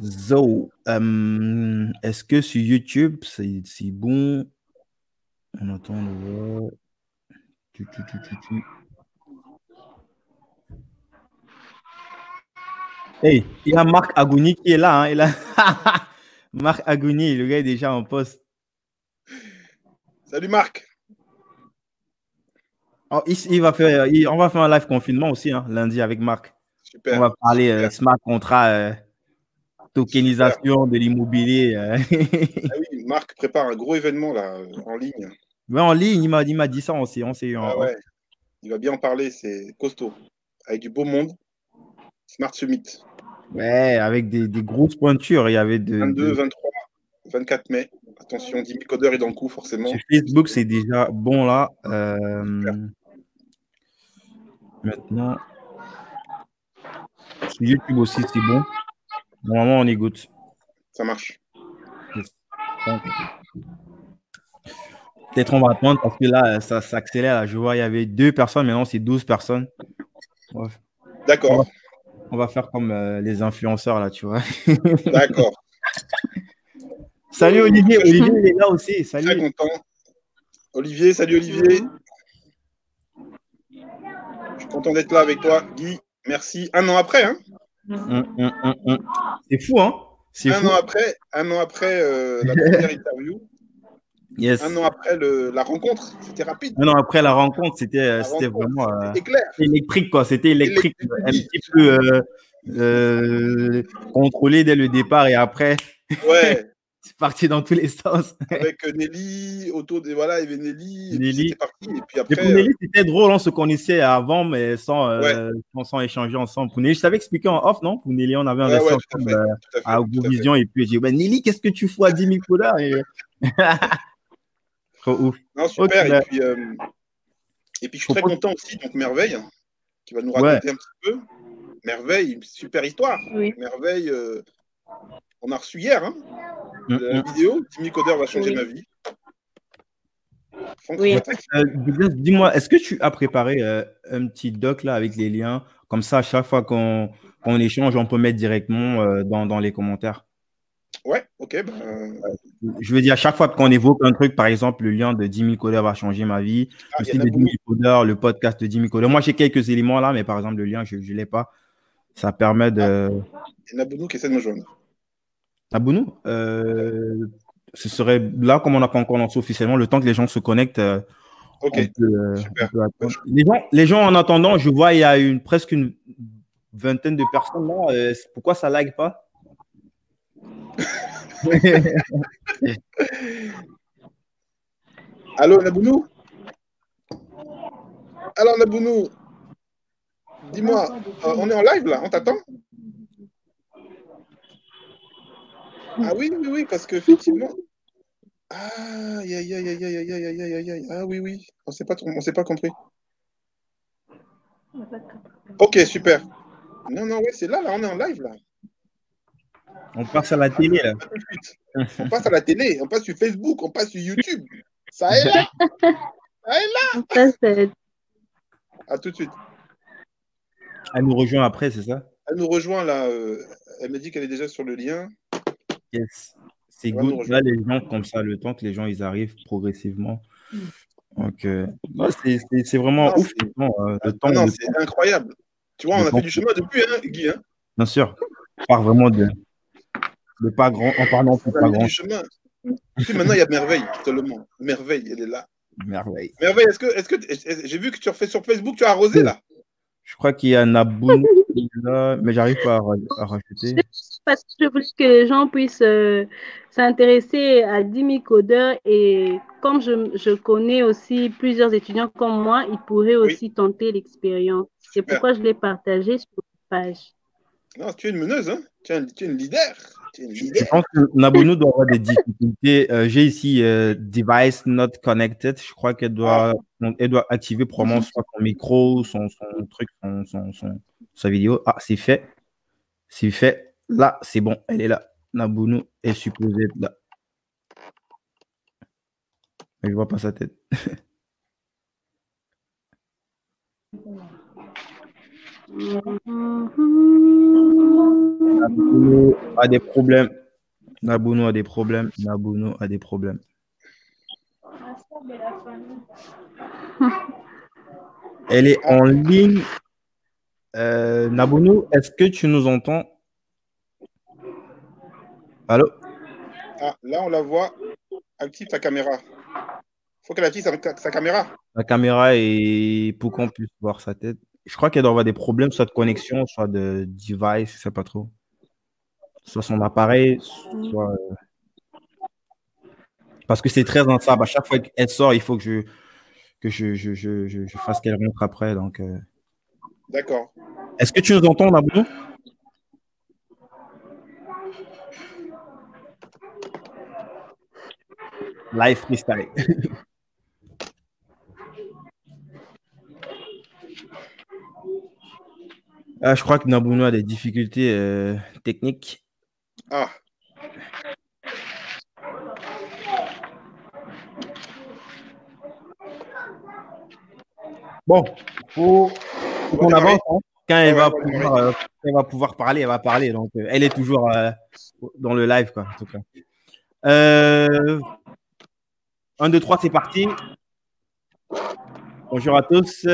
Zo, euh, est-ce que sur YouTube, c'est bon? On attend de voir. Tu, tu, tu. Hey, il y a Marc Agouni qui est là. Hein, il a... Marc Agouni, le gars est déjà en poste. Salut Marc. Oh, il, il va faire, il- on va faire un live confinement aussi, hein, lundi avec Marc. Super. On va parler euh, smart contract, euh, tokenisation de l'immobilier. euh. Ah oui, Marc prépare un gros événement là en ligne. Ouais, en ligne, il m'a il m'a dit ça aussi. On s'est en- Ah ouais. Il va bien en parler, c'est costaud. Avec du beau monde. Smart Summit. Ouais, avec des, des grosses pointures. Il y avait de, 22, de- 23, 24 mai. Attention, Jimmy Coder est dans le coup forcément. sur Facebook, c'est déjà bon là. Euh, maintenant, sur YouTube aussi, c'est bon. Normalement, on est good. Ça marche. Peut-être on va attendre parce que là, ça s'accélère. Je vois, il y avait deux personnes, maintenant c'est 12 personnes. D'accord, on va faire comme euh, les influenceurs là, tu vois. d'accord. Salut Olivier, Olivier il est là aussi. Très Salut. content. Olivier, salut Olivier. Je suis content d'être là avec toi. Guy, merci. Un an après, hein Hum, hum, hum. C'est fou, hein? C'est Un fou. an après, un an après euh, la première interview, Yes. un an après le- la rencontre, c'était rapide. Un an après la rencontre, c'était euh, vraiment euh, électrique, quoi. C'était électrique. Électrique, Un petit peu euh, euh, contrôlé dès le départ et après, Ouais, c'est parti dans tous les sens. avec euh, Nelly, autour de voilà, il y avait Nelly, et puis Nelly. c'était parti. Et puis Et après, pour Nelly, c'était drôle, on se connaissait avant, mais sans, euh, Ouais. sans, sans échanger ensemble. Pour Nelly, je t'avais expliqué en off, non? Pour Nelly, on avait euh, investi ouais, à ensemble fait, euh, à à. Vision et puis j'ai dit, ben, Nelly, qu'est-ce que tu fous à 10 000 dollars? Et... Trop ouf. Non, super. Ok, bah- et, puis, euh, et puis, je suis très content aussi, donc Merveille, qui va nous Ouais. raconter un petit peu. Merveille, une super histoire. Oui. Merveille, euh, on a reçu hier hein, Hum, la hum. vidéo. Timmy Coder va changer Oui. ma vie. Oui. Euh, Dis-moi, est-ce que tu as préparé euh, un petit doc là avec les liens? Comme ça, à chaque fois qu'on échange, on peut mettre directement euh, dans, dans les commentaires. Ouais, ok. ben, euh, Je veux dire, à chaque fois qu'on évoque un truc, par exemple, le lien de 10 000 codeurs va changer ma vie, ah, le site de a 10 000 beaucoup. codeurs, le podcast de 10 000 codeurs. Moi, j'ai quelques éléments là, mais par exemple, le lien, je ne l'ai pas. Ça permet de. Il y en a beaucoup qui essaient de me joindre. Abonne-nous. Euh, ce serait là, comme on n'a pas encore lancé officiellement, le temps que les gens se connectent. euh, Ok. peut, euh, super. les, gens, les gens, en attendant, je vois, il y a une, presque une vingtaine de personnes là. Euh, pourquoi ça lag pas? Allô, Nabounou? Alors, Nabounou, dis-moi, on est en live là, on t'attend? Ah oui, oui, oui, parce qu'effectivement. Ah, aïe, aïe, aïe, aïe, aïe, aïe, aïe, aïe, aïe, aïe. Ah oui, oui, on s'est pas, on s'est pas compris. Ok, super. Non, non, oui, c'est là, là, on est en live là. On passe à la télé là. On passe à la télé, on passe sur Facebook, on passe sur YouTube. Ça est là Ça, c'est- À tout de suite. Elle nous rejoint après, c'est ça? Elle nous rejoint là. euh, elle me dit qu'elle est déjà sur le lien. Yes. C'est good. Là, les gens, comme ça, le temps que les gens ils arrivent progressivement. Donc, euh, c'est- vraiment Non, ouf. euh, le temps, Ah non, c'est incroyable. Tu vois, on Le a fait du chemin depuis, hein, Guy. Hein Bien sûr. On part vraiment de, de pas grand, en parlant de on pas grand. du chemin. Puis maintenant, il y a Merveille montre. Merveille, elle est là. Merveille. Merveille, est-ce que, est-ce que, j'ai vu que tu refais sur Facebook, tu as arrosé là Je crois qu'il y a Naboun là, mais j'arrive pas à, à rajouter. Parce que je voulais que les gens puissent euh, s'intéresser à 10 000 codeurs et comme je, je connais aussi plusieurs étudiants comme moi, ils pourraient Oui. aussi tenter l'expérience. C'est pourquoi je l'ai partagé sur la page. Non, tu es une meneuse, hein tu es, un- tu es une leader. Je pense que Nabonou doit avoir des difficultés. Euh, J'ai ici euh, device not connected. Je crois qu'elle doit, donc, elle doit activer probablement soit son micro, son, son truc, son, son, son- sa vidéo. Ah, c'est fait. C'est fait. Là, c'est bon. Elle est là. Nabounu est supposée être là. Mais je vois pas sa tête. Nabuno a des problèmes. Nabuno a des problèmes. Nabuno a des problèmes. Elle est en ligne. Euh, Nabuno, est-ce que tu nous entends? Allô Ah, là, on la voit. Active ta caméra. faut qu'elle active sa, sa caméra. La caméra est pour qu'on puisse voir sa tête. Je crois qu'elle doit avoir des problèmes, soit de connexion, soit de device, je sais pas trop. Soit son appareil, soit. euh, Parce que c'est très instable. À chaque fois qu'elle sort, il faut que je, que je, je, je, je- je fasse qu'elle rentre après. Donc, euh. D'accord. Est-ce que tu nous entends, Nabuno Live freestyle. Ah, je crois que Nabuno a des difficultés euh, techniques. Ah, Bon, faut, faut qu'on avance. hein. Quand elle, va pouvoir, euh, elle va pouvoir parler, elle va parler. Donc, euh, elle est toujours euh, dans le live, quoi, en tout cas. Euh, 1, 2, 3, c'est parti. Bonjour à tous.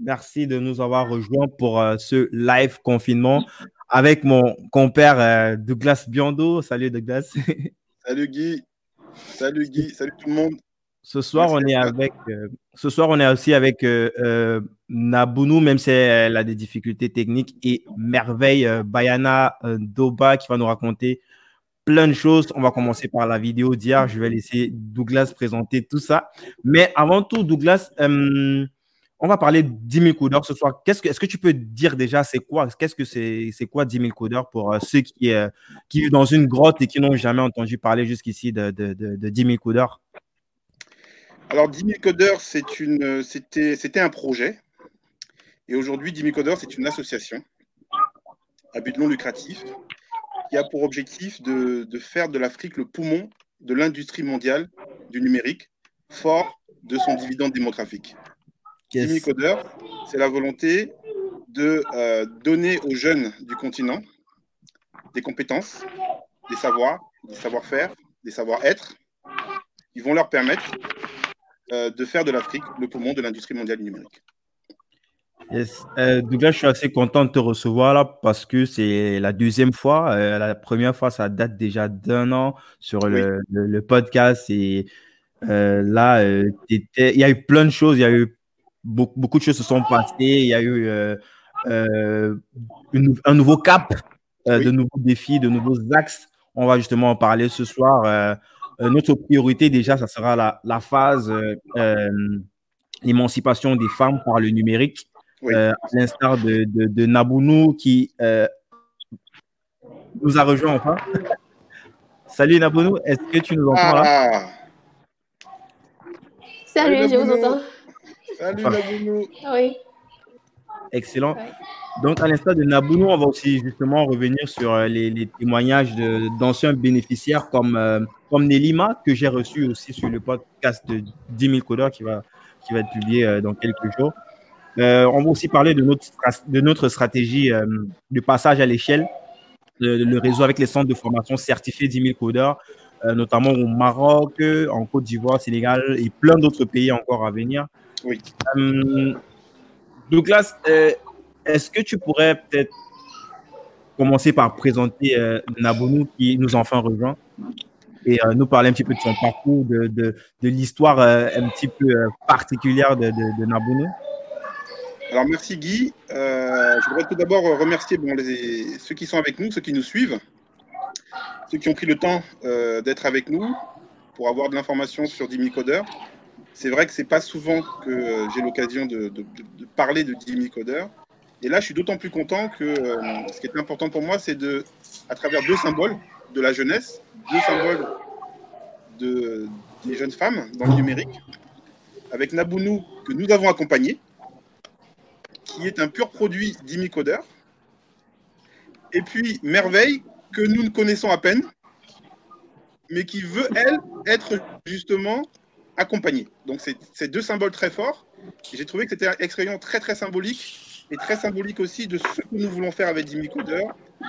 Merci de nous avoir rejoints pour euh, ce live confinement avec mon compère euh, Douglas Biondo. Salut Douglas. salut Guy. Salut Guy. Salut tout le monde. Ce soir, on est avec. euh, ce soir, on est aussi avec Nabounou, même si elle a des difficultés techniques, et Merveille Bayana Doba qui va nous raconter plein de choses. On va commencer par la vidéo d'hier. Je vais laisser Douglas présenter tout ça. Mais avant tout, Douglas, euh, on va parler de 10 000 codeurs ce soir. Est-ce que tu peux dire déjà, c'est quoi Qu'est-ce que c'est, c'est quoi 10 000 codeurs pour euh, ceux qui, euh, qui vivent dans une grotte et qui n'ont jamais entendu parler jusqu'ici de, de, de, de 10 000 codeurs Alors, 10 000 codeurs, c'était un projet. Et aujourd'hui, 10 000 codeurs, c'est une association à but non lucratif qui a pour objectif de, de faire de l'Afrique le poumon de l'industrie mondiale du numérique, fort de son dividende démographique. 10 000 codeurs, c'est la volonté de euh, donner aux jeunes du continent des compétences, des savoirs, des savoir-faire, des savoir-être qui vont leur permettre euh, de faire de l'Afrique le poumon de l'industrie mondiale du numérique. Yes. Euh, Douglas, je suis assez content de te recevoir là parce que c'est la deuxième fois. Euh, la première fois, ça date déjà d'un an sur Oui. le, podcast. Et euh, là, il y a eu plein de choses. Il y a eu beaucoup, beaucoup de choses se sont passées. Il y a eu une- un nouveau cap, Oui. de nouveaux défis, de nouveaux axes. On va justement en parler ce soir. Notre priorité, déjà, ça sera la, la phase l'émancipation des femmes par le numérique. Oui. Euh, à l'instar de, de, de Nabounou qui euh, nous a rejoint enfin. Salut Nabounou, est-ce que tu nous entends là? Ah, Salut, Salut, je vous entends. salut Enfin. Nabounou. Oui. Excellent. Ouais. Donc, à l'instar de Nabounou, on va aussi justement revenir sur euh, les, les témoignages d'anciens bénéficiaires comme, euh, comme Nelima, que j'ai reçu aussi sur le podcast de 10 000 codeurs qui va, qui va être publié euh, dans quelques jours. Euh, on va aussi parler de notre, stra- de notre stratégie euh, de passage à l'échelle, le, le réseau avec les centres de formation certifiés 10 000 codeurs, euh, notamment au Maroc, en Côte d'Ivoire, Sénégal et plein d'autres pays encore à venir. Oui. Douglas, est-ce que tu pourrais peut-être commencer par présenter Nabounou qui nous a enfin rejoint et nous parler un petit peu de son parcours, de, de, de l'histoire un petit peu particulière de, de, de Nabounou Alors merci Guy. Euh, je voudrais tout d'abord remercier bon, les- ceux qui sont avec nous, ceux qui nous suivent, ceux qui ont pris le temps euh, d'être avec nous pour avoir de l'information sur 10 000 codeurs. C'est vrai que c'est pas souvent que euh, j'ai l'occasion de, de- parler de 10 000 codeurs. Et là, je suis d'autant plus content que ce qui est important pour moi, c'est de, à travers deux symboles de la jeunesse, deux symboles de, des jeunes femmes dans le numérique, avec Nabounou que nous avons accompagné, qui est un pur produit d'Imicodeur. Et puis Merveille, que nous ne connaissons à peine, mais qui veut, elle, être justement accompagnée. Donc c'est deux symboles très forts. J'ai trouvé que c'était extrêmement très très symbolique et très symbolique aussi de ce que nous voulons faire avec Jimmy Coder,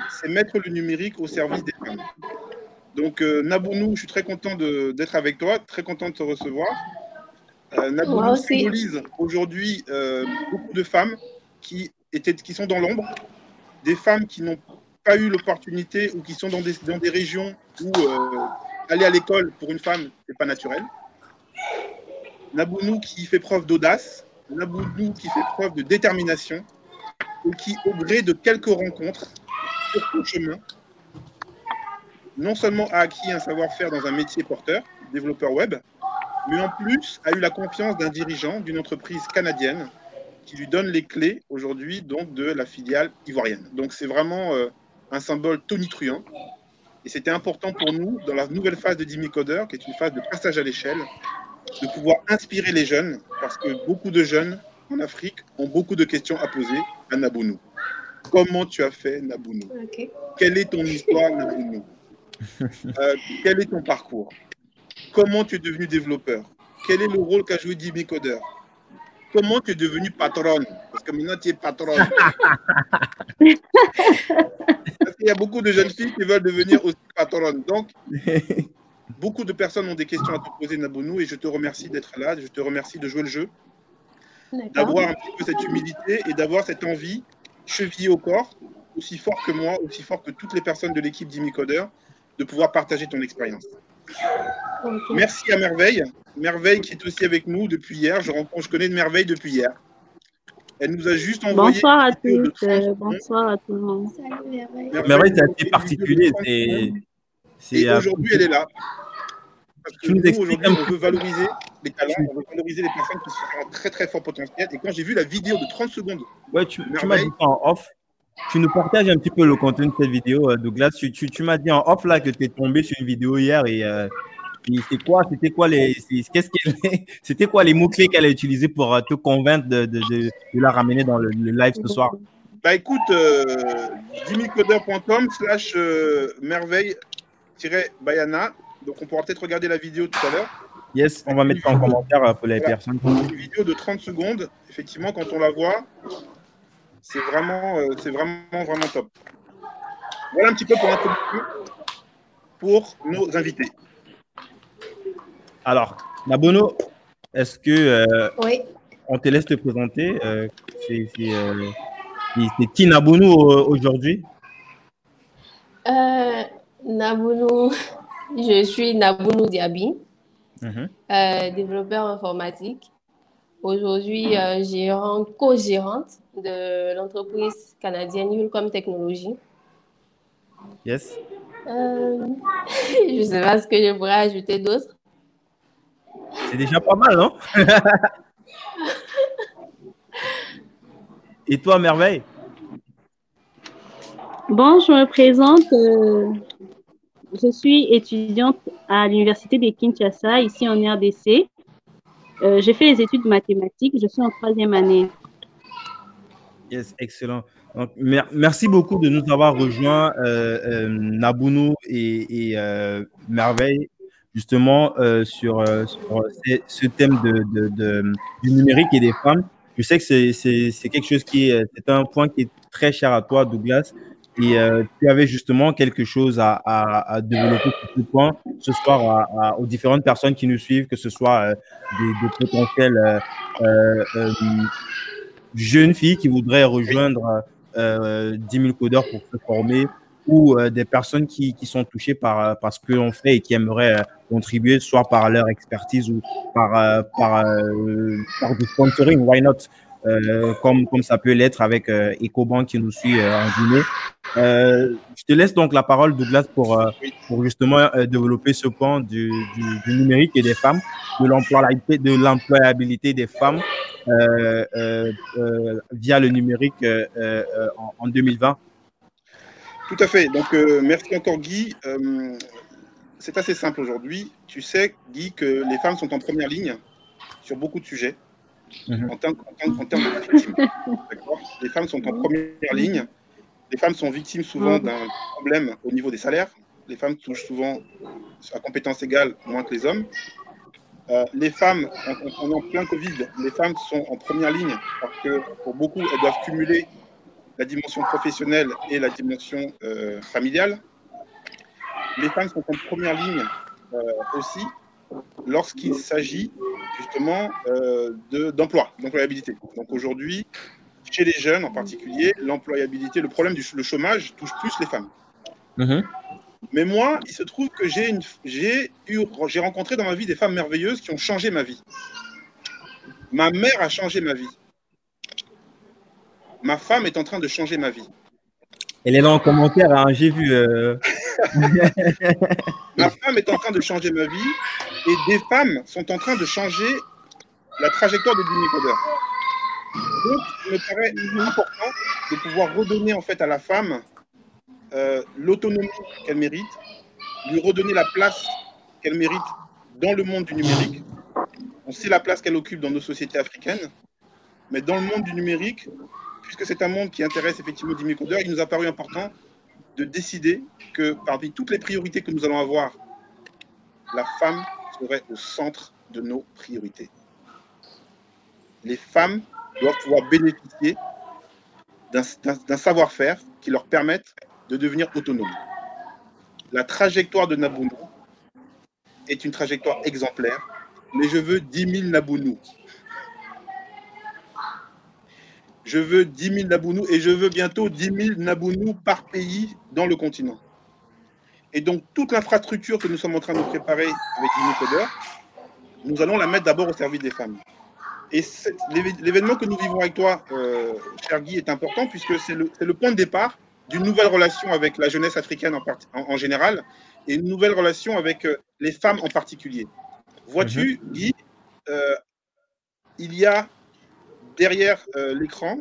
c'est mettre le numérique au service des femmes. Donc, euh, Nabounou, je suis très content d'être avec toi, très content de te recevoir. Euh, Nabounou symbolise aujourd'hui euh, beaucoup de femmes qui, étaient, qui sont dans l'ombre, des femmes qui n'ont pas eu l'opportunité ou qui sont dans des, dans des régions où euh, aller à l'école pour une femme, n'est pas naturel. Nabounou qui fait preuve d'audace, Nabounou qui fait preuve de détermination, et qui, au gré de quelques rencontres sur son chemin, non seulement a acquis un savoir-faire dans un métier porteur, développeur web, mais en plus a eu la confiance d'un dirigeant d'une entreprise canadienne qui lui donne les clés aujourd'hui donc de la filiale ivoirienne. Donc c'est vraiment euh, un symbole tonitruant. Et c'était important pour nous, dans la nouvelle phase de Dimi Coder, qui est une phase de passage à l'échelle, de pouvoir inspirer les jeunes, parce que beaucoup de jeunes en Afrique ont beaucoup de questions à poser à Nabounou. Comment tu as fait, Nabounou? Quelle est ton histoire, Nabounou? Euh, Quel est ton parcours? Comment tu es devenu développeur? Quel est le rôle qu'a joué Dimi Coder? Comment tu es devenu patronne? Parce que maintenant, tu es patronne. Parce qu'il y a beaucoup de jeunes filles qui veulent devenir aussi patronnes. Donc, beaucoup de personnes ont des questions à te poser, Nabounou, et je te remercie d'être là. Je te remercie de jouer le jeu, d'avoir un petit peu cette humilité et d'avoir cette envie chevillée au corps, aussi fort que moi, aussi fort que toutes les personnes de l'équipe d'Imicoder, de pouvoir partager ton expérience. Merci à Merveille. Merveille qui est aussi avec nous depuis hier. Je, rencontre, je connais de Merveille depuis hier. Elle nous a juste envoyé. Bonsoir à tous. Euh, bonsoir à tout le monde. Merveille, c'est assez particulier. Et aujourd'hui, elle est là. Parce que nous, aujourd'hui, on veut valoriser les talents, on veut valoriser les personnes qui sont en très très fort potentiel. Et quand j'ai vu la vidéo de 30 secondes, ouais, tu, tu m'as dit en off, tu nous partages un petit peu le contenu de cette vidéo, euh, Douglas. Tu, tu, tu m'as dit en off là que tu es tombé sur une vidéo hier et euh, c'était quoi, c'était quoi les, qu'est-ce c'était quoi les mots clés qu'elle a utilisés pour euh, te convaincre de, de, de, la ramener dans le, live ce soir? Bah écoute, euh, slash euh, merveille-bayana. Donc on pourra peut-être regarder la vidéo tout à l'heure. Yes, on va mettre ça en commentaire pour les personnes. Une vidéo de 30 secondes. Effectivement, quand on la voit, c'est vraiment, euh, c'est vraiment, vraiment top. Voilà un petit peu pour pour nos invités. Alors, Nabono, est-ce que euh, on te laisse te présenter euh, C'est qui Nabono aujourd'hui? Nabono, je suis Nabono Diaby, mhm. développeur informatique. Aujourd'hui, gérante, co-gérante de l'entreprise canadienne Yulcom Technologies. Yes. Euh, je ne sais pas ce que je pourrais ajouter d'autre. C'est déjà pas mal, non? Et toi, Merveille? Bon, je me présente. Euh, je suis étudiante à l'Université de Kinshasa, ici en RDC. Euh, j'ai fait les études mathématiques. Je suis en troisième année. Yes, excellent. Merci beaucoup de nous avoir rejoints, euh, euh Nabounou et, euh, Merveille, justement sur, ce thème du numérique et des femmes. Je sais que c'est quelque chose qui est, c'est un point qui est très cher à toi, Douglas. Et tu avais justement quelque chose à, développer sur ce point ce soir aux différentes personnes qui nous suivent, que ce soit des, des, potentiels jeunes filles qui voudraient rejoindre euh, 10 000 codeurs pour se former ou euh, des personnes qui, sont touchées par, euh, ce que l'on fait et qui aimeraient euh, contribuer soit par leur expertise ou par du sponsoring, why not? Comme, comme ça peut l'être avec EcoBank qui nous suit en Guinée. je te laisse donc la parole, Douglas, pour, pour justement développer ce point du, numérique et des femmes, de l'employabilité des femmes euh, euh, euh, via le numérique en, 2020 Tout à fait. Donc, merci encore, Guy. c'est assez simple aujourd'hui. Tu sais, Guy, que les femmes sont en première ligne sur beaucoup de sujets. Mhm. en, termes, de victimes. les femmes sont en première ligne. Les femmes sont victimes souvent d'un problème au niveau des salaires. Les femmes touchent souvent, à compétences égales, moins que les hommes. Euh, les femmes, on, est en plein Covid, les femmes sont en première ligne parce que pour beaucoup, elles doivent cumuler la dimension professionnelle et la dimension euh, familiale. Les femmes sont en première ligne euh, aussi lorsqu'il s'agit justement d'emploi, d'employabilité. Donc aujourd'hui, chez les jeunes en particulier, l'employabilité, le problème du le chômage touche plus les femmes. Mm-hmm. Mais moi, il se trouve que j'ai j'ai rencontré dans ma vie des femmes merveilleuses qui ont changé ma vie. Ma mère a changé ma vie. Ma femme est en train de changer ma vie. Elle est dans le commentaire, hein, j'ai vu. Euh. ma femme est en train de changer ma vie et des femmes sont en train de changer la trajectoire de Coder. Donc, il me paraît important de pouvoir redonner en fait à la femme euh, l'autonomie qu'elle mérite, lui redonner la place qu'elle mérite dans le monde du numérique. On sait la place qu'elle occupe dans nos sociétés africaines, mais dans le monde du numérique, puisque c'est un monde qui intéresse effectivement Dimi Coder, il nous a paru important de décider que parmi toutes les priorités que nous allons avoir, la femme serait au centre de nos priorités. Les femmes doivent pouvoir bénéficier d'un savoir-faire qui leur permette de devenir autonome. La trajectoire de Nabounou est une trajectoire exemplaire, mais je veux 10 000 Nabounou. Je veux 10 000 Nabounou et je veux bientôt 10 000 Nabounou par pays dans le continent. Et donc, toute l'infrastructure que nous sommes en train de préparer avec Coder, nous allons la mettre d'abord au service des femmes. Et l'événement que nous vivons avec toi, euh, cher Guy, est important puisque c'est le, le, point de départ d'une nouvelle relation avec la jeunesse africaine en, général et une nouvelle relation avec euh, les femmes en particulier. Vois-tu, mhm. Guy, euh, il y a derrière euh, l'écran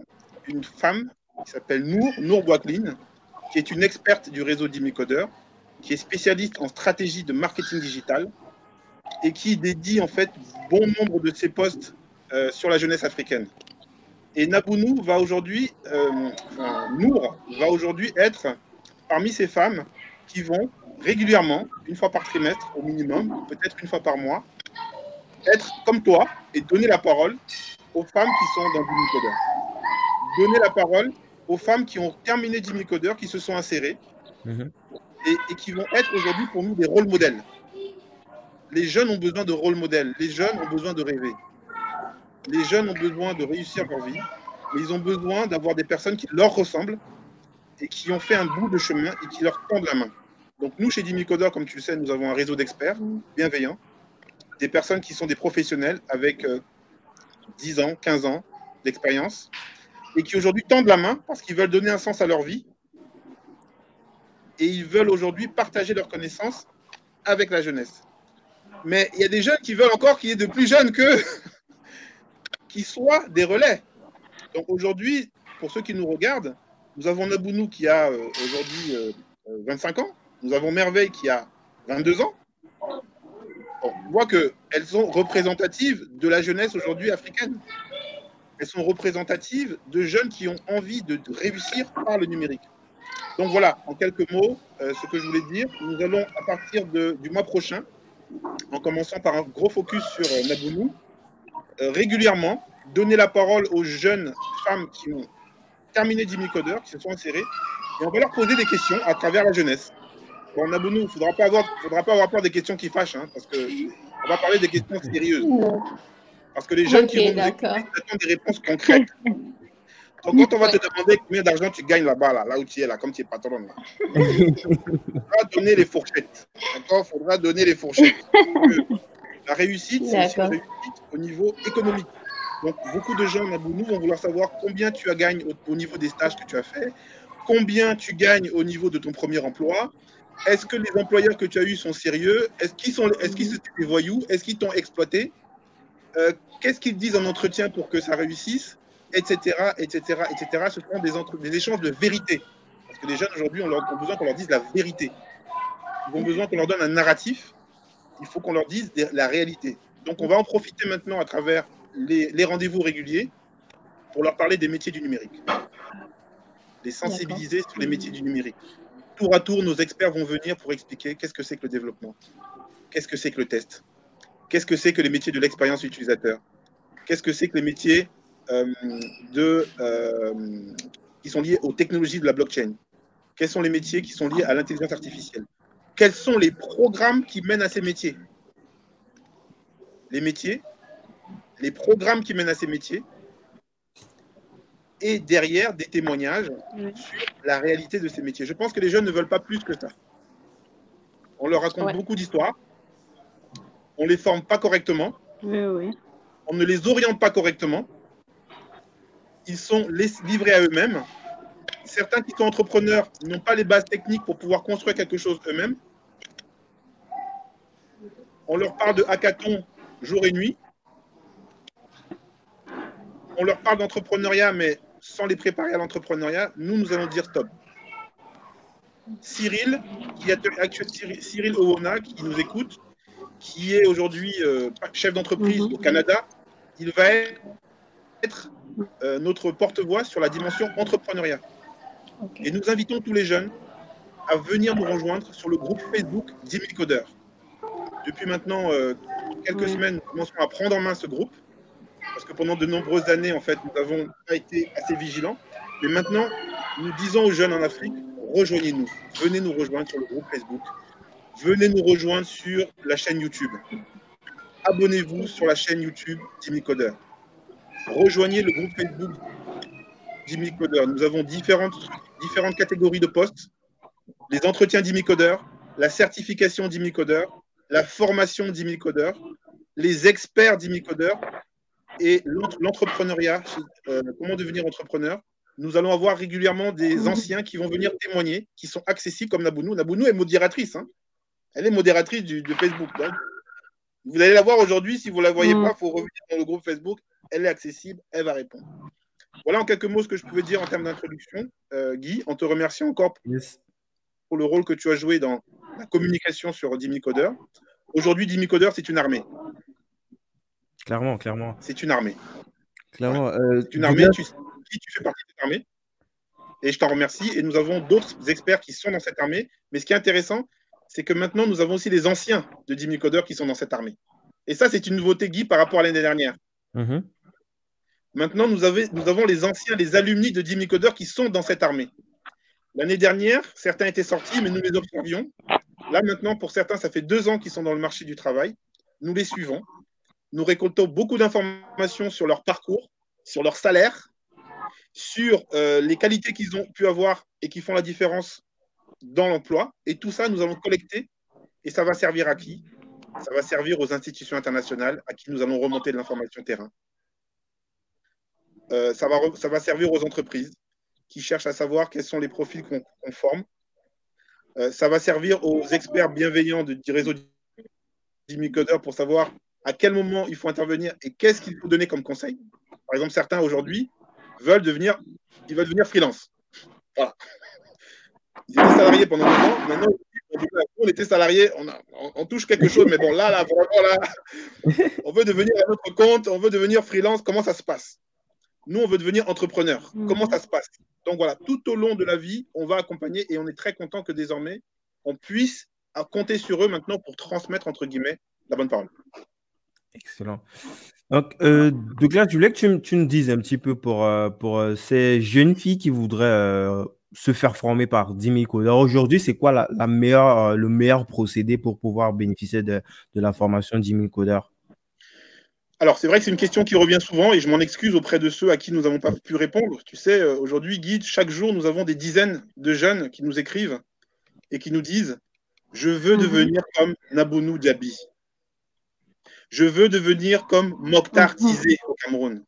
une femme qui s'appelle Nour, Nour Bouaklin, qui est une experte du réseau d'Imicodeur, qui est spécialiste en stratégie de marketing digital et qui dédie en fait bon nombre de ses postes sur la jeunesse africaine. Et Nabounou euh, Nour va aujourd'hui être parmi ces femmes qui vont régulièrement, une fois par trimestre au minimum, peut-être une fois par mois, être comme toi et donner la parole aux femmes qui sont dans Jimmy Coder. Donner la parole aux femmes qui ont terminé Jimmy Coder, qui se sont insérées mhm. et, et, qui vont être aujourd'hui pour nous des rôles modèles. Les jeunes ont besoin de rôles modèles. Les jeunes ont besoin de rêver les jeunes ont besoin de réussir leur vie, mais ils ont besoin d'avoir des personnes qui leur ressemblent et qui ont fait un bout de chemin et qui leur tendent la main. Donc nous, chez Dimicoder, comme tu le sais, nous avons un réseau d'experts bienveillants, des personnes qui sont des professionnels avec 10 euh, ans, 15 ans d'expérience et qui aujourd'hui tendent la main parce qu'ils veulent donner un sens à leur vie et ils veulent aujourd'hui partager leurs connaissances avec la jeunesse. Mais il y a des jeunes qui veulent encore qu'il y ait de plus jeunes que qui soient des relais. Donc aujourd'hui, pour ceux qui nous regardent, nous avons Nabounou qui a euh, aujourd'hui 25 euh, ans, nous avons Merveille qui a 22 ans. On voit qu'elles sont représentatives de la jeunesse aujourd'hui africaine. Elles sont représentatives de jeunes qui ont envie de, réussir par le numérique. Donc voilà, en quelques mots, euh, ce que je voulais dire. Nous allons, à partir du mois prochain, en commençant par un gros focus sur Nabounou, euh, régulièrement donner la parole aux jeunes femmes qui ont terminé Jimmy Coder, qui se sont insérées, et on va leur poser des questions à travers la jeunesse. Bon, Nabounou, il ne faudra pas avoir, faudra pas avoir peur des questions qui fâchent, hein, parce qu'on va parler des questions sérieuses. Parce que les jeunes qui vont nous attendent des réponses concrètes. Donc, quand on va te demander combien d'argent tu gagnes là-bas, là, là où tu es, là, comme tu es patron, là, il faudra donner les fourchettes. D'accord? Il faudra donner les fourchettes. La réussite, c'est aussi la réussite au niveau économique. Donc, beaucoup de gens, nous vont vouloir savoir combien tu as gagné au, niveau des stages que tu as fait, combien tu gagnes au niveau de ton premier emploi, est-ce que les employeurs que tu as eus sont sérieux, est-ce qu'ils sont, est-ce qu'ils sont des voyous, est-ce qu'ils t'ont exploité, euh, qu'est-ce qu'ils disent en entretien pour que ça réussisse, etc., etc., etc. Ce sont des, des échanges de vérité. Parce que les jeunes aujourd'hui ont, ont besoin qu'on leur dise la vérité. Ils ont besoin qu'on leur donne un narratif il faut qu'on leur dise la réalité. Donc, on va en profiter maintenant à travers les, rendez-vous réguliers pour leur parler des métiers du numérique, les sensibiliser sur les métiers du numérique. Tour à tour, nos experts vont venir pour expliquer qu'est-ce que c'est que le développement, qu'est-ce que c'est que le test, qu'est-ce que c'est que les métiers de l'expérience utilisateur? Qu'est-ce que c'est que les métiers euh, de, euh, qui sont liés aux technologies de la blockchain? Quels sont les métiers qui sont liés à l'intelligence artificielle? Quels sont les programmes qui mènent à ces métiers? Les métiers, les programmes qui mènent à ces métiers, et derrière des témoignages sur la réalité de ces métiers. Je pense que les jeunes ne veulent pas plus que ça. On leur raconte beaucoup d'histoires, on ne les forme pas correctement, on ne les oriente pas correctement, ils sont livrés à eux-mêmes. Certains qui sont entrepreneurs n'ont pas les bases techniques pour pouvoir construire quelque chose eux-mêmes. On leur parle de hackathon jour et nuit. On leur parle d'entrepreneuriat, mais sans les préparer à l'entrepreneuriat, nous, nous allons dire stop. Cyril, qui est Cyril Owona, qui nous écoute, qui est aujourd'hui euh, chef d'entreprise mhm. au Canada, il va être euh, notre porte-voix sur la dimension entrepreneuriat. Et nous invitons tous les jeunes à venir nous rejoindre sur le groupe Facebook 10 000 codeurs. Depuis maintenant euh, quelques semaines, nous commençons à prendre en main ce groupe parce que pendant de nombreuses années, en fait, nous n'avons pas été assez vigilants. Mais maintenant, nous disons aux jeunes en Afrique, rejoignez-nous, venez nous rejoindre sur le groupe Facebook, venez nous rejoindre sur la chaîne YouTube. Abonnez-vous sur la chaîne YouTube Jimmy. Rejoignez le groupe Facebook Jimmy. Nous avons différentes, différentes catégories de postes. Les entretiens Jimmy la certification Jimmy la formation Jimmy les experts Jimmy et l'entrepreneuriat, euh, comment devenir entrepreneur? Nous allons avoir régulièrement des anciens qui vont venir témoigner, qui sont accessibles comme Nabounou. Nabounou est modératrice. Hein. Elle est modératrice du, de Facebook. vous allez la voir aujourd'hui. Si vous ne la voyez mhm. pas, il faut revenir dans le groupe Facebook. Elle est accessible, elle va répondre. Voilà en quelques mots ce que je pouvais dire en termes d'introduction. Euh, Guy, en te remerciant encore pour le rôle que tu as joué dans la communication sur Dimi Coder. Aujourd'hui, Dimi Coder, c'est une armée. Clairement, clairement. C'est une armée. Clairement. Euh, c'est une armée, tu, tu fais partie de cette armée. Et je t'en remercie. Et nous avons d'autres experts qui sont dans cette armée. Mais ce qui est intéressant, c'est que maintenant, nous avons aussi les anciens de Jimmy Coder qui sont dans cette armée. Et ça, c'est une nouveauté, Guy, par rapport à l'année dernière. Mm-hmm. Maintenant, nous, nous, avons les anciens, les alumni de Jimmy Coder qui sont dans cette armée. L'année dernière, certains étaient sortis, mais nous les observions. Là, maintenant, pour certains, ça fait deux ans qu'ils sont dans le marché du travail. Nous les suivons. Nous récoltons beaucoup d'informations sur leur parcours, sur leur salaire, sur euh, les qualités qu'ils ont pu avoir et qui font la différence dans l'emploi. Et tout ça, nous allons collecter et ça va servir à qui? Ça va servir aux institutions internationales à qui nous allons remonter de l'information terrain. Euh, ça, va, servir aux entreprises qui cherchent à savoir quels sont les profils qu'on forme. Euh, ça va servir aux experts bienveillants du réseau d'Imicodeur pour savoir à quel moment il faut intervenir et qu'est-ce qu'il faut donner comme conseil. Par exemple, certains aujourd'hui veulent devenir, ils veulent devenir freelance. Voilà. Ils étaient salariés pendant longtemps. Maintenant, on était salariés, on, on, touche quelque chose, mais bon, là, là, vraiment, là, on veut devenir à notre compte, on veut devenir freelance. Comment ça se passe? Nous, on veut devenir entrepreneur. Mhm. Comment ça se passe? Donc voilà, tout au long de la vie, on va accompagner et on est très content que désormais, on puisse compter sur eux maintenant pour transmettre, entre guillemets, la bonne parole. Excellent. Donc, euh, Douglas, je voulais que tu, me- tu dises un petit peu pour, euh, pour euh, ces jeunes filles qui voudraient euh, se faire former par 10 000 codeurs. Aujourd'hui, c'est quoi la, meilleure, le meilleur procédé pour pouvoir bénéficier de, de la formation 10 000 codeurs? Alors, c'est vrai que c'est une question qui revient souvent et je m'en excuse auprès de ceux à qui nous n'avons pas pu répondre. Tu sais, aujourd'hui, Guide, chaque jour, nous avons des dizaines de jeunes qui nous écrivent et qui nous disent Je veux mhm. devenir comme Nabounou Diaby. Je veux devenir comme Mokhtar mhm. Tizé au Cameroun.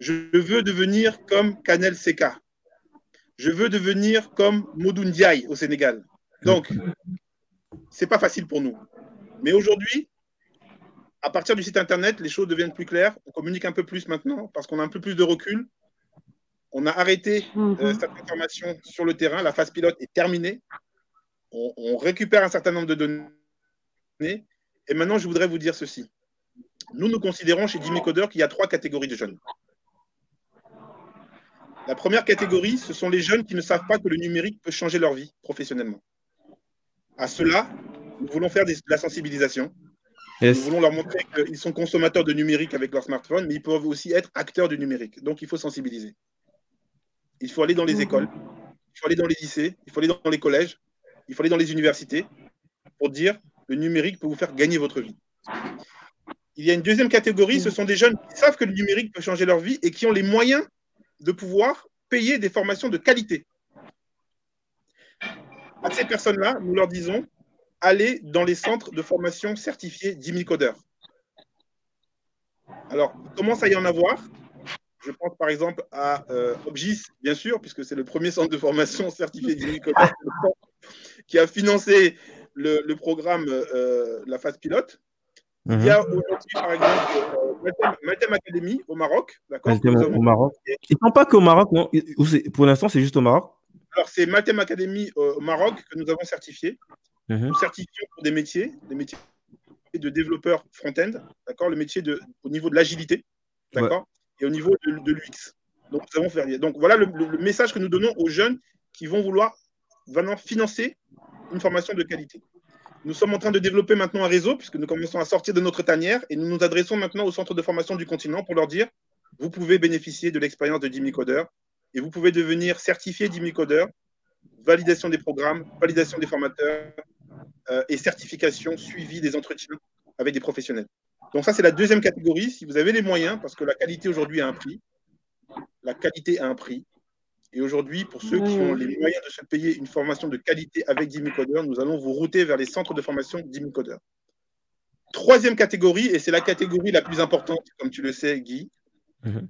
Je veux devenir comme Kanel Seka. Je veux devenir comme Modou Ndiaye au Sénégal. Donc, ce n'est pas facile pour nous. Mais aujourd'hui, à partir du site internet, les choses deviennent plus claires. On communique un peu plus maintenant parce qu'on a un peu plus de recul. On a arrêté euh, cette information sur le terrain. La phase pilote est terminée. On, on récupère un certain nombre de données et maintenant, je voudrais vous dire ceci. Nous, nous considérons chez Jimmy Coder qu'il y a trois catégories de jeunes. La première catégorie, ce sont les jeunes qui ne savent pas que le numérique peut changer leur vie professionnellement. À cela, nous voulons faire de la sensibilisation. Nous voulons leur montrer qu'ils sont consommateurs de numérique avec leur smartphone, mais ils peuvent aussi être acteurs du numérique. Donc, il faut sensibiliser. Il faut aller dans les écoles, il faut aller dans les lycées, il faut aller dans les collèges, il faut aller dans les universités pour dire le numérique peut vous faire gagner votre vie. Il y a une deuxième catégorie, ce sont des jeunes qui savent que le numérique peut changer leur vie et qui ont les moyens de pouvoir payer des formations de qualité. À ces personnes-là, nous leur disons, allez dans les centres de formation certifiés Jimmy Coder. Alors, il commence à y en avoir? Je pense par exemple à euh, Obgis, bien sûr, puisque c'est le premier centre de formation certifié Jimmy Coder qui a financé le, programme euh, La phase pilote. Il y a mhm. aujourd'hui, par exemple, euh, Academy au Maroc. au Maroc. Ils ne sont pas qu'au Maroc, non? Pour l'instant, c'est juste au Maroc? Alors, c'est Mathem Academy euh, au Maroc que nous avons certifié. Mhm. Nous certifions pour des métiers, des métiers de développeur front-end, d'accord? Le métier de, au niveau de l'agilité, d'accord? Et au niveau de, l'UX. Donc, nous avons fait, donc, voilà le, le, message que nous donnons aux jeunes qui vont vouloir vraiment financer une formation de qualité. Nous sommes en train de développer maintenant un réseau, puisque nous commençons à sortir de notre tanière, et nous nous adressons maintenant aux centres de formation du continent pour leur dire, vous pouvez bénéficier de l'expérience de Jimmy Coder, et vous pouvez devenir certifié Jimmy Coder, validation des programmes, validation des formateurs, euh, et certification, suivi des entretiens avec des professionnels. Donc ça, c'est la deuxième catégorie. Si vous avez les moyens, parce que la qualité aujourd'hui a un prix, la qualité a un prix, et aujourd'hui, pour ceux qui ont les moyens de se payer une formation de qualité avec Jimmy Coder, nous allons vous router vers les centres de formation Jimmy Coder. Troisième catégorie, et c'est la catégorie la plus importante, comme tu le sais, Guy, mhm.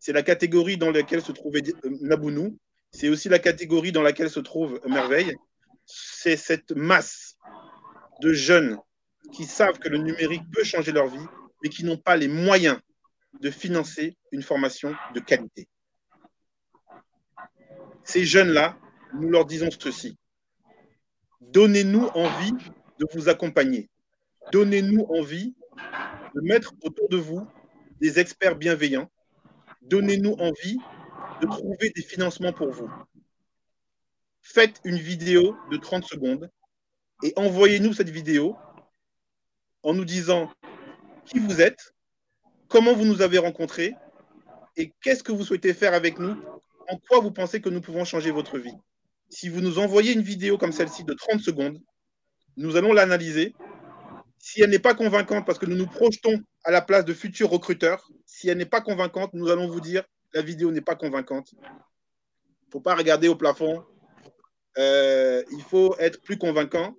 c'est la catégorie dans laquelle se trouvait euh, Nabounou. C'est aussi la catégorie dans laquelle se trouve Merveille. C'est cette masse de jeunes qui savent que le numérique peut changer leur vie, mais qui n'ont pas les moyens de financer une formation de qualité. Ces jeunes-là, nous leur disons ceci. Donnez-nous envie de vous accompagner. Donnez-nous envie de mettre autour de vous des experts bienveillants. Donnez-nous envie de trouver des financements pour vous. Faites une vidéo de 30 secondes et envoyez-nous cette vidéo en nous disant qui vous êtes, comment vous nous avez rencontrés et qu'est-ce que vous souhaitez faire avec nous en quoi vous pensez que nous pouvons changer votre vie? Si vous nous envoyez une vidéo comme celle-ci de 30 secondes, nous allons l'analyser. Si elle n'est pas convaincante, parce que nous nous projetons à la place de futurs recruteurs, si elle n'est pas convaincante, nous allons vous dire la vidéo n'est pas convaincante. Il ne faut pas regarder au plafond. Euh, il faut être plus convaincant.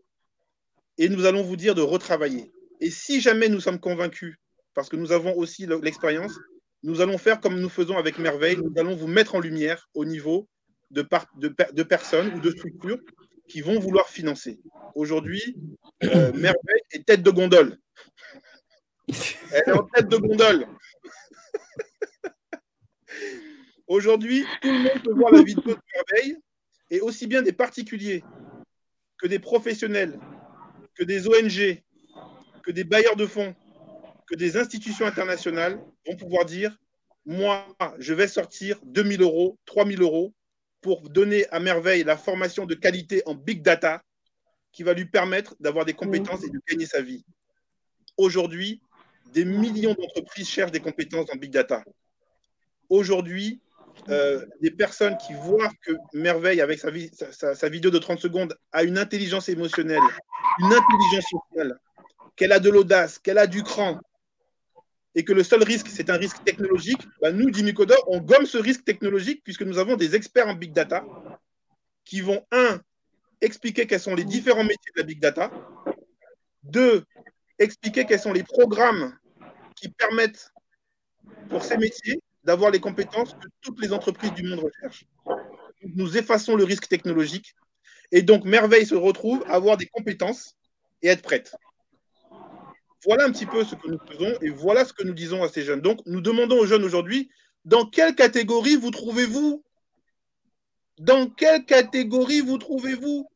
Et nous allons vous dire de retravailler. Et si jamais nous sommes convaincus, parce que nous avons aussi l'expérience, nous allons faire comme nous faisons avec Merveille, nous allons vous mettre en lumière au niveau de, de, personnes ou de structures qui vont vouloir financer. Aujourd'hui, euh, Merveille est tête de gondole. Elle est en tête de gondole. Aujourd'hui, tout le monde peut voir la vidéo de Merveille, et aussi bien des particuliers que des professionnels, que des ONG, que des bailleurs de fonds, que des institutions internationales vont pouvoir dire, moi, je vais sortir 2000 euros, 3000 euros pour donner à merveille la formation de qualité en big data qui va lui permettre d'avoir des compétences et de gagner sa vie. Aujourd'hui, des millions d'entreprises cherchent des compétences en big data. Aujourd'hui, euh, des personnes qui voient que Merveille, avec sa, sa, vidéo de 30 secondes, a une intelligence émotionnelle, une intelligence sociale, qu'elle a de l'audace, qu'elle a du cran, et que le seul risque, c'est un risque technologique, bah, nous, Dimicodor, on gomme ce risque technologique puisque nous avons des experts en big data qui vont, un, expliquer quels sont les différents métiers de la big data, deux, expliquer quels sont les programmes qui permettent pour ces métiers d'avoir les compétences que toutes les entreprises du monde recherchent. Nous effaçons le risque technologique et donc Merveille se retrouve à avoir des compétences et être prête. Voilà un petit peu ce que nous faisons et voilà ce que nous disons à ces jeunes. Donc, nous demandons aux jeunes aujourd'hui, dans quelle catégorie vous trouvez-vous? Dans quelle catégorie vous trouvez-vous?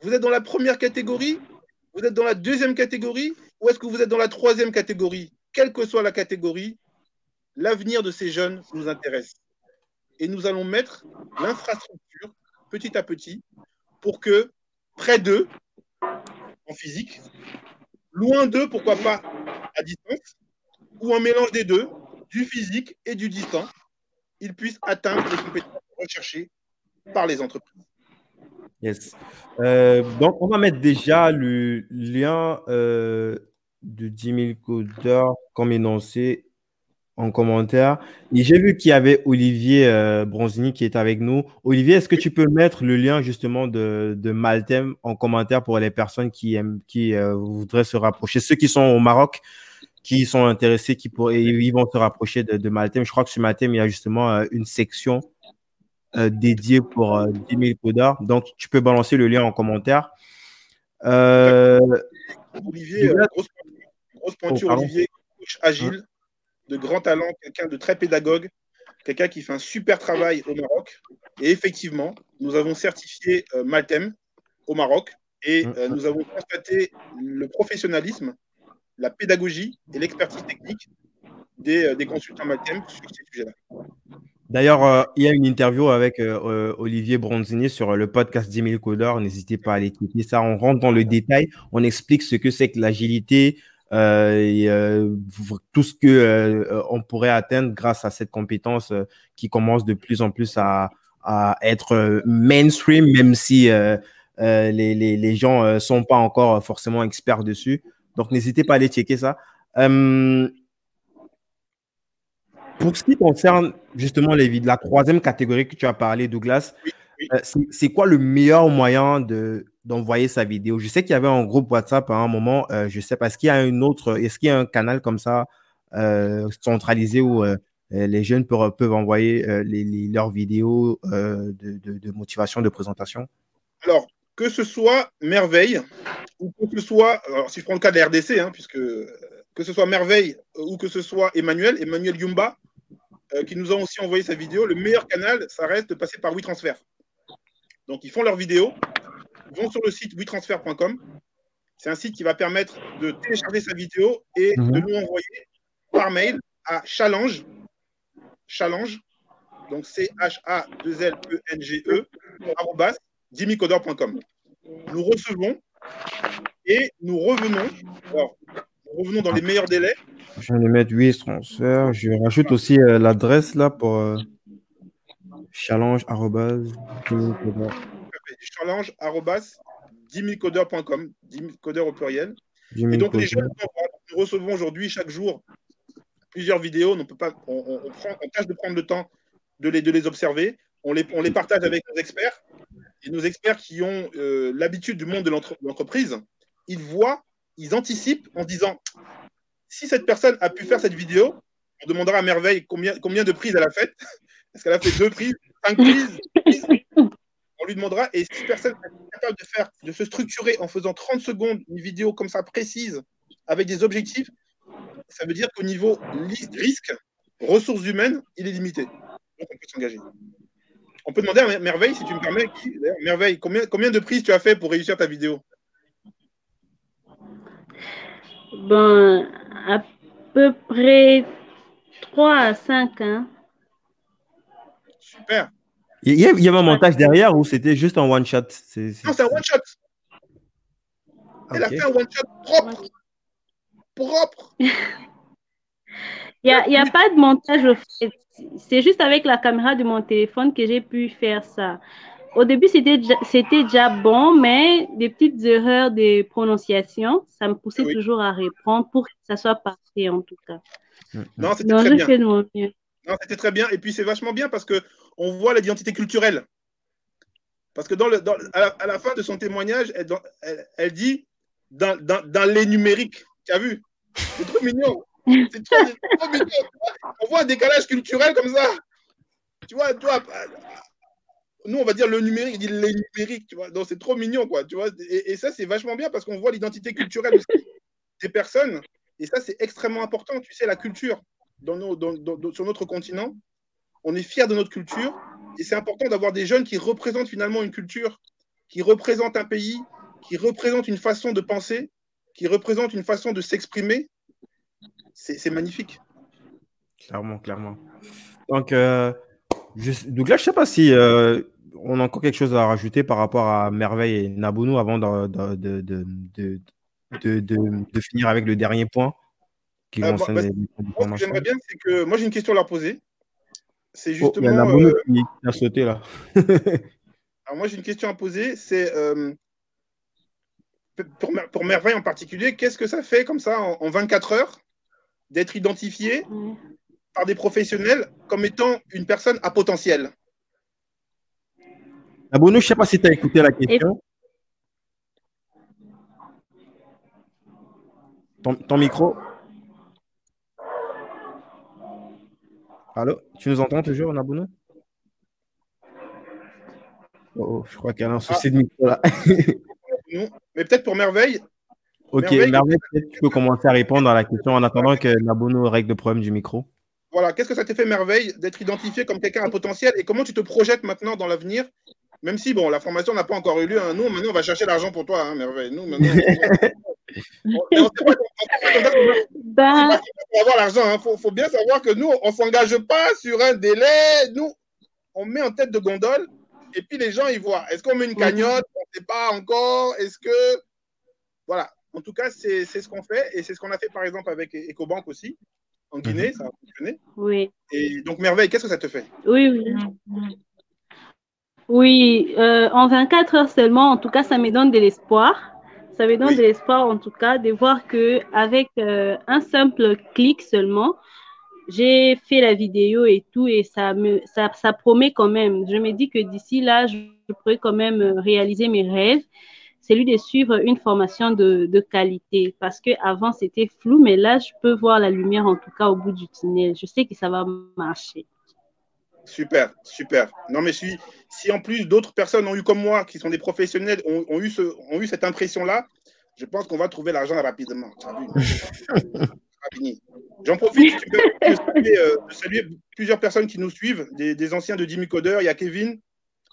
Vous êtes dans la première catégorie? Vous êtes dans la deuxième catégorie? Ou est-ce que vous êtes dans la troisième catégorie? Quelle que soit la catégorie, l'avenir de ces jeunes nous intéresse. Et nous allons mettre l'infrastructure petit à petit pour que près d'eux, en physique, loin d'eux, pourquoi pas à distance, ou un mélange des deux, du physique et du distant, ils puissent atteindre les compétences recherchées par les entreprises. Yes. Euh, donc, on va mettre déjà le lien euh, de 10 000 codeurs comme énoncé en commentaire. Et j'ai vu qu'il y avait Olivier euh, Bronzini qui est avec nous. Olivier, est-ce que tu peux mettre le lien justement de, de Maltem en commentaire pour les personnes qui, aiment, qui voudraient se rapprocher, ceux qui sont au Maroc qui sont intéressés, qui pourraient, ils vont se rapprocher de, de Maltem. Je crois que sur Maltem, il y a justement une section euh, dédié pour 10 000 codeurs. Donc, tu peux balancer le lien en commentaire. Euh, Olivier, euh, grosse, pointure, oh, Olivier, coach agile, de grand talent, quelqu'un de très pédagogue, quelqu'un qui fait un super travail au Maroc. Et effectivement, nous avons certifié Maltem au Maroc et mm. nous avons constaté le professionnalisme, la pédagogie et l'expertise technique des, des consultants Maltem sur ces sujets-là. D'ailleurs, euh, il y a une interview avec euh, euh, Olivier Bronzini sur le podcast 10 000 codeurs. N'hésitez pas à l'écouter. Ça, on rentre dans le détail. On explique ce que c'est que l'agilité, et, tout ce que on pourrait atteindre grâce à cette compétence qui commence de plus en plus à, être mainstream, même si les, les, les, gens ne sont pas encore forcément experts dessus. Donc, n'hésitez pas à aller checker ça. Pour ce qui concerne justement les vides, la troisième catégorie que tu as parlé, Douglas, euh, c'est quoi le meilleur moyen de d'envoyer sa vidéo Je sais qu'il y avait un groupe WhatsApp à un moment, euh, je sais pas, est-ce qu'il y a une autre, est-ce qu'il y a un canal comme ça euh, centralisé où les jeunes peuvent, envoyer leurs vidéos de, motivation, de présentation? Alors, que ce soit Merveille, ou que ce soit, alors si je prends le cas de la RDC, hein, puisque que ce soit Merveille ou que ce soit Emmanuel, Emmanuel Yumba, euh, qui nous ont aussi envoyé sa vidéo. Le meilleur canal, ça reste de passer par WeTransfer. Donc, ils font leur vidéo, vont sur le site WeTransfer.com. C'est un site qui va permettre de télécharger sa vidéo et mhm. de nous envoyer par mail à challenge, challenge, donc C-H-A-2-L-E-N-G-E, dimicodeur.com. Nous recevons et nous revenons, nous revenons dans les meilleurs délais je vais mettre 8 transferts. Je rajoute aussi euh, l'adresse là pour euh, challenge challenge codeur au pluriel. Et donc les jeunes, nous recevons aujourd'hui chaque jour plusieurs vidéos. On, peut pas, on, tâche de prendre le temps de les, de les observer. On les, on les partage avec nos experts. Et nos experts qui ont euh, l'habitude du monde de l'entreprise, ils voient, ils anticipent en disant si cette personne a pu faire cette vidéo, on demandera à Merveille combien, combien de prises elle a faites. Est-ce qu'elle a fait deux prises, cinq prises, lui demandera. Et si personne est capable de, faire, de se structurer en faisant 30 secondes une vidéo comme ça précise, avec des objectifs, ça veut dire qu'au niveau risque, ressources humaines, il est limité. Donc on peut s'engager. On peut demander à Merveille, si tu me permets, Merveille, combien, combien de prises tu as fait pour réussir ta vidéo? Ben, à peu près 3 à 5 ans. Super. Il y, avait un montage derrière ou c'était juste un one-shot Non, c'est un one-shot. Elle a fait un one-shot propre. Propre. Il n'y a, y a pas de montage au fait. C'est juste avec la caméra de mon téléphone que j'ai pu faire ça. Au début, c'était déjà bon, mais des petites erreurs de prononciation, ça me poussait toujours à reprendre pour que ça soit parfait, en tout cas. Non, c'était très bien. Non, c'était très bien. Et puis, c'est vachement bien parce qu'on voit l'identité culturelle. Parce que dans le, à, la, fin de son témoignage, elle, dit dans, les numériques. Tu as vu? C'est trop mignon. C'est trop, mignon. On voit un décalage culturel comme ça. Tu vois, toi, nous, on va dire le numérique, il dit les numériques, tu vois? Donc, c'est trop mignon, quoi, tu vois? Et, ça, c'est vachement bien parce qu'on voit l'identité culturelle des personnes. Et ça, c'est extrêmement important. Tu sais, la culture dans sur notre continent, on est fiers de notre culture. Et c'est important d'avoir des jeunes qui représentent finalement une culture, qui représentent un pays, qui représentent une façon de penser, qui représentent une façon de s'exprimer. C'est magnifique. Clairement, clairement. Donc, euh, donc là, je ne sais pas si euh, on a encore quelque chose à rajouter par rapport à Merveille et Nabounou avant de, de, de, de finir avec le dernier point Euh, bah, j'aimerais bien, c'est que moi, j'ai une question à leur poser. C'est Oh, il y a justement. Euh, qui, a sauté là. alors, moi, j'ai une question à poser. C'est euh, pour, Mer- pour Merveille en particulier, qu'est-ce que ça fait comme ça en, en 24 heures d'être identifié par des professionnels comme étant une personne à potentiel? Nabono, je ne sais pas si tu as écouté la question. Ton, ton micro. Allô, tu nous entends toujours, Nabono oh, oh, je crois qu'il y a un souci de micro là. Non. Mais peut-être pour Merveille, ok, Merveille, Merveille, peut-être tu peux commencer à répondre à la question en attendant que Nabono règle le problème du micro. voilà, qu'est-ce que ça t'a fait Merveille d'être identifié comme quelqu'un à potentiel et comment tu te projettes maintenant dans l'avenir même si, bon, la formation n'a pas encore eu lieu, hein. nous, maintenant, on va chercher l'argent pour toi, hein, Merveille. Nous, maintenant, on, on, sait pas on sait pas avoir l'argent. Il faut, faut bien savoir que nous, on ne s'engage pas sur un délai. Nous, on met en tête de gondole et puis les gens, ils voient. Est-ce qu'on met une cagnotte? On ne sait pas encore. Est-ce que. Voilà. En tout cas, c'est c'est ce qu'on fait et c'est ce qu'on a fait, par exemple, avec E- EcoBank aussi, en Guinée. Ça a fonctionné. oui. Et donc, Merveille, qu'est-ce que ça te fait? Oui, oui. Oui, euh, en 24 heures seulement, en tout cas, ça me donne de l'espoir. Ça me donne Oui. de l'espoir, en tout cas, de voir que avec euh, un simple clic seulement, j'ai fait la vidéo et tout, et ça me, ça, ça promet quand même. Je me dis que d'ici là, je, je pourrais quand même euh, réaliser mes rêves. C'est lui de suivre une formation de, de qualité, parce que avant c'était flou, mais là, je peux voir la lumière, en tout cas, au bout du tunnel. Je sais que ça va marcher. Super, super. Non, mais si, si en plus d'autres personnes ont eu comme moi, qui sont des professionnels, ont, ont eu, ce, ont eu cette impression-là, je pense qu'on va trouver l'argent rapidement. J'en profite tu peux, de, saluer, euh, saluer plusieurs personnes qui nous suivent, des, des anciens de Jimmy Coder. Il y a Kevin,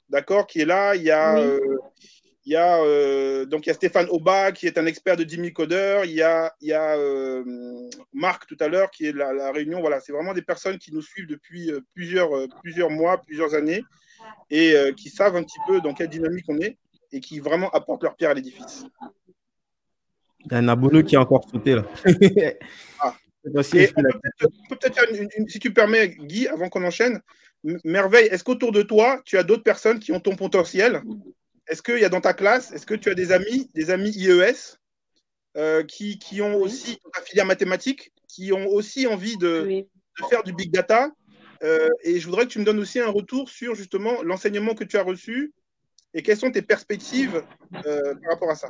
d'accord, qui est là. Il y a, euh, il y a, euh, donc il y a Stéphane Oba, qui est un expert de Jimmy Coder. Il y a, il y a euh, Marc tout à l'heure, qui est la, la réunion. Voilà, c'est vraiment des personnes qui nous suivent depuis euh, plusieurs, plusieurs mois, plusieurs années, et euh, qui savent un petit peu dans quelle dynamique on est, et qui vraiment apportent leur pierre à l'édifice. Il y a Nabono qui a encore sauté là. Ah. Et peut peut une, une- si tu permets, Guy, avant qu'on enchaîne, Merveille, est-ce qu'autour de toi, tu as d'autres personnes qui ont ton potentiel? Est-ce qu'il y a dans ta classe, est-ce que tu as des amis, des amis IES euh, qui, qui ont aussi dans ta filière mathématique, qui ont aussi envie de, Oui. de faire du big data Euh, Et je voudrais que tu me donnes aussi un retour sur justement l'enseignement que tu as reçu et quelles sont tes perspectives euh, par rapport à ça?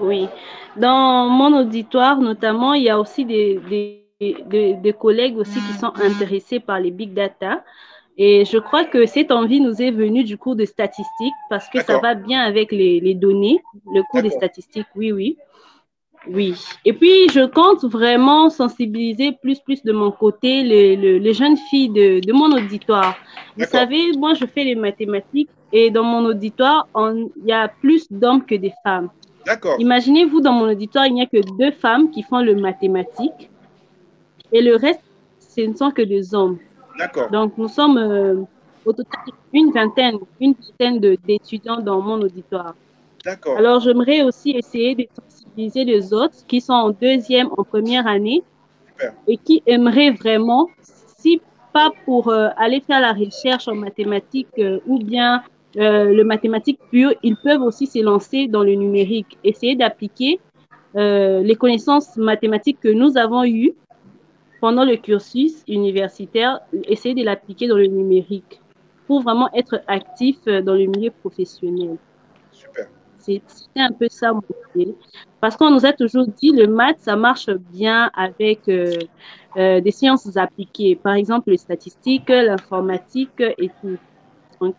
Oui. Dans mon auditoire, notamment, il y a aussi des, des, des, des collègues aussi qui sont intéressés par les big data. Et je crois que cette envie nous est venue du cours de statistiques parce que ça va bien avec les, les données, le cours des statistiques, oui, oui. Oui. Et puis, je compte vraiment sensibiliser plus, plus de mon côté les, les, les jeunes filles de, de mon auditoire. Vous savez, moi, je fais les mathématiques et dans mon auditoire, il y a plus d'hommes que des femmes. D'accord. Imaginez-vous, dans mon auditoire, il n'y a que deux femmes qui font le mathématique et le reste, ce ne sont que des hommes. D'accord. Donc, nous sommes euh, au total une vingtaine, une vingtaine d'étudiants dans mon auditoire. D'accord. Alors, j'aimerais aussi essayer de sensibiliser les autres qui sont en deuxième, en première année Super. et qui aimeraient vraiment, si pas pour euh, aller faire la recherche en mathématiques euh, ou bien le mathématique pur, ils peuvent aussi se lancer dans le numérique, essayer d'appliquer les connaissances mathématiques que nous avons eues pendant le cursus universitaire, essayer de l'appliquer dans le numérique pour vraiment être actif euh, dans le milieu professionnel. Super. C'est- C'était un peu ça mon idée. Parce qu'on nous a toujours dit le maths, ça marche bien avec euh, euh, des sciences appliquées. Par exemple, les statistiques, l'informatique et tout. Donc,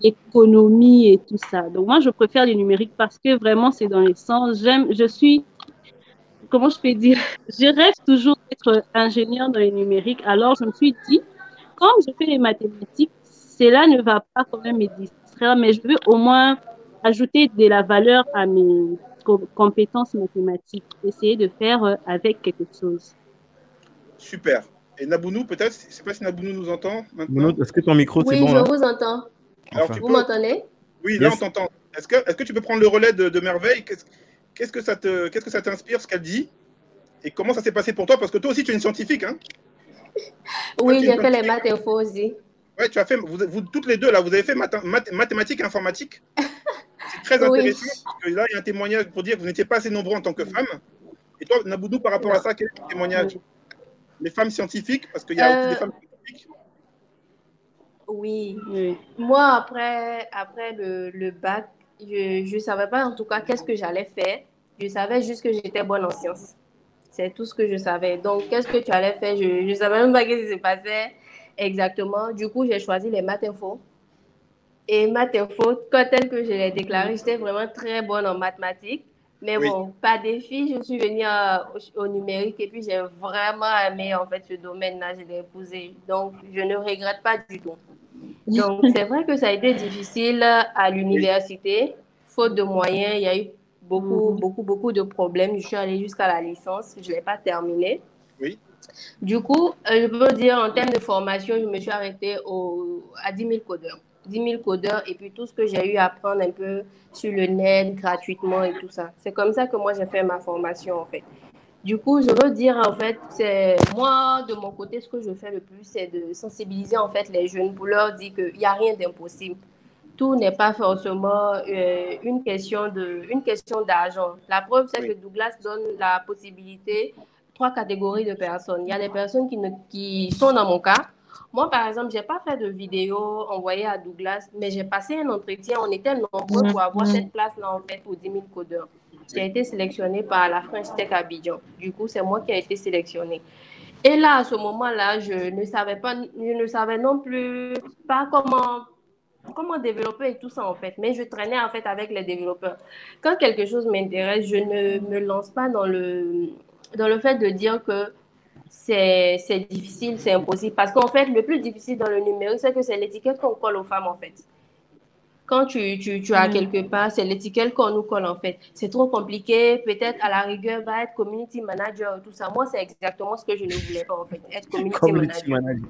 l'économie et tout ça. Donc, moi, je préfère le numérique parce que vraiment, c'est dans les sens. J'aime, je suis, comment je peux dire, je rêve toujours d'être ingénieur dans le numérique. Alors, je me suis dit, comme je fais les mathématiques, cela ne va pas quand même me distraire, mais je veux au moins ajouter de la valeur à mes co- compétences mathématiques, essayer de faire euh, avec quelque chose. Super. Et Nabounou, peut-être, je ne sais pas si Nabounou nous entend maintenant. Est-ce que ton micro, c'est Oui, bon je là? vous entends. Alors, Enfin. tu Vous peux- m'entendez? Oui, là, Yes. on t'entend. Est-ce que, est que tu peux prendre le relais de, de Merveille? Qu'est-ce- qu'est-ce que ça te, qu'est-ce que ça t'inspire ce qu'elle dit? Et comment ça s'est passé pour toi? Parce que toi aussi tu es une scientifique, hein Oui, j'ai fait les maths info aussi. Ouais, tu as fait, vous, vous, toutes les deux là, vous avez fait math mathématiques informatique. C'est très intéressant oui. parce que là il y a un témoignage pour dire que vous n'étiez pas assez nombreux en tant que femme. Et toi, Naboudou, par rapport à ça, quel est ton témoignage? Les femmes scientifiques, parce qu'il y a euh... aussi des femmes scientifiques. Oui. oui. Moi, après, après le, le bac, je ne savais pas en tout cas qu'est-ce que j'allais faire. Je savais juste que j'étais bonne en sciences. C'est tout ce que je savais. Donc, qu'est-ce que tu allais faire? Je ne savais même pas ce qui se passait exactement. Du coup, j'ai choisi les maths info. Et maths info, quand tel que je l'ai déclaré, j'étais vraiment très bonne en mathématiques. Mais oui. bon, pas défi, je suis venue au, au, numérique et puis j'ai vraiment aimé en fait ce domaine-là, je l'ai épousé. Donc, je ne regrette pas du tout. Donc, c'est vrai que ça a été difficile à l'université, faute de moyens. Il y a eu beaucoup, beaucoup, beaucoup de problèmes. Je suis allée jusqu'à la licence, je ne l'ai pas terminée. Oui. Du coup, je peux dire en termes de formation, je me suis arrêtée au, à 10 000 codeurs. 10 000 codeurs et puis tout ce que j'ai eu à apprendre un peu sur le net gratuitement et tout ça. C'est comme ça que moi j'ai fait ma formation en fait. Du coup, je veux dire en fait, c'est moi de mon côté, ce que je fais le plus, c'est de sensibiliser en fait les jeunes pour leur dire qu'il n'y a rien d'impossible. Tout n'est pas forcément euh, une question de, une question d'argent. La preuve, c'est oui. que Douglas donne la possibilité trois catégories de personnes. Il y a des personnes qui, ne, qui sont dans mon cas, moi, par exemple, je n'ai pas fait de vidéo envoyée à Douglas, mais j'ai passé un entretien. On était nombreux pour avoir cette place-là, en fait, pour 10 000 codeurs. J'ai été sélectionnée par la French Tech Abidjan. Du coup, c'est moi qui ai été sélectionnée. Et là, à ce moment-là, je ne savais pas, je ne savais non plus pas comment, comment développer et tout ça, en fait. Mais je traînais, en fait, avec les développeurs. Quand quelque chose m'intéresse, je ne me lance pas dans le, dans le fait de dire que c'est difficile, c'est impossible. Parce qu'en fait, le plus difficile dans le numérique, c'est que c'est l'étiquette qu'on colle aux femmes, en fait. Quand tu, tu, tu as mmh. quelque part, c'est l'étiquette qu'on nous colle, en fait. C'est trop compliqué. Peut-être, à la rigueur, va être community manager, tout ça. Moi, c'est exactement ce que je ne voulais pas, en fait. Être community, community manager. manager.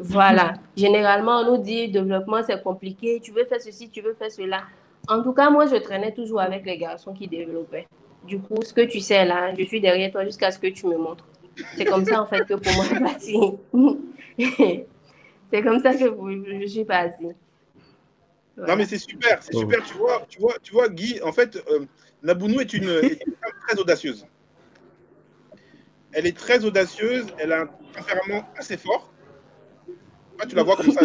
Voilà. Généralement, on nous dit, développement, c'est compliqué. Tu veux faire ceci, tu veux faire cela. En tout cas, moi, je traînais toujours avec les garçons qui développaient. Du coup, ce que tu sais là, je suis derrière toi jusqu'à ce que tu me montres. C'est comme ça, en fait, que pour moi, je suis partie. c'est comme ça que je suis partie. Voilà. Non, mais c'est super, c'est oh. super. Tu vois, tu, vois, tu vois, Guy, en fait, euh, Nabounou est une, est une femme très audacieuse. Elle est très audacieuse, elle a un tempérament assez fort. Tu la vois comme ça,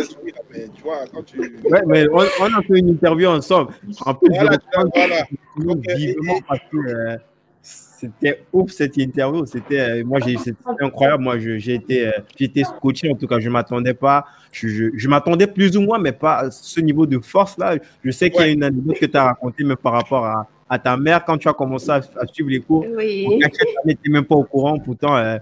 mais tu vois, quand tu. Ouais, mais on, on, a fait une interview ensemble. En plus, voilà, je voilà. Donc, vivement parce que. Euh, c'était ouf cette interview. C'était euh, moi j'ai c'était incroyable. Moi j'ai été euh, j'ai été coaché en tout cas. Je m'attendais pas. Je, je, je m'attendais plus ou moins, mais pas à ce niveau de force là. Je sais qu'il ouais. y a une anecdote que tu as racontée même par rapport à, à, ta mère quand tu as commencé à, à suivre les cours. Oui. Tu n'étais même pas au courant. Pourtant, euh,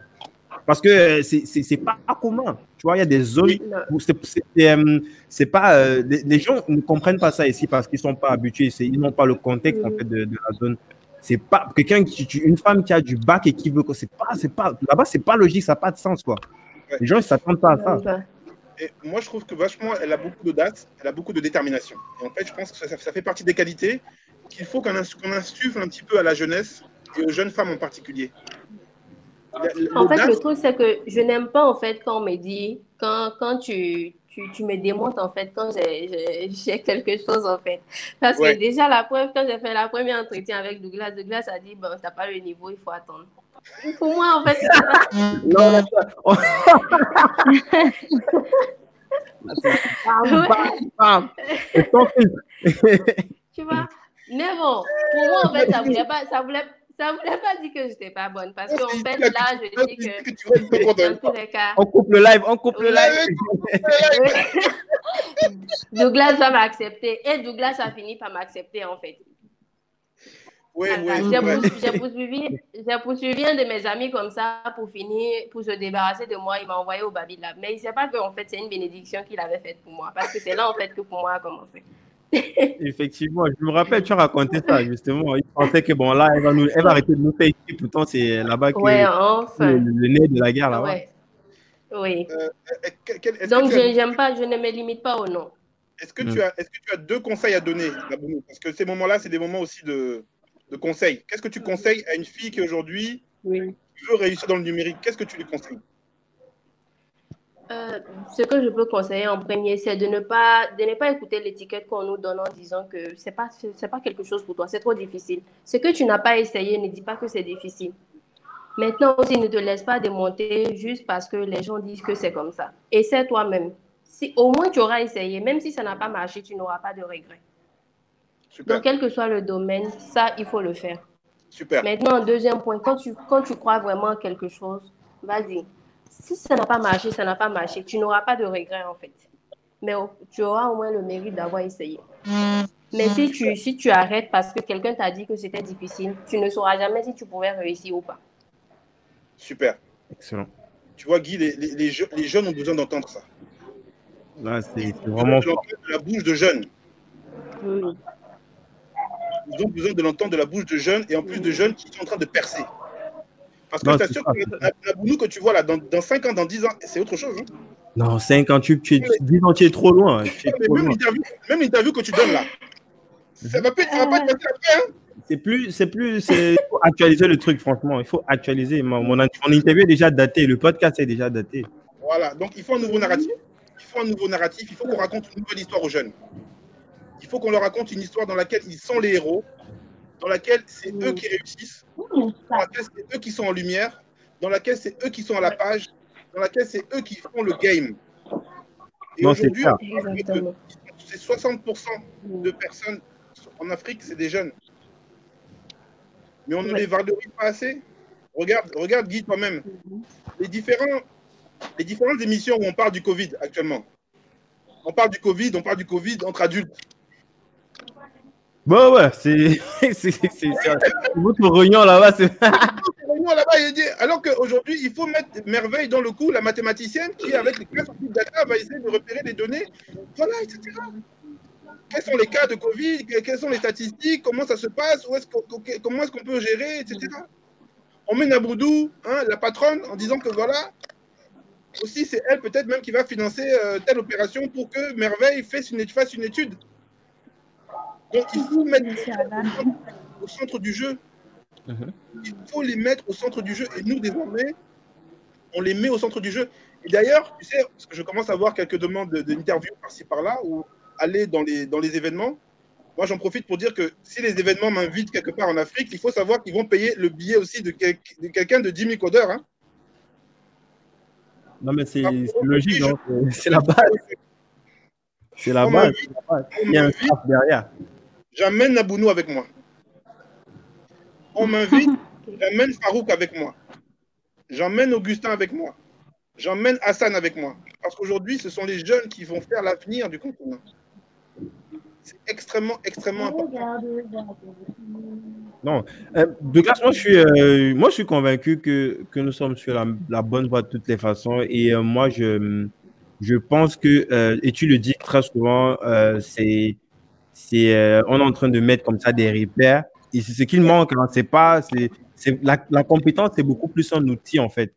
parce que c'est c'est pas commun. Tu vois, il y a des zones où c'est pas euh, les, les, gens ne comprennent pas ça ici parce qu'ils sont pas habitués. Ils n'ont pas le contexte en fait de, de la zone c'est pas quelqu'un qui une femme qui a du bac et qui veut c'est pas c'est pas là-bas c'est pas logique ça n'a pas de sens quoi. Ouais. les gens ils s'attendent pas à ça. Et moi je trouve que vachement elle a beaucoup d'audace elle a beaucoup de détermination. Et en fait je pense que ça, ça fait partie des qualités qu'il faut qu'on qu insuffle un petit peu à la jeunesse et aux jeunes femmes en particulier. En fait le truc c'est que je n'aime pas en fait quand on me dit quand, quand tu tu, tu, me démontres en fait quand j'ai quelque chose en fait. Parce ouais. que déjà la preuve, quand j'ai fait la première entretien avec Douglas, Douglas a dit bon, t'as pas le niveau, il faut attendre. Pour moi en fait, non, tu vois, mais bon, pour moi en fait, ça voulait pas, ça voulait ça ne voulait pas dire que je n'étais pas bonne. Parce qu'en fait, là, je dis que, dans tous les cas. On coupe le live, on coupe le live. Douglas va m'accepter. Et Douglas a fini par m'accepter, en fait. Oui, oui, j'ai poursuivi, poursuivi un de mes amis comme ça pour finir, pour se débarrasser de moi. Il m'a envoyé au Babylab. Mais il ne sait pas qu'en fait, c'est une bénédiction qu'il avait faite pour moi. Parce que c'est là, en fait, que pour moi a commencé. Effectivement, je me rappelle, tu as raconté ça justement. Il pensait que bon, là, elle va, nous, elle va arrêter de nous faire ici. Pourtant, c'est là-bas que ouais, enfin. le, le, nez de la guerre là-bas. Ouais. Oui. Euh, Donc, je pas, je ne me limite pas au nom. Est-ce que, mm. tu as, est que tu as deux conseils à donner, Parce que ces moments-là, c'est des moments aussi de, de conseils. Qu'est-ce que tu conseilles à une fille qui aujourd'hui Oui. veut réussir dans le numérique? Qu'est-ce que tu lui conseilles? Euh, ce que je peux conseiller en premier, c'est de ne pas, de ne pas écouter l'étiquette qu'on nous donne en disant que c'est pas, c'est pas quelque chose pour toi, c'est trop difficile. Ce que tu n'as pas essayé, ne dis pas que c'est difficile. Maintenant aussi, ne te laisse pas démonter juste parce que les gens disent que c'est comme ça. Essaie toi-même. Si au moins tu auras essayé, même si ça n'a pas marché, tu n'auras pas de regrets. Super, Donc, quel que soit le domaine, ça, il faut le faire. super. Maintenant, deuxième point, quand tu, quand tu crois vraiment en quelque chose, vas-y. Si ça n'a pas marché, ça n'a pas marché. Tu n'auras pas de regrets, en fait. Mais tu auras au moins le mérite d'avoir essayé. Mais si tu, si tu arrêtes parce que quelqu'un t'a dit que c'était difficile, tu ne sauras jamais si tu pourrais réussir ou pas. Super. Excellent. Tu vois, Guy, les, les- les je- les jeunes ont besoin d'entendre ça. Là, c'est c'est Ils ont vraiment besoin de l'entendre de la bouche de jeunes. Oui. Ils ont besoin de l'entendre de la bouche de jeunes et en plus de jeunes qui sont en train de percer. Parce que je c'est t'assure que Bounou que tu vois là, dans, dans 5 ans, dans 10 ans, c'est autre chose. hein. Non, 58, tu es, 10 ans, tu es trop loin. Tu es trop même loin. l'interview, même l'interview que tu donnes là, ça va pas, ça va pas être passé après. Hein. C'est plus, c'est plus, c'est il faut actualiser le truc, franchement. Il faut actualiser. Mon interview est déjà daté, le podcast est déjà daté. Voilà, donc il faut un nouveau narratif. Il faut un nouveau narratif, il faut qu'on raconte une nouvelle histoire aux jeunes. Il faut qu'on leur raconte une histoire dans laquelle ils sont les héros, dans laquelle c'est eux qui réussissent, dans laquelle c'est eux qui sont en lumière, dans laquelle c'est eux qui sont à la page, dans laquelle c'est eux qui font le game. Et Non, c'est aujourd'hui, c'est 60% de personnes en Afrique, c'est des jeunes. Mais on ne les valorise pas assez. Regarde, regarde Guy toi-même. Les, différents, les différentes émissions où on parle du Covid actuellement. On parle du Covid, on parle du Covid entre adultes. Bon, ouais, c'est, c'est, votre réunion là-bas, c'est, là-bas, alors qu'aujourd'hui, il faut mettre Merveille dans le coup, la mathématicienne, qui, avec les classes big data, va essayer de repérer les données, voilà, etc. Quels sont les cas de Covid? Que- Quelles sont les statistiques? Comment ça se passe? Où qu'on- que- Comment est-ce qu'on peut gérer, etc. On met Naboudou, hein, la patronne, en disant que voilà, aussi, c'est elle peut-être même qui va financer euh, telle opération pour que Merveille fasse une étude. Donc, il faut mettre au centre du jeu. Mhm. Il faut les mettre au centre du jeu. Et nous, désormais, on les met au centre du jeu. Et d'ailleurs, tu sais, parce que je commence à avoir quelques demandes de- d'interviews par-ci par-là, ou aller dans les, dans les événements. Moi, j'en profite pour dire que si les événements m'invitent quelque part en Afrique, il faut savoir qu'ils vont payer le billet aussi de, quel- de quelqu'un de 10 000 codeurs. hein. non, mais c'est, Ah, logique, hein, c'est, c'est la base, c'est la base. la Il y a un staff derrière. J'amène Nabounou avec moi. On m'invite, j'amène Farouk avec moi. J'emmène Augustin avec moi. J'emmène Hassan avec moi. Parce qu'aujourd'hui, ce sont les jeunes qui vont faire l'avenir du continent. C'est extrêmement, extrêmement important. Non. Euh, de classe, moi je suis, euh, moi, je suis convaincu que, que nous sommes sur la, la bonne voie de toutes les façons. Et euh, moi, je, je pense que, euh, et tu le dis très souvent, euh, c'est, c'est, euh, on est en train de mettre comme ça des repères. Et c'est ce qu'il manque. Hein, c'est pas, c'est, c'est, la, la compétence, c'est beaucoup plus un outil en fait.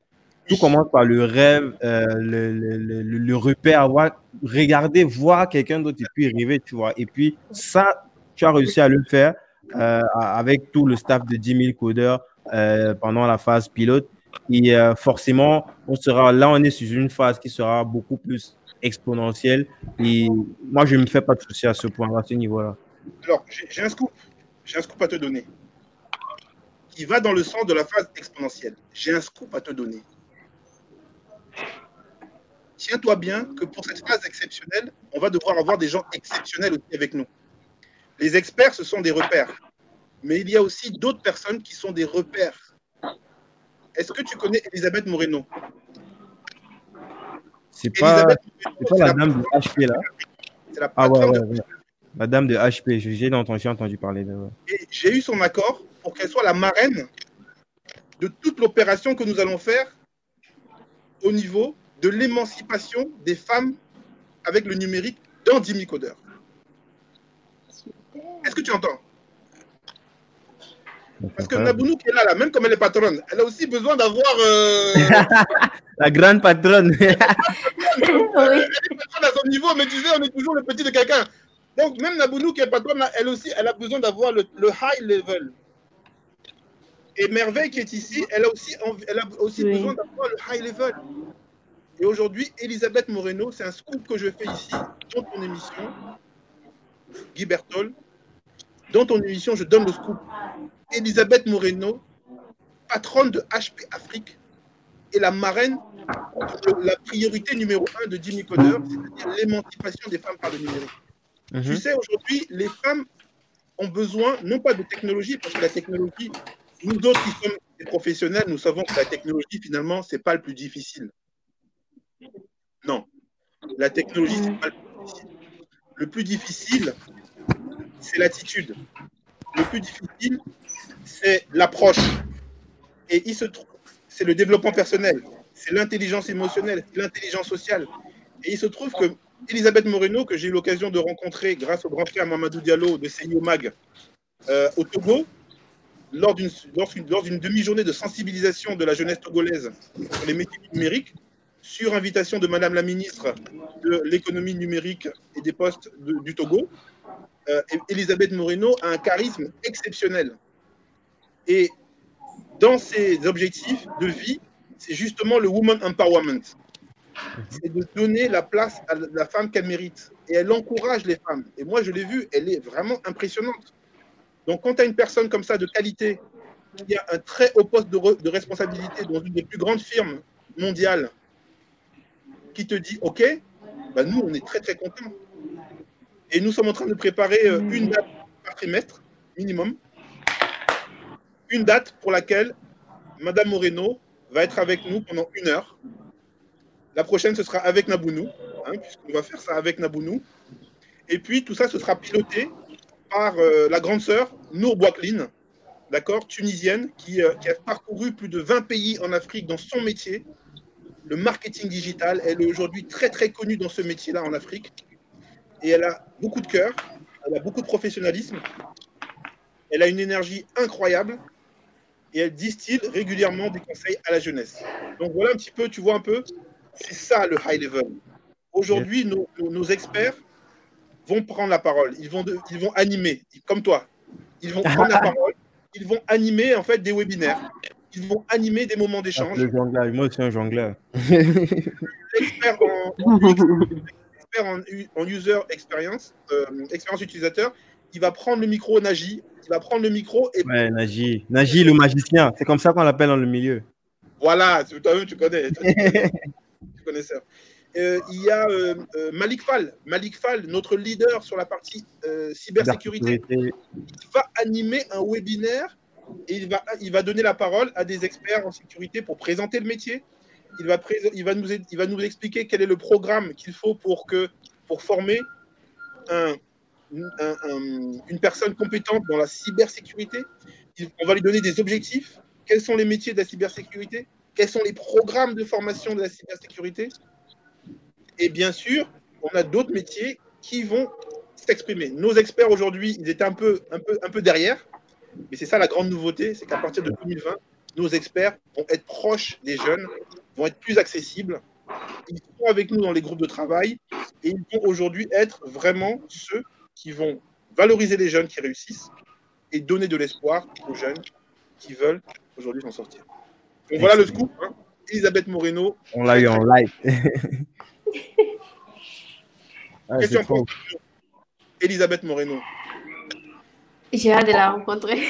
Tout commence par le rêve, euh, le, le, le, le repère, avoir, regarder, voir quelqu'un d'autre et puis rêver, tu vois. Et puis ça, tu as réussi à le faire euh, avec tout le staff de 10 000 codeurs euh, pendant la phase pilote. Et euh, forcément, on sera là, on est sur une phase qui sera beaucoup plus exponentielle. Et moi, je ne me fais pas de souci à ce point, à ce niveau-là. Alors, j'ai un scoop. J'ai un scoop à te donner. Qui va dans le sens de la phase exponentielle. J'ai un scoop à te donner. Tiens-toi bien que pour cette phase exceptionnelle, on va devoir avoir des gens exceptionnels aussi avec nous. Les experts, ce sont des repères. Mais il y a aussi d'autres personnes qui sont des repères. Est-ce que tu connais Elisabeth Moreno? C'est pas, Elisabeth c'est pas la dame de HP là. c'est la Ah ouais, ouais, ouais. La dame de HP, j'ai j'ai entendu, parler de. ouais. J'ai eu son accord pour qu'elle soit la marraine de toute l'opération que nous allons faire au niveau de l'émancipation des femmes avec le numérique dans 10 000 codeurs. Est-ce que tu entends? Parce que Nabounou qui est là, là, même comme elle est patronne, elle a aussi besoin d'avoir... euh, La grande patronne. Oui. elle est patronne à son niveau, mais tu sais, on est toujours le petit de quelqu'un. Donc même Nabounou qui est patronne, là, elle aussi, elle a besoin d'avoir le, le high level. Et Merveille qui est ici, elle a aussi, elle a aussi besoin d'avoir le high level. Et aujourd'hui, Elisabeth Moreno, c'est un scoop que je fais ici dans ton émission, Guy Bertol. Dans ton émission, je donne le scoop. Elisabeth Moreno, patronne de HP Afrique, est la marraine de la priorité numéro un de Jimmy Coder, c'est-à-dire l'émancipation des femmes par le numérique. Tu mhm. sais, aujourd'hui, les femmes ont besoin, non pas de technologie, parce que la technologie, nous autres qui sommes des professionnels, nous savons que la technologie, finalement, ce n'est pas le plus difficile. Non. La technologie, ce n'est pas le plus difficile. Le plus difficile, c'est l'attitude. Le plus difficile, c'est l'approche. Et il se trouve, c'est le développement personnel, c'est l'intelligence émotionnelle, c'est l'intelligence sociale. Et il se trouve que Elisabeth Moreno, que j'ai eu l'occasion de rencontrer grâce au grand frère Mamadou Diallo de Seyo Mag euh, au Togo, lors d'une demi-journée de sensibilisation de la jeunesse togolaise sur les métiers numériques, sur invitation de Madame la ministre de l'économie numérique et des postes du Togo, euh, Elisabeth Moreno a un charisme exceptionnel. Et dans ses objectifs de vie, c'est justement le woman empowerment. C'est de donner la place à la femme qu'elle mérite. Et elle encourage les femmes. Et moi, je l'ai vu, elle est vraiment impressionnante. Donc, quand tu as une personne comme ça de qualité, qui a un très haut poste de, responsabilité dans une des plus grandes firmes mondiales, qui te dit OK, bah nous, on est très, très contents. Et nous sommes en train de préparer euh, une date par trimestre, minimum. Une date pour laquelle Madame Moreno va être avec nous pendant une heure. La prochaine, ce sera avec Nabounou, hein, puisqu'on va faire ça avec Nabounou. Et puis, tout ça, ce sera piloté par euh, la grande sœur Nour Bouaklin, d'accord, tunisienne, qui, euh, qui, a parcouru plus de 20 pays en Afrique dans son métier, le marketing digital. Elle est aujourd'hui très, très connue dans ce métier-là en Afrique. Et elle a beaucoup de cœur, elle a beaucoup de professionnalisme, elle a une énergie incroyable et elle distille régulièrement des conseils à la jeunesse. Donc voilà un petit peu, tu vois un peu, c'est ça le high level. Aujourd'hui, nos, experts vont prendre la parole, ils vont, ils vont animer, comme toi. Ils vont prendre la parole, ils vont animer en fait des webinaires, ils vont animer des moments d'échange. Le jongleur, moi aussi un jongleur. L'expert en, en, user experience, euh, expérience utilisateur, il va prendre le micro Naji, il va prendre le micro et. Ouais, Naji. Naji, le magicien. C'est comme ça qu'on l'appelle dans le milieu. Voilà, toi-même, tu connais. tu connais ça. Euh, il y a euh, euh, Malik Fall. Malik Fall, notre leader sur la partie cybersécurité, il va animer un webinaire et il va, il va donner la parole à des experts en sécurité pour présenter le métier. Il va, nous, expliquer quel est le programme qu'il faut pour, former un, une personne compétente dans la cybersécurité. On va lui donner des objectifs. Quels sont les métiers de la cybersécurité? Quels sont les programmes de formation de la cybersécurité? Et bien sûr, on a d'autres métiers qui vont s'exprimer. Nos experts aujourd'hui, ils étaient un peu derrière. Mais c'est ça la grande nouveauté, c'est qu'à partir de 2020, nos experts vont être proches des jeunes, vont être plus accessibles. Ils sont avec nous dans les groupes de travail et ils vont aujourd'hui être vraiment ceux qui vont valoriser les jeunes qui réussissent et donner de l'espoir aux jeunes qui veulent aujourd'hui s'en sortir. Donc voilà le scoop. Hein. Elisabeth Moreno. On l'a eu en live. Question pour Elisabeth Moreno. J'ai hâte de la rencontrer.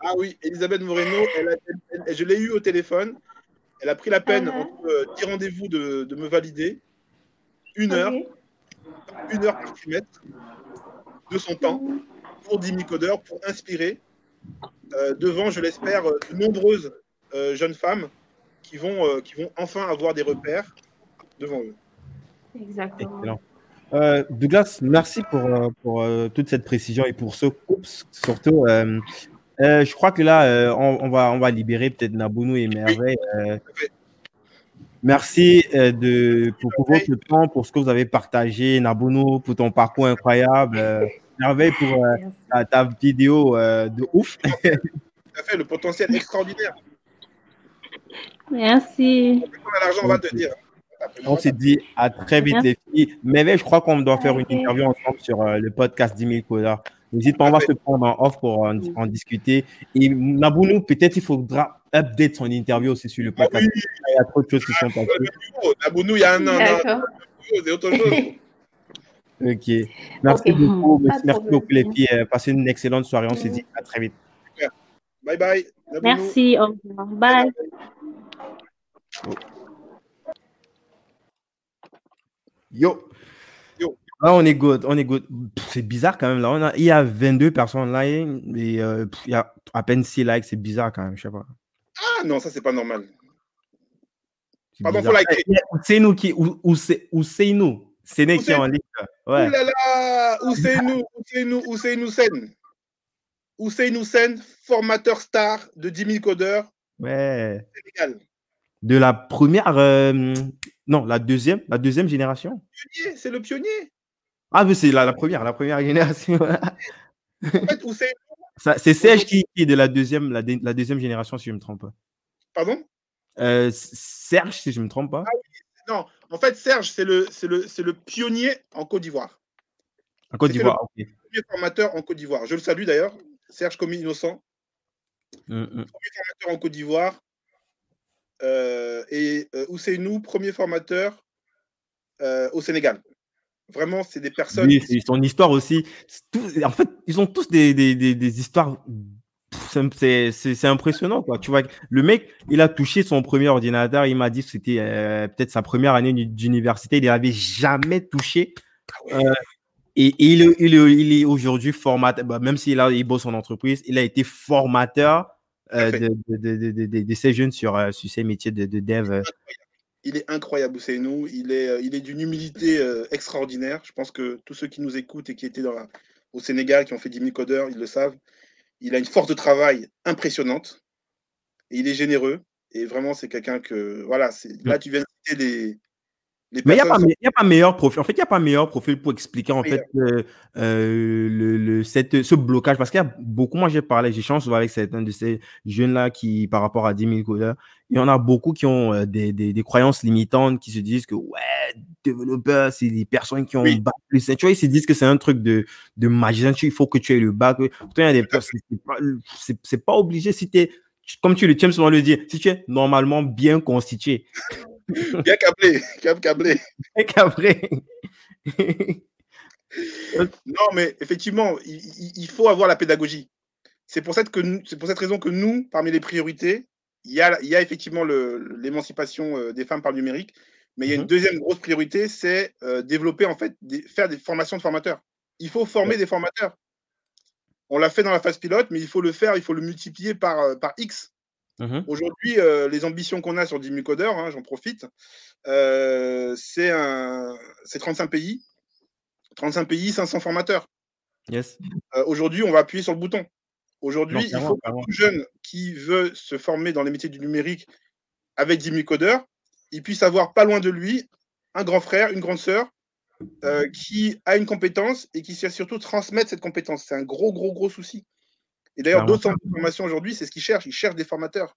ah oui, Elisabeth Moreno, je l'ai eu au téléphone. Elle a pris la peine, uh-huh. entre 10 rendez-vous, de, me valider. Une heure. Une heure par trimestre de son temps pour Dimi Coder, pour inspirer euh, devant, je l'espère, de nombreuses euh, jeunes femmes qui vont, euh, qui vont enfin avoir des repères devant eux. Exactement. Douglas, merci pour, pour toute cette précision et pour ce coup, surtout. Je crois que là, on, va, on va libérer peut-être Nabounou et Merveille. Merci de, pour, pour, votre temps, pour ce que vous avez partagé, Nabounou, pour ton parcours incroyable. Merveille pour euh, ta, vidéo euh, de ouf. Tout à fait, le potentiel extraordinaire. Merci. on va te dire. On s'est dit à très vite, les filles. Mais je crois qu'on doit faire une interview ensemble sur euh, le podcast 10 000 Coda. N'hésite pas, on va se prendre en off pour en, en discuter. Et Nabounou, peut-être il faudra update son interview aussi sur le Ah podcast. oui, Il y a trop de choses qui sont passées. Nabounou, il y a un an, D'accord. c'est autre chose. Ok. Merci beaucoup. Pas Merci beaucoup, les filles. Euh, Passez une excellente soirée. On se dit à très vite. Bye bye. Nabounou. Merci, au revoir. Bye. Yo. Là, on est good. On est good. C'est bizarre quand même. Là, on a, il y a 22 personnes là et, euh, pff, il y a à peine 6 likes. C'est bizarre quand même. Je sais pas. Ah non, ça, c'est pas normal. C'est Pardon, faut liker. C'est nous qui. Ou, ou c'est ou c'est nous. C'est nous qui est en ligne. Ouais. Ouh là là, Ousseinou, Ousseinou, Ousseinou Sen. Ousseinou Sen, formateur star de 10 000 codeurs Ouais. Sénégal. De la première. euh, non, la deuxième. La deuxième génération. Pionnier, C'est le pionnier. Ah, mais c'est la, la première. La première génération. En fait, c'est? Serge qui, qui est de la deuxième, la, deuxième génération, si je ne me trompe pas. pardon? Euh, Serge, si je ne me trompe pas. Non, en fait, Serge, c'est le, c'est le, c'est le pionnier en Côte d'Ivoire. En Côte d'Ivoire, ok. Premier formateur en Côte d'Ivoire. Je le salue d'ailleurs, Serge Commis Innocent, Mm, mm. premier formateur en Côte d'Ivoire. Euh, et euh, Ousseinou, premier formateur euh, au Sénégal. Vraiment, c'est des personnes. Oui, c'est son histoire aussi. Tout- en fait, ils ont tous des, des, des, des histoires. C'est- impressionnant, quoi. Tu vois, le mec, il a touché son premier ordinateur. Il m'a dit que c'était euh, peut-être sa première année d'uni- d'université. Il n'avait jamais touché. Euh, et, et il, est- il, est- il est aujourd'hui formateur. bah, même s'il a, il bosse en entreprise, il a été formateur euh, de, de, de, de, ces jeunes sur, sur ces métiers de dev. Il est incroyable, Ousseinou. Il est, euh, il est d'une humilité euh, extraordinaire. Je pense que tous ceux qui nous écoutent et qui étaient dans la- au Sénégal, qui ont fait 10 000 codeurs, ils le savent. Il a une force de travail impressionnante. Et il est généreux. Et vraiment, c'est quelqu'un que. Voilà, là, tu viens de citer les. Les Mais il n'y a, pas meilleur profil. En fait, il n'y a pas meilleur profil pour expliquer en Meilleur. fait euh, euh, le, le- cette, ce blocage. Parce qu'il y a beaucoup, moi j'ai parlé, j'échange souvent avec certains de ces jeunes-là qui, par rapport à 10 000 codeurs, il y en a beaucoup qui ont euh, des, des, des croyances limitantes, qui se disent que ouais, développeur, c'est des personnes qui ont Oui. bac plus. Tu vois, ils se disent que c'est un truc de, de magicien, il faut que tu aies le bac. Pourtant, il y a des personnes, c'est pas, pas obligé si tu es, comme tu le tiens souvent le dire, si tu es normalement bien constitué. Bien câblés. câb- câblés. Et qu'après. Non, mais effectivement, il, faut avoir la pédagogie. C'est pour, cette que nous- pour cette raison que nous, parmi les priorités, il y a, il y a effectivement le- l'émancipation euh, des femmes par le numérique, mais il y a Mhm. une deuxième grosse priorité, c'est euh, développer, en fait, des- faire des formations de formateurs. Il faut former des formateurs. On l'a fait dans la phase pilote, mais il faut le faire, il faut le multiplier par, euh, par X. Mhm. Aujourd'hui, euh, les ambitions qu'on a sur 10 000 codeurs, hein, j'en profite, euh, c'est un- c'est 35 pays. 35 pays, 500 formateurs. Yes. Euh, Aujourd'hui, on va appuyer sur le bouton. Aujourd'hui, il faut que tout jeune qui veut se former dans les métiers du numérique avec 10 000 codeurs, il puisse avoir pas loin de lui un grand frère, une grande sœur qui a une compétence et qui sait surtout transmettre cette compétence. C'est un gros, gros, gros souci. Et d'ailleurs, d'autres centres de formation aujourd'hui, c'est ce qu'ils cherchent. Ils cherchent des formateurs.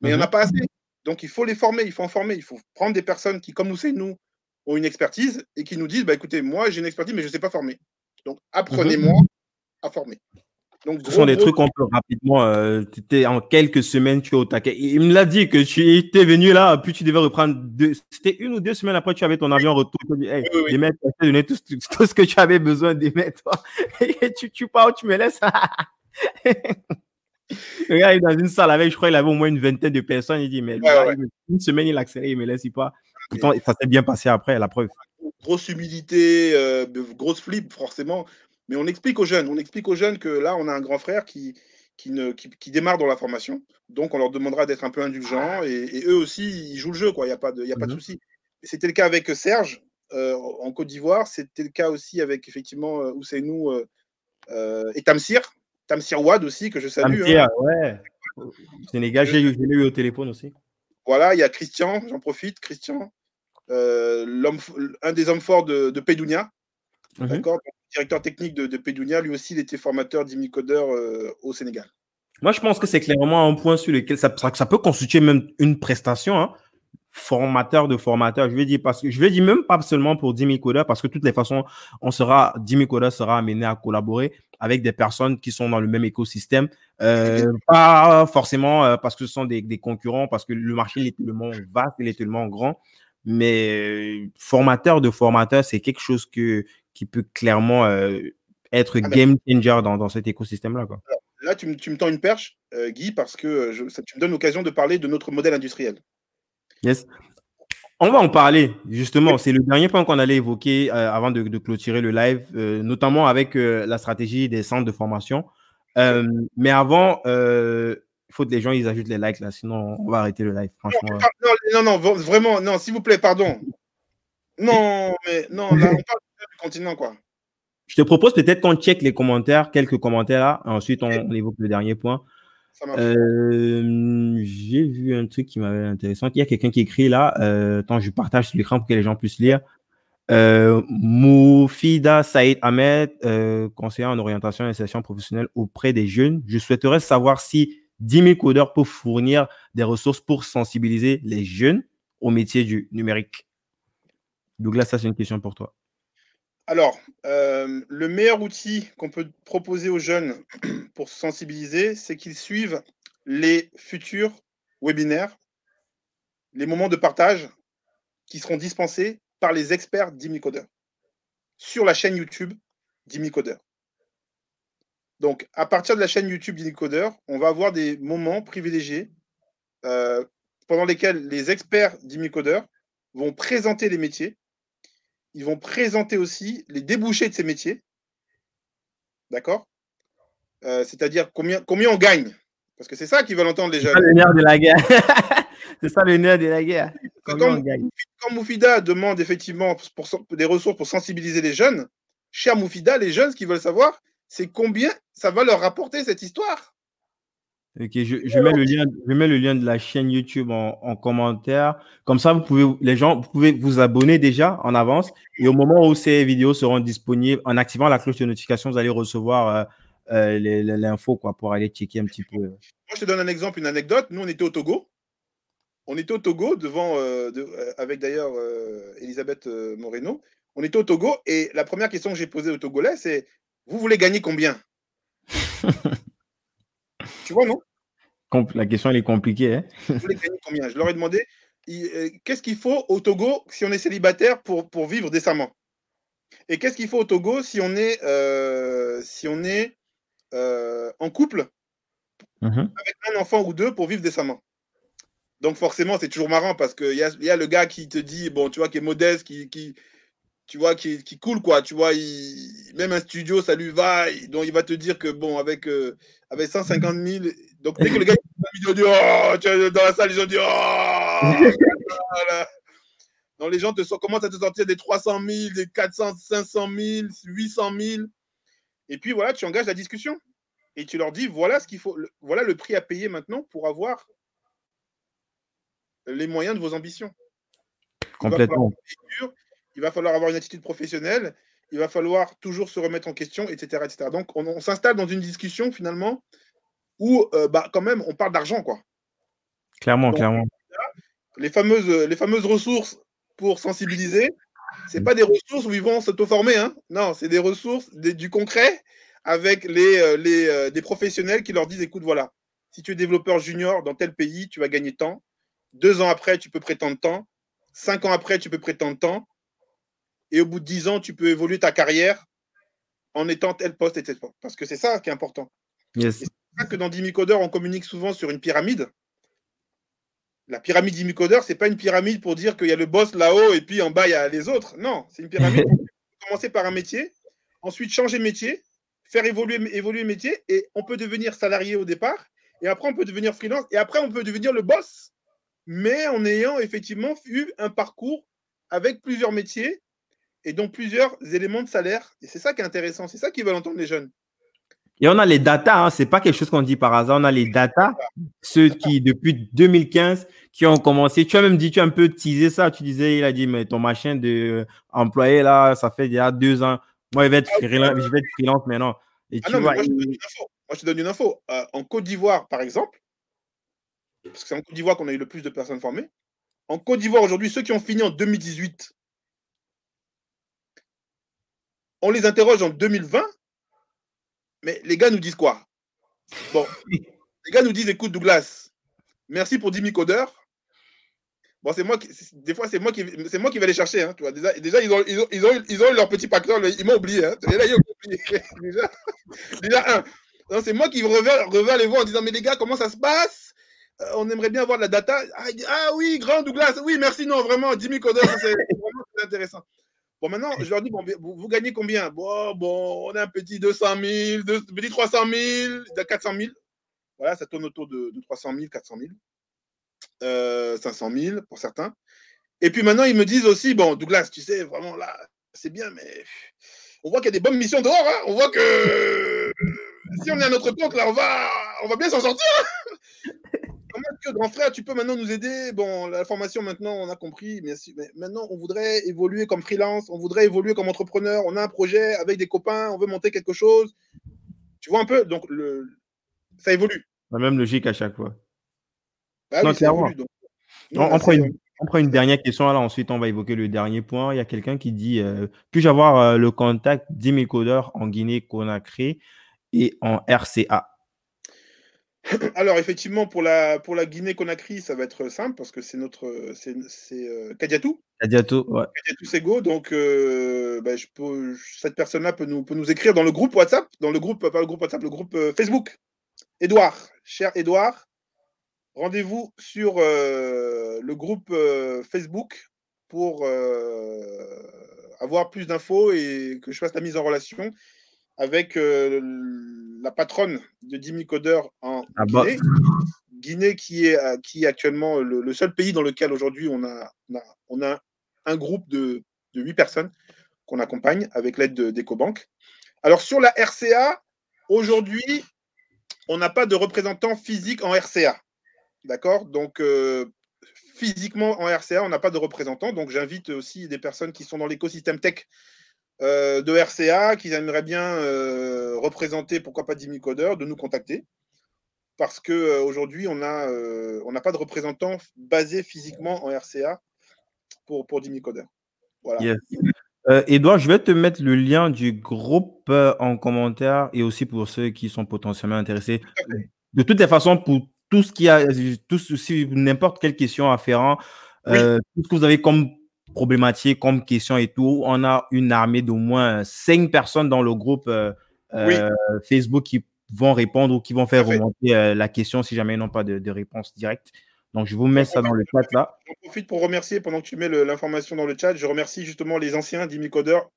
Mais il n'y en Mhm. a pas assez. Donc, il faut les former, il faut en former. Il faut prendre des personnes qui, comme nous, c'est nous, ont une expertise et qui nous disent bah, écoutez, moi, j'ai une expertise, mais je ne sais pas former. Donc, apprenez-moi à former. Donc, Mhm. Ce gros, sont des gros- trucs qu'on peut rapidement. Euh, en quelques semaines, tu es au taquet. Il me l'a dit que tu étais venu là, puis tu devais reprendre deux. C'était une ou deux semaines après, tu avais ton avion en retour. Tu dit, hey, Oui, oui, je t'ai donné tout, ce- tout ce que tu avais besoin d'émettre. toi. Et tu, tu pars, tu me laisses? Le gars, est dans une salle avec, je crois, il avait au moins une vingtaine de personnes. Il dit, mais Ouais, ouais. une semaine, il accélère, il me laisse part. Pourtant, ça s'est bien passé après, la preuve. grosse humilité, euh, grosse flip, forcément. Mais on explique aux jeunes, on explique aux jeunes que là, on a un grand frère qui, qui, ne, qui, qui démarre dans la formation. Donc, on leur demandera d'être un peu indulgents. Et, et eux aussi, ils jouent le jeu, quoi. Il n'y a pas de, il y a pas de Mhm. souci. C'était le cas avec Serge euh, en Côte d'Ivoire. C'était le cas aussi avec, effectivement, euh, Ousseinou euh, et Tamsir. Tamsir Wad aussi, que je salue. Hein. ouais. Sénégal, j'ai eu au téléphone aussi. Voilà, il y a Christian, j'en profite, Christian, euh, l'homme un des hommes forts de, de Pédounia. Mhm. D'accord Directeur technique de, de Pédounia, lui aussi, il était formateur d'imicodeurs euh, au Sénégal. Moi, je pense que c'est clairement un point sur lequel ça, ça, ça peut constituer même une prestation. hein. Formateur de formateur, je vais dire parce que je vais dire même pas seulement pour 10 000 codeurs, parce que de toutes les façons, on sera 10 000 codeurs sera amené à collaborer avec des personnes qui sont dans le même écosystème. Euh, pas forcément euh, parce que ce sont des, des, concurrents, parce que le marché est tellement vaste, il est tellement grand, mais formateur de formateur, c'est quelque chose que, qui peut clairement être ah game changer dans, dans cet écosystème-là. Là, tu, tu, me tends une perche, Guy, parce que je, ça, tu me donnes l'occasion de parler de notre modèle industriel. Yes. On va en parler, justement. C'est le dernier point qu'on allait évoquer euh, avant de, clôturer le live, euh, notamment avec euh, la stratégie des centres de formation. mais avant, il faut que les gens ils ajoutent les likes, là, sinon on va arrêter le live, franchement. Non, non, non, vraiment, non, s'il vous plaît, pardon. Non, mais non, là, on parle du continent, quoi. Je te propose peut-être qu'on check les commentaires, quelques commentaires là, ensuite on évoque le dernier point. J'ai vu un truc qui m'avait intéressant. Il y a quelqu'un qui écrit là. Euh, attends, je partage sur l'écran pour que les gens puissent lire. Euh, Moufida Saïd Ahmed, euh, conseiller en orientation et insertion professionnelle auprès des jeunes. Je souhaiterais savoir si 10 000 codeurs peuvent fournir des ressources pour sensibiliser les jeunes au métier du numérique. Douglas, ça c'est une question pour toi. Alors, euh, le meilleur outil qu'on peut proposer aux jeunes pour se sensibiliser, c'est qu'ils suivent les futurs webinaires, les moments de partage qui seront dispensés par les experts d'Imicodeur sur la chaîne YouTube d'Imicodeur. Donc, à partir de la chaîne YouTube d'Imicodeur, on va avoir des moments privilégiés euh, pendant lesquels les experts d'Imicodeur vont présenter les métiers ils vont présenter aussi les débouchés de ces métiers. D'accord? Euh, C'est-à-dire combien, combien on gagne? Parce que c'est ça qu'ils veulent entendre les jeunes. C'est ça le nerf de la guerre. c'est ça le nerf de la guerre. Quand, Moufida demande effectivement des ressources pour sensibiliser les jeunes, cher Moufida, les jeunes, ce qu'ils veulent savoir, c'est combien ça va leur rapporter cette histoire? Ok, je, mets le lien, je mets le lien de la chaîne YouTube en, commentaire. Comme ça, vous pouvez, les gens, vous pouvez vous abonner déjà en avance. Et au moment où ces vidéos seront disponibles, en activant la cloche de notification, vous allez recevoir euh, euh, l'info quoi, pour aller checker un petit peu. Moi, je te donne un exemple, une anecdote. Nous, on était au Togo. On était au Togo devant, euh, avec d'ailleurs Elisabeth Moreno. On était au Togo et la première question que j'ai posée au Togolais, c'est Vous voulez gagner combien? Tu vois, non La question, elle est compliquée. Hein. Combien? Je leur ai demandé euh, qu'est-ce qu'il faut au Togo si on est célibataire pour, pour vivre décemment? Et qu'est-ce qu'il faut au Togo si on est, euh, si on est euh, en couple mmh avec un enfant ou deux pour vivre décemment? Donc forcément, c'est toujours marrant parce qu'il y a, y a le gars qui te dit, bon, tu vois, qui est modeste, qui, qui, tu vois, qui, qui coule, quoi. Tu vois, il, même un studio, ça lui va. donc, il va te dire que, bon, avec, euh, avec 150 000. Donc, dès que le gars il dit, oh, tu vois, dans la salle, les gens disent, oh, Donc, les gens te, commencent à te sortir des 300 000, des 400, 500 000, 800 000. Et puis, voilà, tu engages la discussion. Et tu leur dis, voilà ce qu'il faut, voilà le prix à payer maintenant pour avoir les moyens de vos ambitions. Complètement il va falloir avoir une attitude professionnelle, il va falloir toujours se remettre en question, etc. etc. Donc, on, s'installe dans une discussion finalement où, euh, bah, quand même, on parle d'argent, quoi. Clairement, clairement. Les fameuses, les fameuses ressources pour sensibiliser, ce pas des ressources où ils vont s'auto-former, hein. non, c'est des ressources, du concret avec les, euh, les, euh, des professionnels qui leur disent écoute, voilà, si tu es développeur junior dans tel pays, tu vas gagner tant. Deux ans après, tu peux prétendre tant. Cinq ans après, tu peux prétendre tant et au bout de 10 ans, tu peux évoluer ta carrière en étant tel poste, etc. Parce que c'est ça qui est important. C'est ça que dans Dimicodeur, on communique souvent sur une pyramide. La pyramide Dimicodeur, ce n'est pas une pyramide pour dire qu'il y a le boss là-haut et puis en bas, il y a les autres. Non, c'est une pyramide commencer par un métier, ensuite changer métier, faire évoluer, évoluer métier, et on peut devenir salarié au départ, et après on peut devenir freelance, et après on peut devenir le boss, mais en ayant effectivement eu un parcours avec plusieurs métiers et donc plusieurs éléments de salaire. Et c'est ça qui est intéressant, c'est ça qu'ils veulent entendre les jeunes. Et on a les datas, hein, c'est pas quelque chose qu'on dit par hasard, on a les datas, ceux qui, depuis 2015, qui ont commencé. Tu as même dit, tu as un peu teasé ça, tu disais, il a dit, mais ton machin de employé là, ça fait déjà deux ans. Moi, je vais être, ah, freelance, je vais être freelance maintenant. Et ah non, moi, je te donne une info. Moi, je te donne une info. Euh, en Côte d'Ivoire, par exemple, parce que c'est en Côte d'Ivoire qu'on a eu le plus de personnes formées. En Côte d'Ivoire, aujourd'hui, ceux qui ont fini en 2018, on les interroge en 2020, Mais les gars nous disent quoi? Bon, les gars nous disent écoute, Douglas, merci pour 10 000 codeurs. Bon, c'est moi qui, des fois, c'est moi qui, c'est moi qui vais les chercher. Hein, tu vois. Déjà, déjà ils, ont, ils, ont, ils, ont, ils ont leur petit pacteur, ils m'ont oublié. Hein. Là, ils ont oublié. déjà, déjà, un. c'est moi qui reviens, reviens les voir en disant Mais les gars, comment ça se passe? Euh, On aimerait bien avoir de la data. Ah, ah, oui, grand Douglas, oui, merci. Non, vraiment, 10 000 codeurs, c'est vraiment intéressant. Bon, maintenant, je leur dis, bon, vous, vous gagnez combien? Bon, bon, on a un petit 200 000, deux, petit 300 000, 400 000. Voilà, ça tourne autour de, de 300 000, 400 000, euh, 500 000 pour certains. Et puis maintenant, ils me disent aussi, bon, Douglas, tu sais, vraiment là, c'est bien, mais on voit qu'il y a des bonnes missions dehors. Hein on voit que si on est à notre compte, là, on va, on va bien s'en sortir. Hein Que grand frère, tu peux maintenant nous aider Bon, la formation maintenant, on a compris, mais, maintenant, on voudrait évoluer comme freelance, on voudrait évoluer comme entrepreneur, on a un projet avec des copains, on veut monter quelque chose. Tu vois un peu? Donc, le... ça évolue. La même logique à chaque fois. Bah non, clairement. on, prend une, on, prend une, dernière question, ensuite on va évoquer le dernier point. Il y a quelqu'un qui dit euh, Puis-je avoir euh, le contact 10 000 codeurs en Guinée-Conakry et en RCA alors effectivement, pour la, pour la Guinée-Conakry, ça va être simple parce que c'est notre c'est, c'est euh, Kadiatou. Kadiatou, ouais. Kadiatou Sego. Donc euh, bah, je peux, cette personne-là peut nous, peut nous écrire dans le groupe WhatsApp, dans le groupe, pas le groupe WhatsApp, le groupe euh, Facebook. Edouard, cher Edouard, rendez-vous sur le groupe Facebook pour avoir plus d'infos et que je fasse la mise en relation avec euh, la patronne de Dimi Coder en ah bah. Guinée. Guinée qui est, euh, qui est actuellement le, seul pays dans lequel aujourd'hui on a, on a, un groupe de, de 8 personnes qu'on accompagne avec l'aide d'EcoBank. Alors sur la RCA, aujourd'hui, on n'a pas de représentant physique en RCA. D'accord? Donc, euh, physiquement en RCA, on n'a pas de représentant. Donc, j'invite aussi des personnes qui sont dans l'écosystème tech euh, de RCA qui aimeraient bien euh, représenter, pourquoi pas 10 000 codeurs, de nous contacter. Parce qu'aujourd'hui, euh, on n'a pas de représentant basé physiquement en RCA pour, pour 10 000 codeurs. Voilà. Edouard, je vais te mettre le lien du groupe en commentaire et aussi pour ceux qui sont potentiellement intéressés. De toutes les façons, pour tout ce qui a, tout, n'importe quelle question afférent, tout ce que vous avez comme problématique comme question et tout. On a une armée d'au moins cinq personnes dans le groupe euh, euh, Facebook qui vont répondre ou qui vont faire remonter euh, la question si jamais ils n'ont pas de, réponse directe. Donc, je vous mets ça dans le chat là. J'en profite pour remercier pendant que tu mets l'information dans le chat. Je remercie justement les anciens d'Imicodeur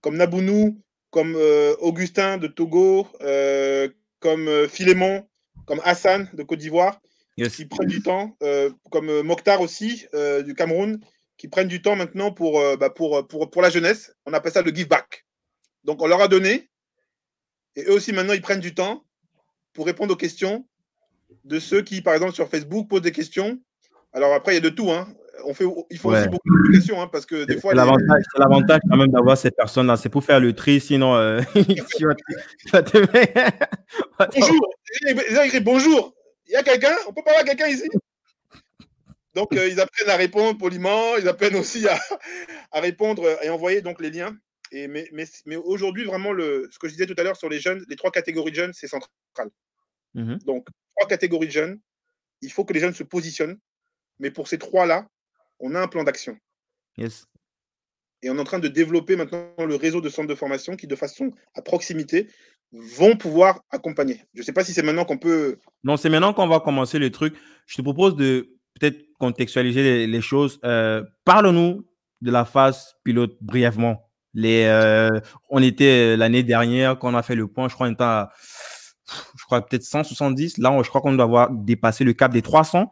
comme Nabounou, comme Augustin de Togo, comme Philémon, comme Hassan de Côte d'Ivoire, qui prennent du temps, comme Mokhtar aussi du Cameroun, qui prennent du temps maintenant pour, euh, bah, pour, pour, pour, la jeunesse. On appelle ça le give back. Donc, on leur a donné. Et eux aussi, maintenant, ils prennent du temps pour répondre aux questions de ceux qui, par exemple, sur Facebook, posent des questions. Alors, après, il y a de tout. Hein. On fait, il faut aussi beaucoup de questions hein, parce que des fois. L'avantage, les... l'avantage quand même d'avoir ces personnes-là. C'est pour faire le tri, sinon. Euh, bonjour. bonjour. Il y a quelqu'un? On peut parler à quelqu'un ici? Donc, euh, ils apprennent à répondre poliment, ils apprennent aussi à, répondre et envoyer donc les liens. Et, mais mais, mais aujourd'hui, vraiment, le, ce que je disais tout à l'heure sur les jeunes, les trois catégories de jeunes, c'est central. Mmh donc, trois catégories de jeunes, il faut que les jeunes se positionnent. Mais pour ces trois-là, on a un plan d'action. Yes. Et on est en train de développer maintenant le réseau de centres de formation qui, de façon à proximité, vont pouvoir accompagner. Je ne sais pas si c'est maintenant qu'on peut. Non, c'est maintenant qu'on va commencer le truc. Je te propose de peut-être contextualiser les, choses. Euh, Parle-nous de la phase pilote brièvement. Les, euh, on était l'année dernière quand on a fait le point, je crois, on était à, je crois peut-être 170. Là, je crois qu'on doit avoir dépassé le cap des 300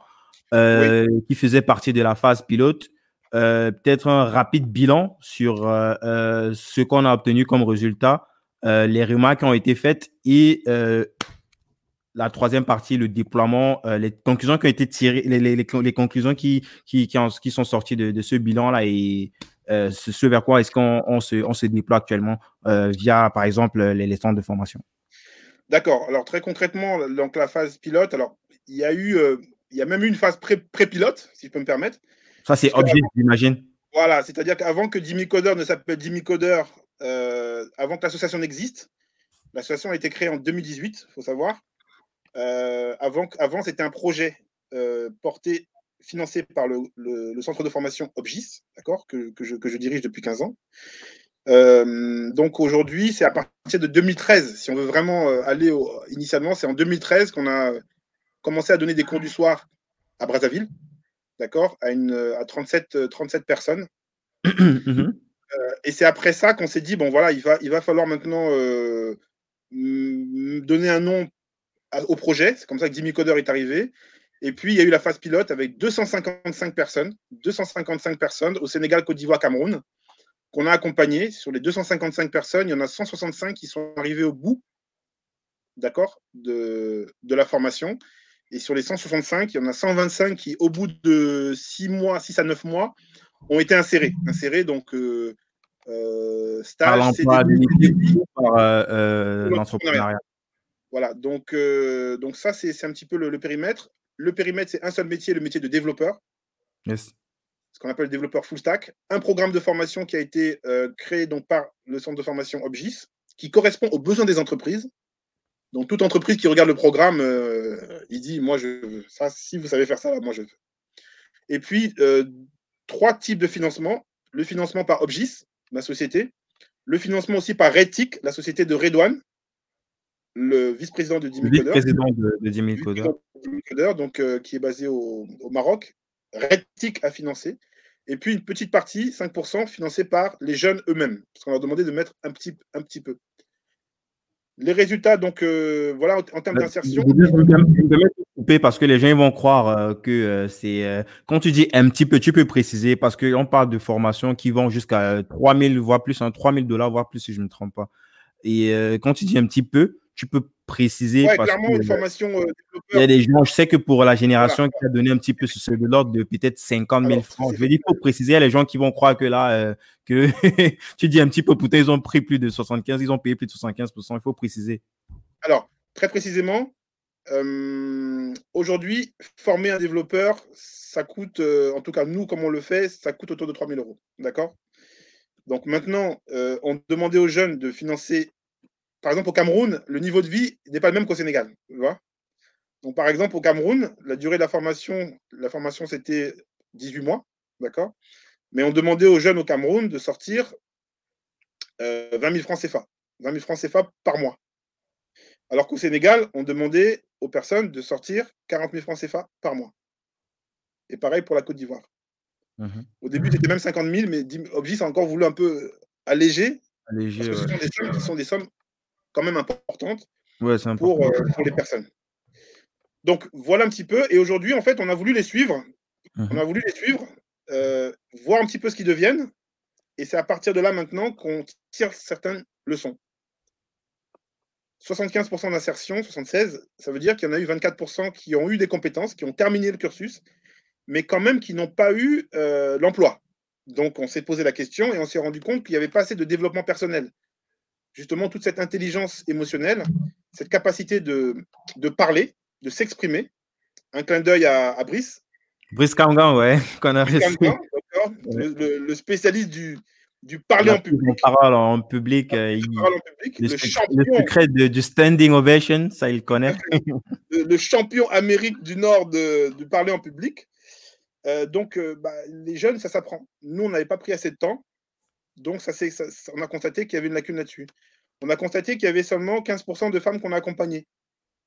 euh, qui faisait partie de la phase pilote. Euh, peut-être un rapide bilan sur ce qu'on a obtenu comme résultat, les remarques qui ont été faites et la troisième partie, le déploiement, euh, les conclusions qui ont été tirées, les, conclusions qui, qui, qui, sont sorties de, ce bilan-là et euh, ce, vers quoi est-ce qu'on se, on se déploie actuellement euh, via, par exemple, les, centres de formation. D'accord. Alors, très concrètement, donc la phase pilote, alors, il y a eu, il y a même eu une phase pré-pilote, si je peux me permettre. Ça, c'est objet, j'imagine. Voilà, c'est-à-dire qu'avant que Jimmy Coder ne s'appelle Jimmy Coder, avant que l'association n'existe, L'association a été créée en 2018, il faut savoir. Euh, avant, avant c'était un projet euh, porté, financé par le, le, centre de formation Obgis, d'accord, que, que, je, que, je, dirige depuis 15 ans. Euh, donc aujourd'hui, c'est à partir de 2013, si on veut vraiment aller au, initialement, c'est en 2013 qu'on a commencé à donner des cours du soir à Brazzaville, d'accord, à, une, à 37, 37 personnes. Mhm. et c'est après ça qu'on s'est dit, bon voilà, il va, il va falloir maintenant donner un nom au projet. C'est comme ça que Jimmy Coder est arrivé. Et puis, il y a eu la phase pilote avec 255 personnes, 255 personnes au Sénégal, Côte d'Ivoire, Cameroun, qu'on a accompagné. Sur les 255 personnes, il y en a 165 qui sont arrivés au bout, d'accord, de, de la formation. Et sur les 165, il y en a 125 qui, au bout de 6 mois, 6 à 9 mois, ont été insérés. Insérés, donc, euh, euh, stage, par par euh, euh l'entrepreneuriat. Voilà, donc, euh, donc ça, c'est un petit peu le, le périmètre. Le périmètre, c'est un seul métier, le métier de développeur. Yes. Ce qu'on appelle développeur full stack. Un programme de formation qui a été euh, créé donc, par le centre de formation Obgis, qui correspond aux besoins des entreprises. Donc, toute entreprise qui regarde le programme, euh, il dit Moi, je veux ça. Si vous savez faire ça, là, moi, je veux. Et puis, trois types de financement le financement par Obgis, ma société. Le financement aussi par Retic, la société de Redouane, le vice-président de Jimmy Coder. Vice-président de, de donc, euh, qui est basé au, au Maroc. Redtic a financé. Et puis une petite partie, 5%, financée par les jeunes eux-mêmes, parce qu'on leur demandait de mettre un petit, un petit peu. Les résultats, donc euh, voilà, en, en termes Bah, d'insertion. Je vais couper parce que les gens vont croire euh, que euh, c'est. quand tu dis un petit peu, tu peux préciser parce qu'on parle de formations qui vont jusqu'à 3000, voire plus, hein, 3000 dollars, voire plus si je ne me trompe pas. Et quand tu dis un petit peu, tu peux préciser Ouais, parce clairement, que une formation euh, il y a des gens, je sais que pour la génération qui a donné un petit peu, c'est de l'ordre de peut-être 50 000 Alors, francs. Je veux dire, il faut préciser, il y a les gens qui vont croire que là, euh, que tu dis un petit peu, putain, ils ont pris plus de 75, ils ont payé plus de 75%. Il faut préciser. Alors, très précisément, euh, aujourd'hui, former un développeur, ça coûte, euh, en tout cas nous, comme on le fait, ça coûte autour de 3000 euros. D'accord? Donc maintenant, on demandait aux jeunes de financer, par exemple au Cameroun, le niveau de vie n'est pas le même qu'au Sénégal. Tu vois Donc par exemple, au Cameroun, la durée de la formation, la formation c'était 18 mois. D'accord Mais on demandait aux jeunes au Cameroun de sortir euh, 20 000 francs CFA. 20 000 francs CFA par mois. Alors qu'au Sénégal, on demandait aux personnes de sortir 40 000 francs CFA par mois. Et pareil pour la Côte d'Ivoire. Mhm. Au début, c'était même 50 000, mais Obgis a encore voulu un peu alléger, Alléger, parce que ce sont des sommes qui sont des sommes quand même importantes Ouais, c'est important. pour, euh, pour les personnes. Donc voilà un petit peu. Et aujourd'hui, en fait, on a voulu les suivre. Mhm. On a voulu les suivre, euh, voir un petit peu ce qu'ils deviennent. Et c'est à partir de là maintenant qu'on tire certaines leçons. 75% d'insertion, 76, ça veut dire qu'il y en a eu 24% qui ont eu des compétences, qui ont terminé le cursus, mais quand même qui n'ont pas eu euh, l'emploi. Donc on s'est posé la question et on s'est rendu compte qu'il n'y avait pas assez de développement personnel. Justement, toute cette intelligence émotionnelle, cette capacité de, de parler, de s'exprimer. Un clin d'œil à, à Brice, Brice Kangan, ouais, qu'on a d'accord, le, le- le spécialiste du, du parler en public, parole en public, euh, il- parole en public, le, le sec- le champion secret de- du standing ovation, ça il connaît. le, champion Amérique du Nord de, de parler en public. Euh, donc, euh, bah, les jeunes, ça s'apprend. Nous, on n'avait pas pris assez de temps. Donc, ça, c'est- ça- ça- on a constaté qu'il y avait une lacune là-dessus. On a constaté qu'il y avait seulement 15% de femmes qu'on a accompagnées.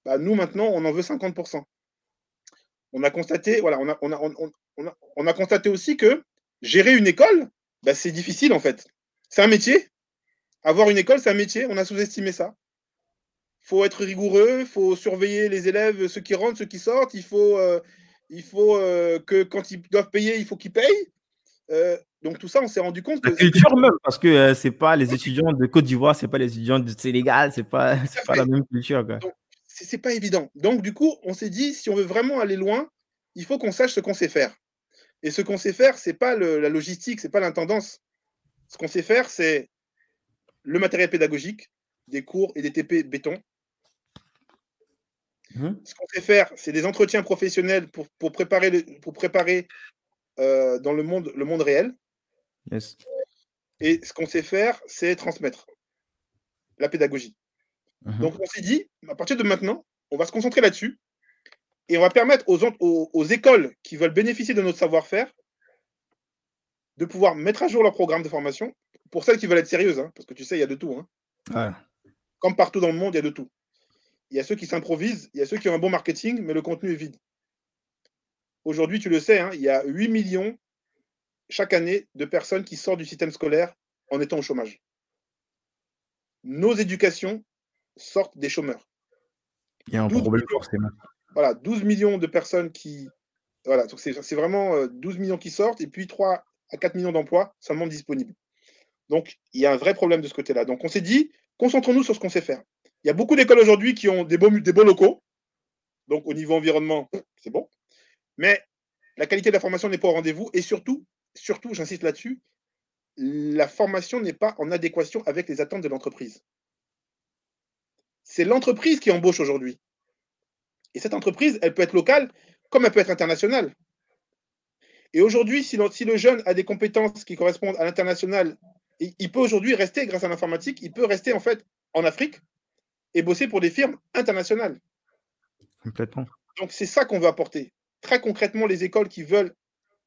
Bah, nous, maintenant, on en veut 50%. On a constaté, voilà, on a, on a, on, on- on a, on a constaté aussi que gérer une école, bah, c'est difficile en fait. C'est un métier. Avoir une école, c'est un métier. On a sous-estimé ça. Il faut être rigoureux, il faut surveiller les élèves, ceux qui rentrent, ceux qui sortent. Il faut, euh, euh, que quand ils doivent payer, il faut qu'ils payent. Euh, donc tout ça, on s'est rendu compte La que culture même, parce que euh, c'est pas les étudiants de Côte d'Ivoire, c'est pas les étudiants du Sénégal, c'est pas, c'est pas la même culture. Quoi. c'est pas évident. Donc, du coup, on s'est dit, si on veut vraiment aller loin, il faut qu'on sache ce qu'on sait faire. Et ce qu'on sait faire, c'est pas le- la logistique, c'est pas l'intendance. Ce qu'on sait faire, c'est le matériel pédagogique, des cours et des TP béton. Mhm. Ce qu'on sait faire, c'est des entretiens professionnels pour, pour préparer, le- pour préparer euh, dans le monde, le monde réel. Yes. Et ce qu'on sait faire, c'est transmettre la pédagogie. Mhm. Donc, on s'est dit, à partir de maintenant, on va se concentrer là-dessus et on va permettre aux, écoles qui veulent bénéficier de notre savoir-faire de pouvoir mettre à jour leur programme de formation pour celles qui veulent être sérieuses, hein, parce que tu sais, il y a de tout. Hein. Comme partout dans le monde, il y a de tout. Il y a ceux qui s'improvisent, il y a ceux qui ont un bon marketing, mais le contenu est vide. Aujourd'hui, tu le sais, hein, il y a 8 millions chaque année de personnes qui sortent du système scolaire en étant au chômage. Nos éducations sortent des chômeurs. Il y a un problème forcément. Voilà, 12 millions de personnes qui. Voilà, donc c'est vraiment 12 euh, millions qui sortent et puis 3 à 4 millions d'emplois seulement disponibles. Donc, il y a un vrai problème de ce côté-là. Donc, on s'est dit, concentrons-nous sur ce qu'on sait faire. Il y a beaucoup d'écoles aujourd'hui qui ont des beaux, des beaux locaux. Donc, au niveau environnement, c'est bon. Mais la qualité de la formation n'est pas au rendez-vous. Et surtout, surtout, j'insiste là-dessus, la formation n'est pas en adéquation avec les attentes de l'entreprise. C'est l'entreprise qui embauche aujourd'hui. Et cette entreprise, elle peut être locale comme elle peut être internationale. Et aujourd'hui, si, le jeune a des compétences qui correspondent à l'international, il peut aujourd'hui rester, grâce à l'informatique, il peut rester en fait en Afrique et bosser pour des firmes internationales. Complètement. Donc c'est ça qu'on veut apporter. Très concrètement, les écoles qui veulent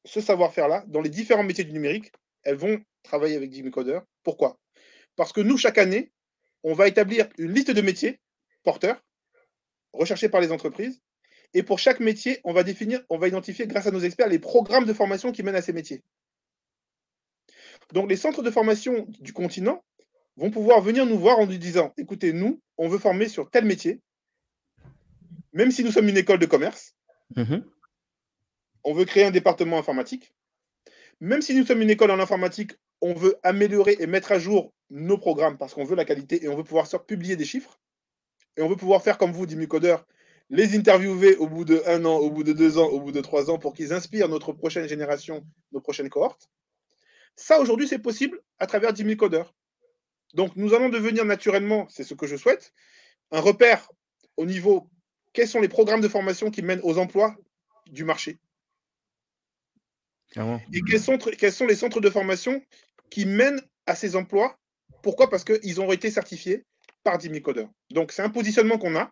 ce savoir-faire-là, dans les différents métiers du numérique, elles vont travailler avec Jimmy Coder. Pourquoi? Parce que nous, chaque année, on va établir une liste de métiers porteurs recherchés par les entreprises. Et pour chaque métier, on va définir, on va identifier grâce à nos experts les programmes de formation qui mènent à ces métiers. Donc les centres de formation du continent vont pouvoir venir nous voir en nous disant, écoutez, nous, on veut former sur tel métier, même si nous sommes une école de commerce, mhm. On veut créer un département informatique, même si nous sommes une école en informatique, on veut améliorer et mettre à jour nos programmes parce qu'on veut la qualité et on veut pouvoir publier des chiffres. Et on veut pouvoir faire comme vous, Dimi Codeur, les interviewer au bout de un an, au bout de deux ans, au bout de trois ans pour qu'ils inspirent notre prochaine génération, nos prochaines cohortes. Ça, aujourd'hui, c'est possible à travers 10 000 codeurs. Donc, nous allons devenir naturellement, c'est ce que je souhaite, un repère au niveau quels sont les programmes de formation qui mènent aux emplois du marché. Et quels sont, quels sont les centres de formation qui mènent à ces emplois? Pourquoi? Parce qu'ils ont été certifiés par 10 000 codeurs. Donc, c'est un positionnement qu'on a.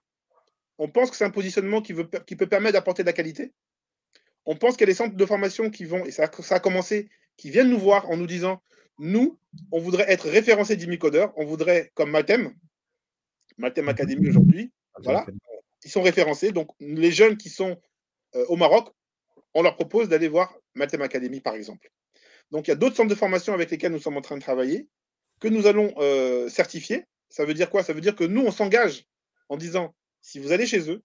On pense que c'est un positionnement qui, veut, qui peut permettre d'apporter de la qualité. On pense qu'il y a des centres de formation qui vont, et ça, ça a commencé qui viennent nous voir en nous disant nous, on voudrait être référencé Jimmy Coder, on voudrait, comme Matem, Matem Academy aujourd'hui, voilà, ils sont référencés. Donc, les jeunes qui sont euh, au Maroc, on leur propose d'aller voir Matem Academy, par exemple. Donc, il y a d'autres centres de formation avec lesquels nous sommes en train de travailler, que nous allons euh, certifier. Ça veut dire quoi? Ça veut dire que nous, on s'engage en disant, si vous allez chez eux,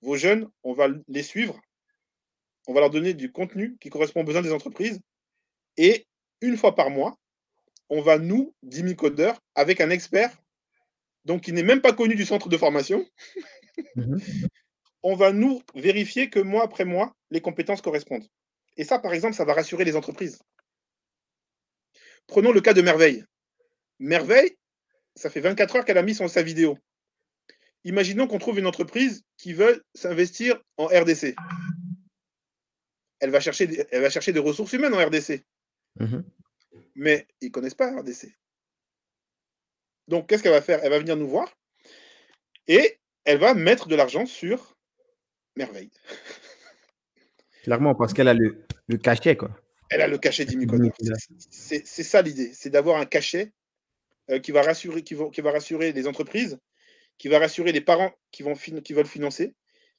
vos jeunes, on va les suivre, on va leur donner du contenu qui correspond aux besoins des entreprises et une fois par mois, on va nous, 10 000 codeurs, avec un expert, donc qui n'est même pas connu du centre de formation, mhm. on va nous vérifier que mois après mois, les compétences correspondent. Et ça, par exemple, ça va rassurer les entreprises. Prenons le cas de Merveille. Merveille, ça fait 24 heures qu'elle a mis son, sa vidéo. Imaginons qu'on trouve une entreprise qui veut s'investir en RDC. Elle va, chercher, elle va chercher des ressources humaines en RDC. Mhm. Mais ils ne connaissent pas RDC. Donc, qu'est-ce qu'elle va faire? Elle va venir nous voir et elle va mettre de l'argent sur Merveille. Clairement, parce qu'elle a le, cachet, quoi. Elle a le cachet d'Imicodeur. C'est ça l'idée, c'est d'avoir un cachet euh, qui, va rassurer, qui, qui, va rassurer les entreprises, qui va rassurer les parents qui, vont qui veulent financer,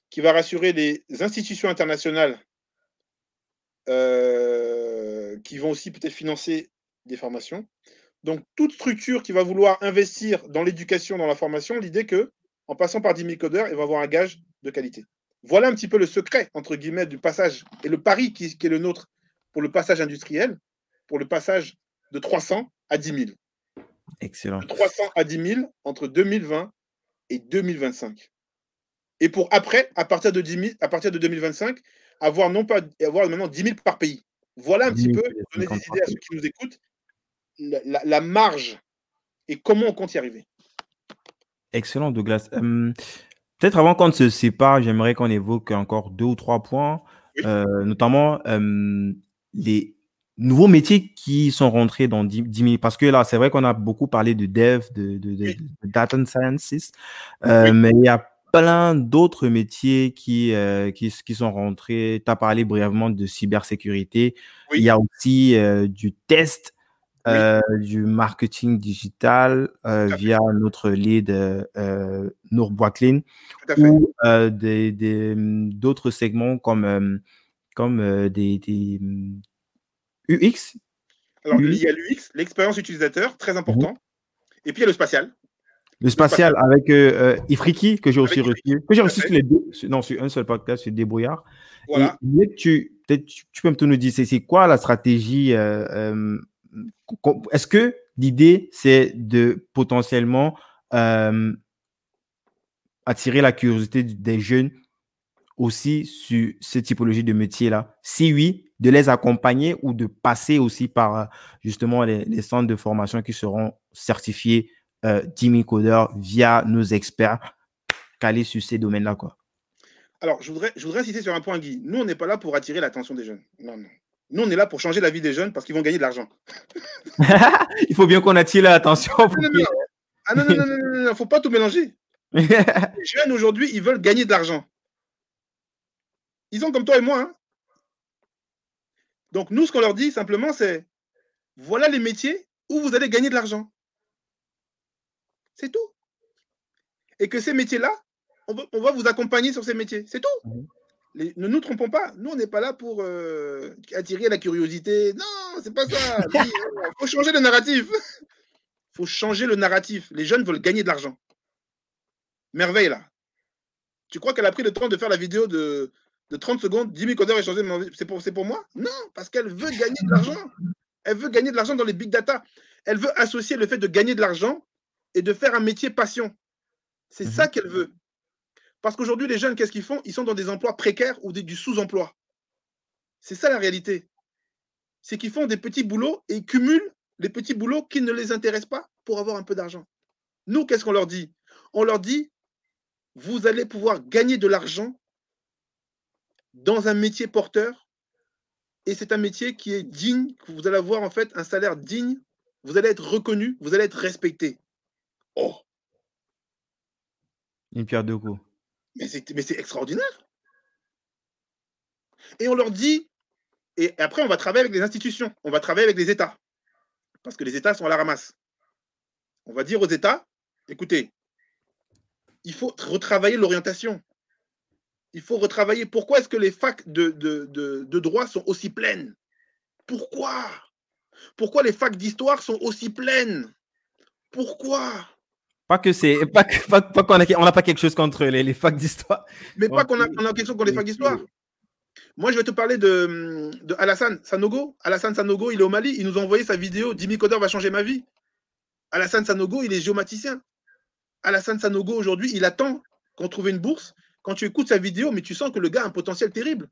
qui va rassurer les institutions internationales euh, qui vont aussi peut-être financer des formations. Donc, toute structure qui va vouloir investir dans l'éducation, dans la formation, l'idée que, en passant par 10 000 codeurs, elle va avoir un gage de qualité. Voilà un petit peu le secret, entre guillemets, du passage et le pari qui, est le nôtre pour le passage industriel, pour le passage de 300 à 10 000. Excellent. De 300 à 10 000 entre 2020 et 2025. Et pour après, à partir de, 10 000, à partir de 2025, avoir non pas avoir maintenant 10 000 par pays. Voilà un petit peu, donner des idées à ceux qui nous écoutent, la, marge et comment on compte y arriver. Excellent, Douglas. Peut-être avant qu'on se sépare, j'aimerais qu'on évoque encore deux ou trois points, euh, notamment les, nouveaux métiers qui sont rentrés dans 10 000 Parce que là, c'est vrai qu'on a beaucoup parlé de dev, de, de, de, de data sciences, euh, mais il y a plein d'autres métiers qui, euh, qui, qui, sont rentrés. Tu as parlé brièvement de cybersécurité. Il y a aussi euh, du test, euh, du marketing digital euh, via notre lead euh, Nour Boaklin ou des, des, d'autres segments comme, comme des, des UX. Alors, il y a l'UX, l'expérience utilisateur, très important. Et puis, il y a le spatial. Le spatial avec euh, Ifriki, que j'ai aussi reçu, que j'ai reçu sur les deux, non, sur un seul podcast, sur Débrouillard. Voilà. Et, tu, tu, tu, peux me nous dire, c'est quoi la stratégie euh, euh, Est-ce que l'idée, c'est de potentiellement euh, attirer la curiosité des jeunes aussi sur cette typologie de métier-là Si oui, de les accompagner ou de passer aussi par justement les, centres de formation qui seront certifiés euh, 10 codeurs via nos experts calés sur ces domaines-là. Alors, je voudrais, je voudrais insister sur un point, Guy. Nous, on n'est pas là pour attirer l'attention des jeunes. Non, non. Nous, on est là pour changer la vie des jeunes parce qu'ils vont gagner de l'argent. Il faut bien qu'on attire l'attention. Ah, non, non, ah non, non, non, non, non, faut pas tout mélanger. les jeunes aujourd'hui, ils veulent gagner de l'argent. Ils sont comme toi et moi. Hein. Donc, nous, ce qu'on leur dit simplement, c'est voilà les métiers où vous allez gagner de l'argent. C'est tout. Et que ces métiers-là, on, on, va vous accompagner sur ces métiers. C'est tout. Les, ne nous trompons pas. Nous, on n'est pas là pour euh, attirer la curiosité. Non, c'est pas ça. Il faut changer le narratif. Il faut changer le narratif. Les jeunes veulent gagner de l'argent. Merveille, là. Tu crois qu'elle a pris le temps de faire la vidéo de, de 30 secondes, 10 000 codeurs échangés, c'est pour, pour moi? Non, parce qu'elle veut gagner de l'argent. Elle veut gagner de l'argent dans les big data. Elle veut associer le fait de gagner de l'argent et de faire un métier passion. C'est ça qu'elle veut. Parce qu'aujourd'hui, les jeunes, qu'est-ce qu'ils font? Ils sont dans des emplois précaires ou du sous-emploi. C'est ça la réalité. C'est qu'ils font des petits boulots et ils cumulent les petits boulots qui ne les intéressent pas pour avoir un peu d'argent. Nous, qu'est-ce qu'on leur dit? On leur dit, vous allez pouvoir gagner de l'argent dans un métier porteur et c'est un métier qui est digne, vous allez avoir en fait un salaire digne, vous allez être reconnu, vous allez être respecté. Oh Une pierre de coups. Mais c'est extraordinaire. Et on leur dit, et après on va travailler avec les institutions, on va travailler avec les États, parce que les États sont à la ramasse. On va dire aux États, écoutez, il faut retravailler l'orientation. Il faut retravailler. Pourquoi est-ce que les facs de, de, de, de droit sont aussi pleines? Pourquoi? Pourquoi les facs d'histoire sont aussi pleines? Pourquoi? Pas que c'est. Pas, pas, pas qu'on n'a pas quelque chose contre les, les facs d'histoire. Mais pas qu'on a, on a quelque chose contre les facs d'histoire. Moi, je vais te parler de, de Alassane Sanogo. Alassane Sanogo, il est au Mali. Il nous a envoyé sa vidéo 10 000 codeurs va changer ma vie. Alassane Sanogo, il est géomaticien. Alassane Sanogo, aujourd'hui, il attend qu'on trouve une bourse. Quand tu écoutes sa vidéo, mais tu sens que le gars a un potentiel terrible.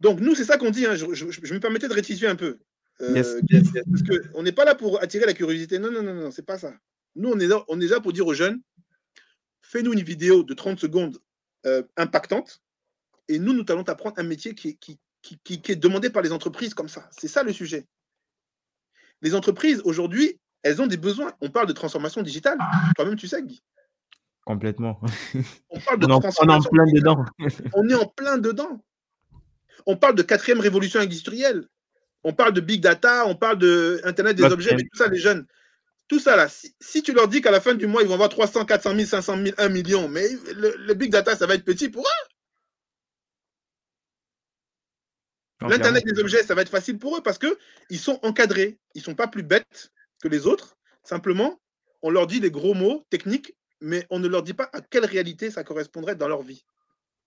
Donc, nous, c'est ça qu'on dit. Hein. Je, je, je, me permettais de rectifier un peu. Euh, yes, yes, yes. Parce qu'on n'est pas là pour attirer la curiosité. Non, non, non, non, c'est pas ça. Nous, on est, là, on est là pour dire aux jeunes, fais-nous une vidéo de 30 secondes euh, impactante, et nous, nous allons t'apprendre un métier qui, qui, qui, qui, est demandé par les entreprises comme ça. C'est ça le sujet. Les entreprises, aujourd'hui, elles ont des besoins. On parle de transformation digitale. Toi-même, tu sais, Guy. Complètement. On parle de on transformation. On est en plein dedans. on est en plein dedans. On parle de quatrième révolution industrielle. On parle de big data, on parle de Internet des objets, mais tout ça, les jeunes, tout ça là, si, si tu leur dis qu'à la fin du mois, ils vont avoir 300, 400 000, 500 000, 1 million, mais le, le big data, ça va être petit pour eux. L'Internet des objets, ça va être facile pour eux parce qu'ils sont encadrés. Ils ne sont pas plus bêtes que les autres. Simplement, on leur dit des gros mots techniques, mais on ne leur dit pas à quelle réalité ça correspondrait dans leur vie.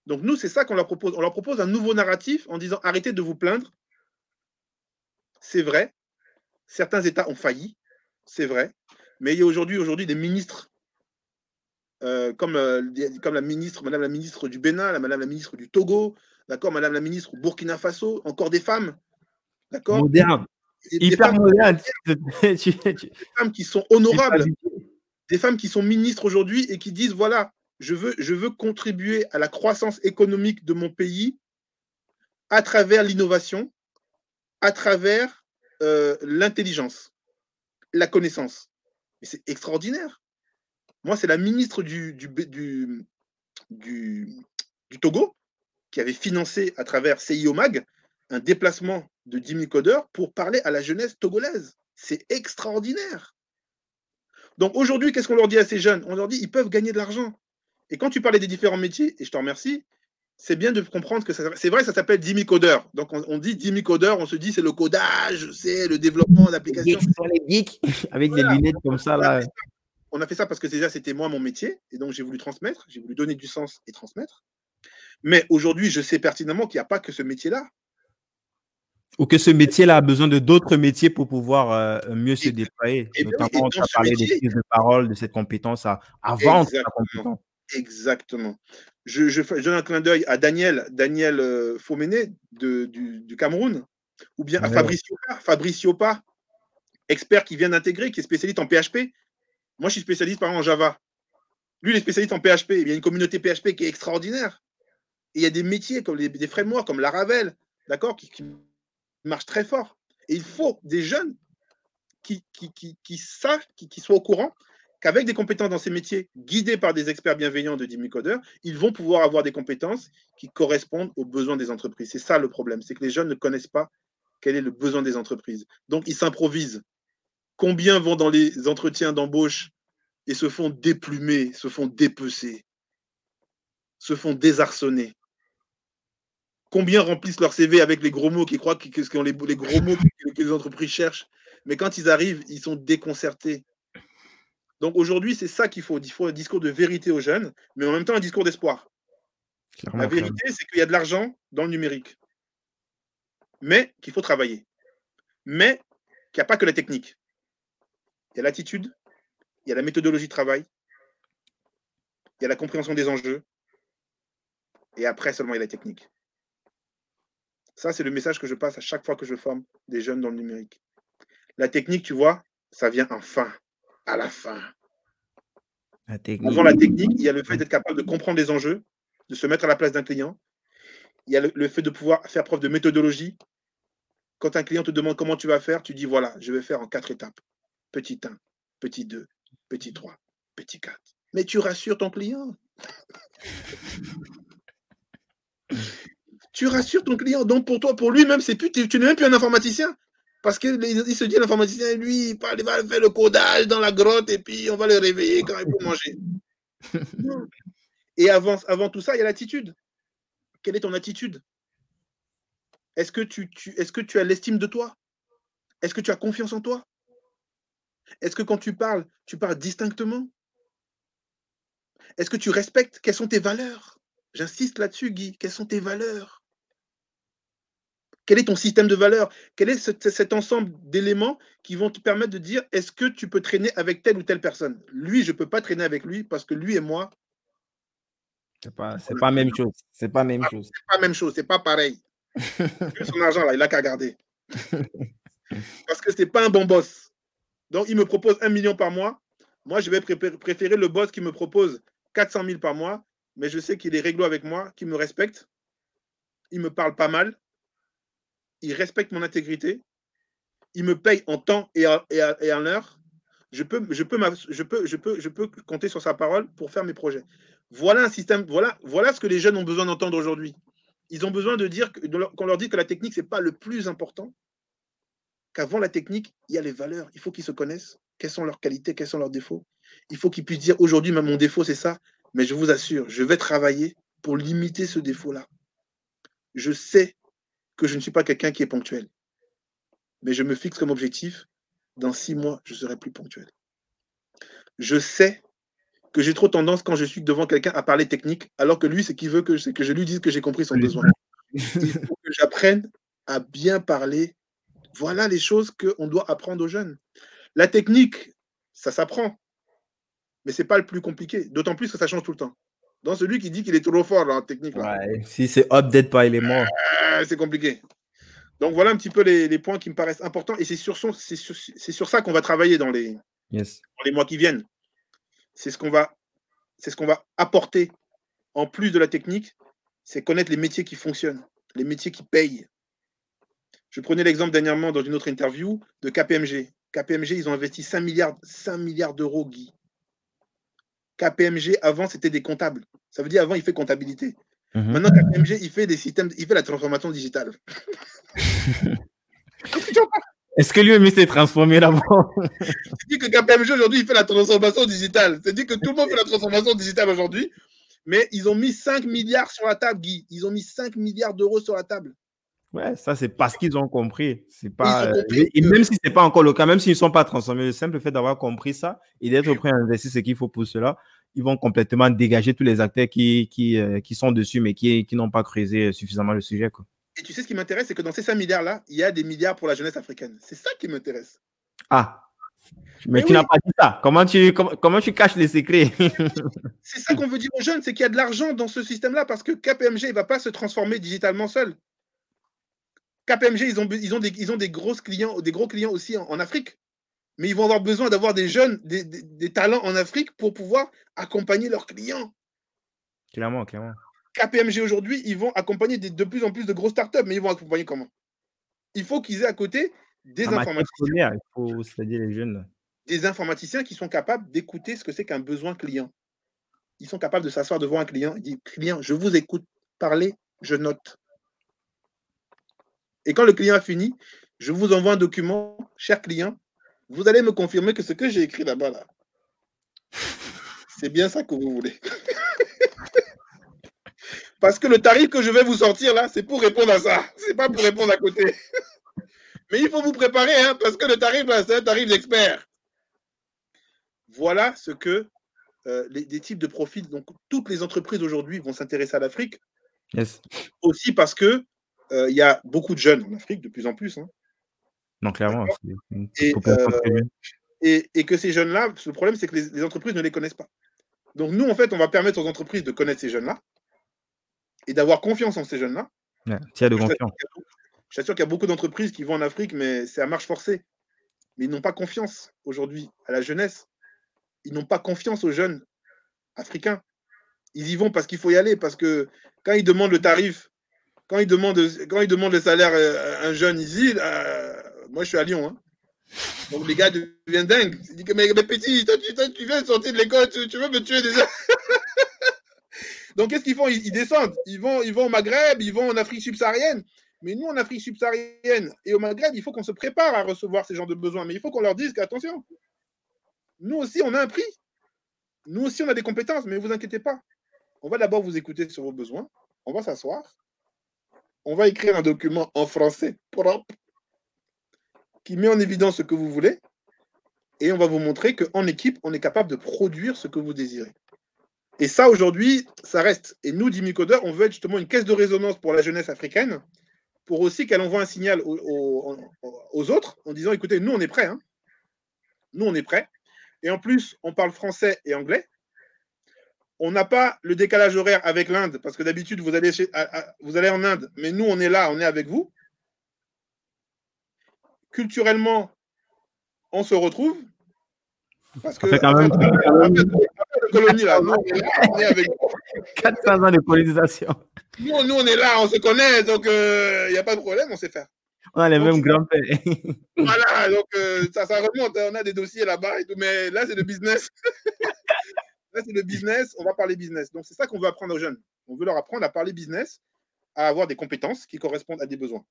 Donc nous, c'est ça qu'on leur propose. On leur propose un nouveau narratif en disant arrêtez de vous plaindre. C'est vrai, certains États ont failli, c'est vrai. Mais il y a aujourd'hui aujourd'hui des ministres, euh, comme, euh, comme la ministre, Madame la ministre du Bénin, la Madame la ministre du Togo, d'accord, Madame la ministre du Burkina Faso, encore des femmes, d'accord? Moderne. Hyper moderne. Des femmes qui sont honorables, des femmes qui sont ministres aujourd'hui et qui disent voilà, je veux, je veux contribuer à la croissance économique de mon pays à travers l'innovation, à travers euh, l'intelligence, la connaissance. C'est extraordinaire. Moi, c'est la ministre du, Togo qui avait financé à travers CIO Mag un déplacement de 10 000 codeurs pour parler à la jeunesse togolaise. C'est extraordinaire. Donc aujourd'hui, qu'est-ce qu'on leur dit à ces jeunes? On leur dit ils peuvent gagner de l'argent. Et quand tu parlais des différents métiers, et je te remercie, c'est bien de comprendre que c'est vrai, ça s'appelle 10 000 codeurs. Donc on, dit 10 000 codeurs, on se dit c'est le codage, c'est le développement d'applications. les geeks avec des lunettes comme ça là. On a fait ça parce que déjà c'était moi mon métier, et donc j'ai voulu transmettre, j'ai voulu donner du sens et transmettre. Mais aujourd'hui, je sais pertinemment qu'il n'y a pas que ce métier-là ou que ce métier-là a besoin de d'autres métiers pour pouvoir euh, mieux se déployer. Notamment, tu as parlé des prises de parole, de cette compétence à, vendre Exactement. Exactement. Je, je, donne un clin d'œil à Daniel, Daniel euh, du, Cameroun, ou bien à Fabricio Pa, expert qui vient d'intégrer, qui est spécialiste en PHP. Moi, je suis spécialiste par exemple en Java. Lui, il est spécialiste en PHP. Il y a une communauté PHP qui est extraordinaire. Et il y a des métiers comme les, des frameworks comme Laravel, d'accord, qui marche très fort. Et il faut des jeunes qui, qui, qui, qui savent, qui, qui, soient au courant qu'avec des compétences dans ces métiers, guidés par des experts bienveillants de 10 codeurs, ils vont pouvoir avoir des compétences qui correspondent aux besoins des entreprises. C'est ça le problème, c'est que les jeunes ne connaissent pas quel est le besoin des entreprises. Donc, ils s'improvisent. Combien vont dans les entretiens d'embauche et se font déplumer, se font dépecer, se font désarçonner? Combien remplissent leur CV avec les gros mots qui croient que, les, gros mots que, les entreprises cherchent? Mais quand ils arrivent, ils sont déconcertés. Donc aujourd'hui, c'est ça qu'il faut. Il faut un discours de vérité aux jeunes, mais en même temps un discours d'espoir. La vérité, c'est qu'il y a de l'argent dans le numérique, mais qu'il faut travailler. Mais qu'il n'y a pas que la technique. Il y a l'attitude, il y a la méthodologie de travail, il y a la compréhension des enjeux, et après seulement il y a la technique. Ça, c'est le message que je passe à chaque fois que je forme des jeunes dans le numérique. La technique, tu vois, ça vient enfin, à la fin. La Avant la technique, il y a le fait d'être capable de comprendre les enjeux, de se mettre à la place d'un client. Il y a le, fait de pouvoir faire preuve de méthodologie. Quand un client te demande comment tu vas faire, tu dis voilà, je vais faire en quatre étapes. Petit 1, petit 2, petit 3, petit 4. Mais tu rassures ton client. tu rassures ton client. Donc pour toi, pour lui-même, c'est plus, tu, n'es même plus un informaticien. Parce qu'il se dit, l'informaticien, lui, il, va faire le codage dans la grotte et puis on va le réveiller quand il faut manger. et avant, avant tout ça, il y a l'attitude. Quelle est ton attitude? Est-ce que tu, est que tu as l'estime de toi? Est-ce que tu as confiance en toi? Est-ce que quand tu parles, tu parles distinctement? Est-ce que tu respectes? Quelles sont tes valeurs? J'insiste là-dessus, Guy. Quelles sont tes valeurs? Quel est ton système de valeurs? Quel est cet ensemble d'éléments qui vont te permettre de dire est-ce que tu peux traîner avec telle ou telle personne? Lui, je ne peux pas traîner avec lui parce que lui et moi. Pas, c'est pas la même chose. C'est pas même chose. C'est pas même chose. C'est pas pareil. Son argent là, il a qu'à garder. parce que c'est pas un bon boss. Donc il me propose un million par mois. Moi, je vais préférer le boss qui me propose 400 000 par mois, mais je sais qu'il est réglo avec moi, qu'il me respecte. Il me parle pas mal il respecte mon intégrité, il me paye en temps et, en heure, je peux, compter sur sa parole pour faire mes projets. Voilà un système, voilà, voilà ce que les jeunes ont besoin d'entendre aujourd'hui. Ils ont besoin de dire qu'on leur dit que la technique, ce n'est pas le plus important, qu'avant la technique, il y a les valeurs. Il faut qu'ils se connaissent, quelles sont leurs qualités, quels sont leurs défauts. Il faut qu'ils puissent dire aujourd'hui, mon défaut, c'est ça, mais je vous assure, je vais travailler pour limiter ce défaut-là. Je sais que je ne suis pas quelqu'un qui est ponctuel. Mais je me fixe comme objectif, dans six mois, je serai plus ponctuel. Je sais que j'ai trop tendance quand je suis devant quelqu'un à parler technique, alors que lui, ce qu'il veut, que, c'est que je lui dise que j'ai compris son besoin. Il faut que j'apprenne à bien parler. Voilà les choses qu'on doit apprendre aux jeunes. La technique, ça s'apprend, mais ce n'est pas le plus compliqué, d'autant plus que ça change tout le temps. Dans celui qui dit qu'il est trop fort en technique. si c'est update pas, il est mort. c'est compliqué. Donc voilà un petit peu les, points qui me paraissent importants. Et c'est sur, sur, ça qu'on va travailler dans les, les mois qui viennent. C'est ce qu'on va, ce qu'on va apporter en plus de la technique, c'est connaître les métiers qui fonctionnent, les métiers qui payent. Je prenais l'exemple dernièrement dans une autre interview de KPMG. KPMG, ils ont investi 5 milliards, 5 milliards d'euros, Guy. KPMG, avant, c'était des comptables. Ça veut dire avant, il fait comptabilité. Mhm. Maintenant, KPMG, il fait des systèmes, il fait la transformation digitale. Est-ce que lui-même s'est transformé là-bas? C'est dit que KPMG aujourd'hui, il fait la transformation digitale. C'est dit que tout le monde fait la transformation digitale aujourd'hui. Mais ils ont mis 5 milliards sur la table, Guy. Ils ont mis 5 milliards d'euros sur la table. Ouais, ça c'est parce qu'ils ont compris. C'est pas euh, et même si c'est pas encore le cas, même s'ils ne sont pas transformés, le simple fait d'avoir compris ça et d'être prêt à investir ce qu'il faut pour cela, ils vont complètement dégager tous les acteurs qui, qui, euh, qui sont dessus mais qui, qui n'ont pas creusé suffisamment le sujet. Quoi. Et tu sais ce qui m'intéresse, c'est que dans ces 5 milliards-là, il y a des milliards pour la jeunesse africaine. C'est ça qui m'intéresse. Ah, mais, tu n'as pas dit ça. Comment tu, comment, tu caches les secrets? C'est ça qu'on veut dire aux jeunes, c'est qu'il y a de l'argent dans ce système-là parce que KPMG ne va pas se transformer digitalement seul. KPMG, ils ont, ils ont, des, ils ont des, grosses clients, des gros clients aussi en, Afrique. Mais ils vont avoir besoin d'avoir des jeunes, des, des, talents en Afrique pour pouvoir accompagner leurs clients. Clairement, clairement. KPMG aujourd'hui, ils vont accompagner de plus en plus de grosses startups, mais ils vont accompagner comment? Il faut qu'ils aient à côté des informaticiens. Il faut les jeunes. Des informaticiens qui sont capables d'écouter ce que c'est qu'un besoin client. Ils sont capables de s'asseoir devant un client et dire Client, je vous écoute, parlez, je note. Et quand le client a fini, je vous envoie un document, cher client, vous allez me confirmer que ce que j'ai écrit là-bas, là, c'est bien ça que vous voulez. Parce que le tarif que je vais vous sortir là, c'est pour répondre à ça. C'est pas pour répondre à côté. Mais il faut vous préparer, hein, parce que le tarif là, c'est un tarif d'expert. Voilà ce que euh, les, types de profils. Donc, toutes les entreprises aujourd'hui vont s'intéresser à l'Afrique. Aussi parce que euh, il y a beaucoup de jeunes en Afrique, de plus en plus. Hein. Non, clairement. Euh, et, et, que ces jeunes-là, le problème, c'est que les, entreprises ne les connaissent pas. Donc, nous, en fait, on va permettre aux entreprises de connaître ces jeunes-là et d'avoir confiance en ces jeunes-là. Ouais, de confiance. Je sûr qu'il y a beaucoup d'entreprises qui vont en Afrique, mais c'est à marche forcée. Mais ils n'ont pas confiance aujourd'hui à la jeunesse. Ils n'ont pas confiance aux jeunes africains. Ils y vont parce qu'il faut y aller, parce que quand ils demandent le tarif quand il demande, quand il demande le salaire à un jeune ici, moi je suis à Lyon. Hein. Donc les gars deviennent dingues. Ils disent mais, mais petit, toi, tu, viens sortir de l'école, tu, veux me tuer déjà? Donc qu'est-ce qu'ils font? Ils, descendent. Ils vont, ils vont au Maghreb, ils vont en Afrique subsaharienne. Mais nous, en Afrique subsaharienne et au Maghreb, il faut qu'on se prépare à recevoir ces genres de besoins. Mais il faut qu'on leur dise qu'attention, nous aussi, on a un prix. Nous aussi, on a des compétences, mais ne vous inquiétez pas. On va d'abord vous écouter sur vos besoins. On va s'asseoir on va écrire un document en français propre qui met en évidence ce que vous voulez et on va vous montrer qu'en équipe, on est capable de produire ce que vous désirez. Et ça, aujourd'hui, ça reste. Et nous, Codeur, on veut être justement une caisse de résonance pour la jeunesse africaine, pour aussi qu'elle envoie un signal aux, autres en disant, écoutez, nous, on est prêts. Hein. Nous, on est prêts. Et en plus, on parle français et anglais. On n'a pas le décalage horaire avec l'Inde, parce que d'habitude, vous, vous allez en Inde, mais nous, on est là, on est avec vous. Culturellement, on se retrouve. Parce que. quand même. colonie, là, nous, on est avec 400 ans de colonisation. Nous, on est là, on se connaît, donc il euh, n'y a pas de problème, on sait faire. On a les mêmes grands-pères. voilà, donc euh, ça, ça remonte, hein, on a des dossiers là-bas et tout, mais là, c'est le business. Là, c'est le business, on va parler business. Donc, c'est ça qu'on veut apprendre aux jeunes. On veut leur apprendre à parler business, à avoir des compétences qui correspondent à des besoins.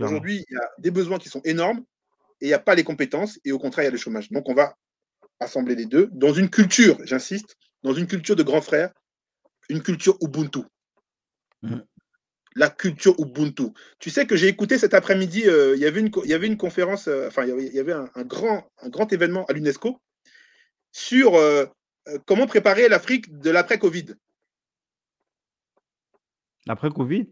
Aujourd'hui, il y a des besoins qui sont énormes et il n'y a pas les compétences et au contraire, il y a le chômage. Donc, on va assembler les deux dans une culture, j'insiste, dans une culture de grands frères, une culture Ubuntu. Mmh. La culture Ubuntu. Tu sais que j'ai écouté cet après-midi, euh, il, y avait une, il y avait une conférence, euh, enfin, il y avait, un, grand, un grand événement à l'UNESCO sur euh, comment préparer l'Afrique de l'après-Covid L'après-Covid?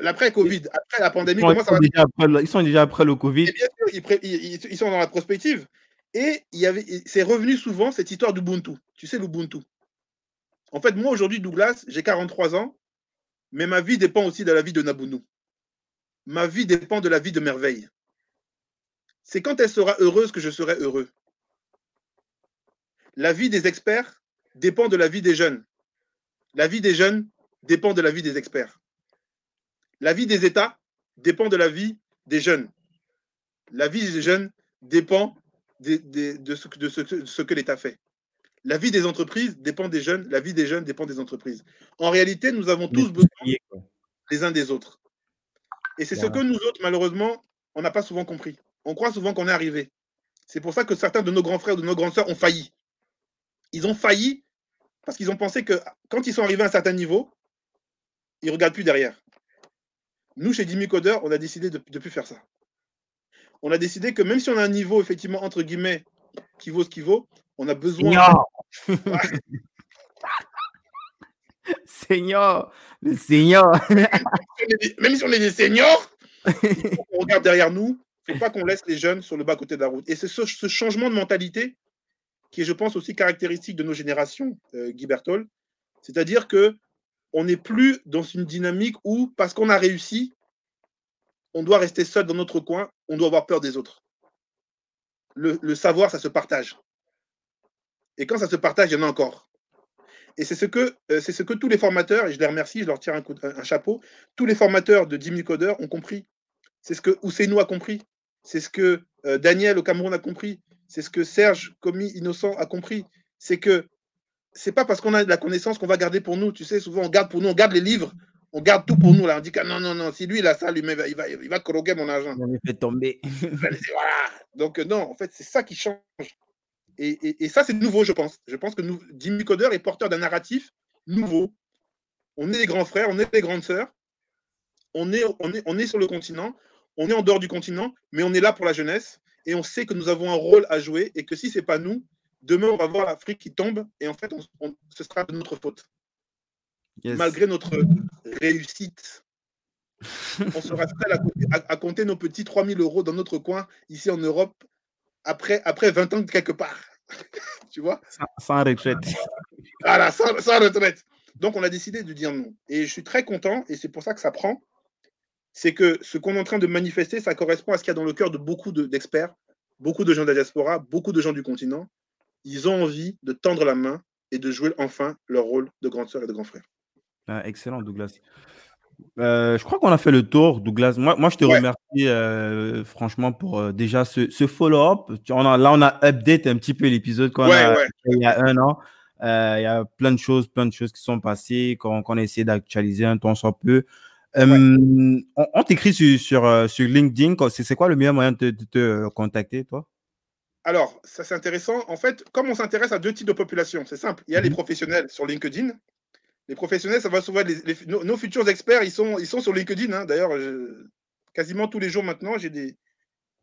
L'après-Covid, après la pandémie, comment ça va Ils sont déjà après le Covid. bien sûr, ils, sont dans la prospective. Et c'est revenu souvent cette histoire d'Ubuntu. Tu sais, l'Ubuntu. En fait, moi, aujourd'hui, Douglas, j'ai 43 ans, mais ma vie dépend aussi de la vie de Nabunu. Ma vie dépend de la vie de Merveille. C'est quand elle sera heureuse que je serai heureux la vie des experts dépend de la vie des jeunes. La vie des jeunes dépend de la vie des experts. La vie des États dépend de la vie des jeunes. La vie des jeunes dépend de, ce, de ce que l'État fait. La vie des entreprises dépend des jeunes, la vie des jeunes dépend des entreprises. En réalité, nous avons tous besoin les uns des autres. Et c'est ce que nous autres, malheureusement, on n'a pas souvent compris. On croit souvent qu'on est arrivé. C'est pour ça que certains de nos grands frères ou de nos grandes sœurs ont failli. Ils ont failli parce qu'ils ont pensé que quand ils sont arrivés à un certain niveau, ils ne regardent plus derrière. Nous, chez Dimi Coder, on a décidé de ne plus faire ça. On a décidé que même si on a un niveau, effectivement, entre guillemets, qui vaut ce qui vaut, on a besoin. Seigneur, le Seigneur. même si on est des seniors, on regarde derrière nous. Il ne faut pas qu'on laisse les jeunes sur le bas-côté de la route. Et c'est ce, changement de mentalité qui est, je pense, aussi caractéristique de nos générations, euh, Guy Berthold. C'est-à-dire que on n'est plus dans une dynamique où, parce qu'on a réussi, on doit rester seul dans notre coin, on doit avoir peur des autres. Le, savoir, ça se partage. Et quand ça se partage, il y en a encore. Et c'est ce que, euh, tous les formateurs, et je les remercie, je leur tire un, chapeau, tous les formateurs de 10 000 codeurs ont compris. C'est ce que Ousseinou a compris. C'est ce que euh, Daniel au Cameroun a compris. C'est ce que Serge, commis innocent, a compris. C'est que c'est pas parce qu'on a de la connaissance qu'on va garder pour nous. Tu sais, souvent on garde pour nous, on garde les livres, on garde tout pour nous. Là, on dit que non, non, non, si lui il a ça, lui, il va, il va, il va croquer mon argent. On fait tomber. voilà. Donc non, en fait, c'est ça qui change. Et, et, ça, c'est nouveau, je pense. Je pense que nous, Jimmy Coder est porteur d'un narratif nouveau. On est les grands frères, on est les grandes sœurs. On est, on, est, on est sur le continent, on est en dehors du continent, mais on est là pour la jeunesse. Et on sait que nous avons un rôle à jouer et que si ce n'est pas nous, demain, on va voir l'Afrique qui tombe et en fait, ce sera de notre faute. Malgré notre réussite, on sera seul à, compter nos petits 3000 euros dans notre coin, ici en Europe, après, après 20 ans de quelque part. tu vois? Sans, retraite. Voilà, sans, retraite. Donc, on a décidé de dire non. Et je suis très content, et c'est pour ça que ça prend. C'est que ce qu'on est en train de manifester, ça correspond à ce qu'il y a dans le cœur de beaucoup d'experts, beaucoup de gens de la diaspora, beaucoup de gens du continent ils ont envie de tendre la main et de jouer enfin leur rôle de grande sœur et de grand frère. Ah, excellent, Douglas. Euh, je crois qu'on a fait le tour, Douglas. Moi, moi je te remercie euh, franchement pour euh, déjà ce, follow-up. Là, on a update un petit peu l'épisode qu'on a il y a un an. Il y a plein de choses, plein de choses qui sont passées, qu'on a essayé d'actualiser un temps soit peu. on, t'écrit sur, sur, sur, LinkedIn. C'est quoi le meilleur moyen de te contacter, toi? Alors, ça c'est intéressant. En fait, comme on s'intéresse à deux types de populations, c'est simple. Il y a les mhm. professionnels sur LinkedIn. Les professionnels, ça va souvent être nos, futurs experts, ils sont, ils sont sur LinkedIn. Hein. D'ailleurs, quasiment tous les jours maintenant, j'ai des,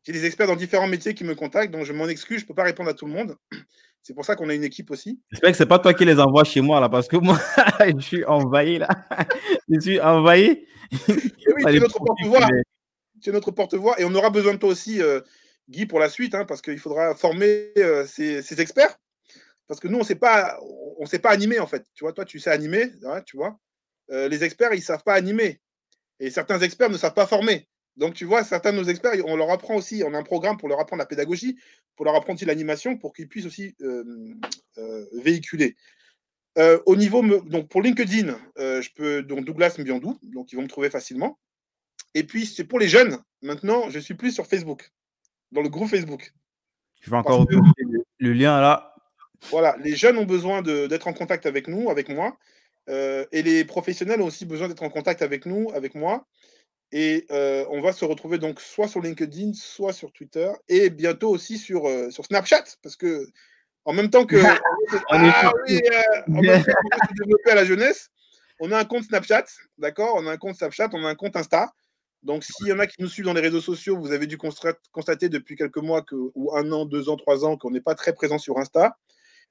des experts dans différents métiers qui me contactent, donc je m'en excuse, je ne peux pas répondre à tout le monde. C'est pour ça qu'on a une équipe aussi. J'espère que ce n'est pas toi qui les envoies chez moi, là, parce que moi, je suis envahi, là. je suis envahi. oui, c'est notre porte-voix. C'est notre porte-voix. Et on aura besoin de toi aussi. Euh, Guy, pour la suite, hein, parce qu'il faudra former euh, ces, experts. Parce que nous, on ne pas, on sait pas animer, en fait. Tu vois, toi, tu sais animer, hein, tu vois. Euh, les experts, ils ne savent pas animer. Et certains experts ne savent pas former. Donc, tu vois, certains de nos experts, on leur apprend aussi, on a un programme pour leur apprendre la pédagogie, pour leur apprendre l'animation, pour qu'ils puissent aussi euh, véhiculer. au niveau, donc pour LinkedIn, je peux, donc Douglas Mbiandou, donc ils vont me trouver facilement. Et puis, c'est pour les jeunes. Maintenant, je suis plus sur Facebook dans le groupe Facebook. Je vais encore le, le lien là. Voilà, les jeunes ont besoin d'être en contact avec nous, avec moi. Euh, et les professionnels ont aussi besoin d'être en contact avec nous, avec moi. Et euh, on va se retrouver donc soit sur LinkedIn, soit sur Twitter, et bientôt aussi sur, euh, sur Snapchat, parce que en même temps que on, est ah, oui, en même temps développer à la jeunesse, on a un compte Snapchat, d'accord? On a un compte Snapchat, on a un compte Insta. Donc, s'il y en a qui nous suivent dans les réseaux sociaux, vous avez dû constater depuis quelques mois que, ou un an, deux ans, trois ans qu'on n'est pas très présent sur Insta.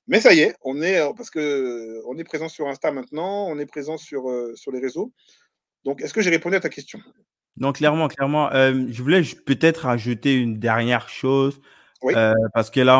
Mais ça y est, on est euh, parce que euh, on est présent sur Insta maintenant, on est présent sur, euh, sur les réseaux. Donc, est-ce que j'ai répondu à ta question? Non, clairement, clairement. je voulais peut-être ajouter une dernière chose. parce que là,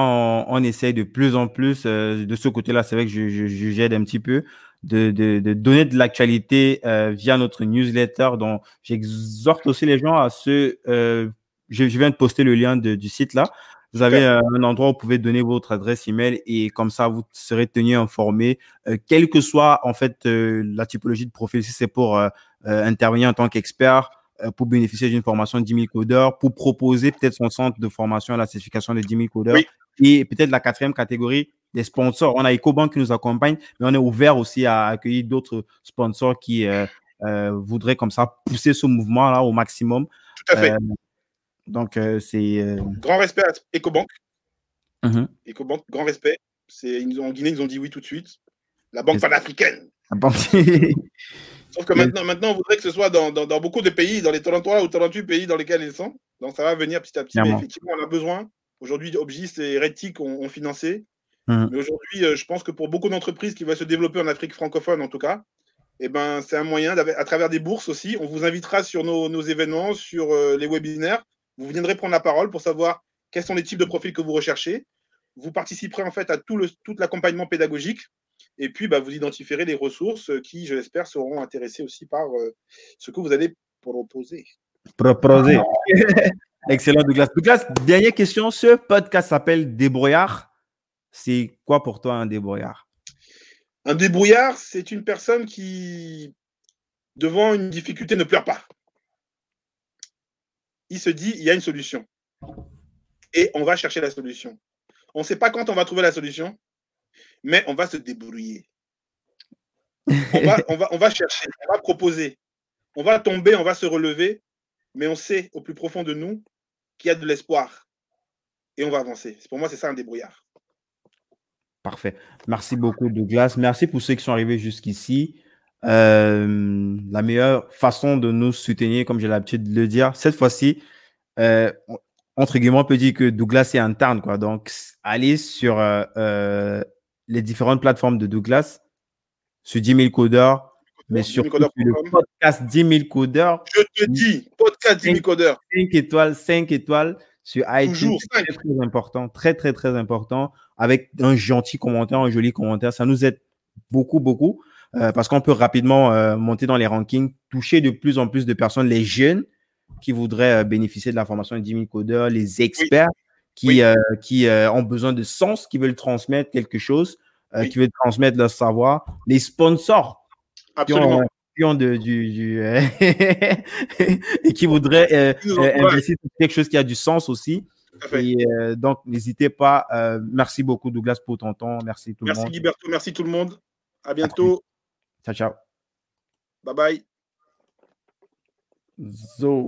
on, essaye de plus en plus de ce côté-là. C'est vrai que je, je, je, un petit peu de, de, donner de l'actualité euh, via notre newsletter. Donc, j'exhorte aussi les gens à se. Euh, je, viens de poster le lien du site là. Vous avez euh, un endroit où vous pouvez donner votre adresse email et comme ça, vous serez tenu informé, quelle que soit en fait la typologie de profil. Si c'est pour intervenir en tant qu'expert, pour bénéficier d'une formation de 10 000 codeurs, pour proposer peut-être son centre de formation à la certification de 10 000 codeurs. Et peut-être la quatrième catégorie, des sponsors. On a EcoBank qui nous accompagne, mais on est ouvert aussi à accueillir d'autres sponsors qui voudraient comme ça pousser ce mouvement-là au maximum. Tout à fait. donc, c'est. Grand respect à EcoBank. Mhm. EcoBank, grand respect. Ils en Guinée, ils ont dit oui tout de suite. La banque panafricaine. Sauf que maintenant, maintenant, on voudrait que ce soit dans, dans, beaucoup de pays, dans les 33 ou 38 pays dans lesquels ils sont. Donc ça va venir petit à petit. Mais effectivement, on a besoin. Aujourd'hui, Obgis et Retic ont, financé. Mais aujourd'hui, euh, je pense que pour beaucoup d'entreprises qui vont se développer en Afrique francophone, en tout cas, eh ben, c'est un moyen, à travers des bourses aussi. On vous invitera sur nos, nos événements, sur euh, les webinaires. Vous viendrez prendre la parole pour savoir quels sont les types de profils que vous recherchez. Vous participerez en fait à tout, le, tout l'accompagnement pédagogique. Et puis, bah, vous identifierez les ressources qui, je l'espère, seront intéressées aussi par euh, ce que vous allez proposer. Proposer. Excellent, Douglas. Douglas, dernière question. Ce podcast s'appelle Débrouillard. C'est quoi pour toi un débrouillard? Un débrouillard, c'est une personne qui, devant une difficulté, ne pleure pas. Il se dit, il y a une solution. Et on va chercher la solution. On ne sait pas quand on va trouver la solution, mais on va se débrouiller. On va, on va, chercher, on va proposer. On va tomber, on va se relever, mais on sait au plus profond de nous qu'il y a de l'espoir. Et on va avancer. Pour moi, c'est ça un débrouillard. Parfait. Merci beaucoup, Douglas. Merci pour ceux qui sont arrivés jusqu'ici. Euh, la meilleure façon de nous soutenir, comme j'ai l'habitude de le dire, cette fois-ci, euh, entre guillemets, on peut dire que Douglas est interne. Quoi. Donc, allez sur euh, les différentes plateformes de Douglas, sur 10 000 codeurs, mais sur le podcast 10 000 codeurs. Je te dis, podcast 10 000 codeurs. 5 étoiles, 5 étoiles sur iTunes. Très, très important, très, très, très important, avec un gentil commentaire, un joli commentaire. Ça nous aide beaucoup, beaucoup, euh, parce qu'on peut rapidement euh, monter dans les rankings, toucher de plus en plus de personnes, les jeunes qui voudraient euh, bénéficier de la formation de 10 000 codeurs, les experts qui, qui ont besoin de sens, qui veulent transmettre quelque chose, qui veulent transmettre leur savoir, les sponsors Absolument de, du, euh, et qui voudrait euh, euh, investir dans quelque chose qui a du sens aussi. Et, donc, n'hésitez pas. merci beaucoup, Douglas, pour ton temps. Merci tout merci le monde. Merci, Liberto. Merci tout le monde. À bientôt. Ciao, ciao. Bye bye. Zo.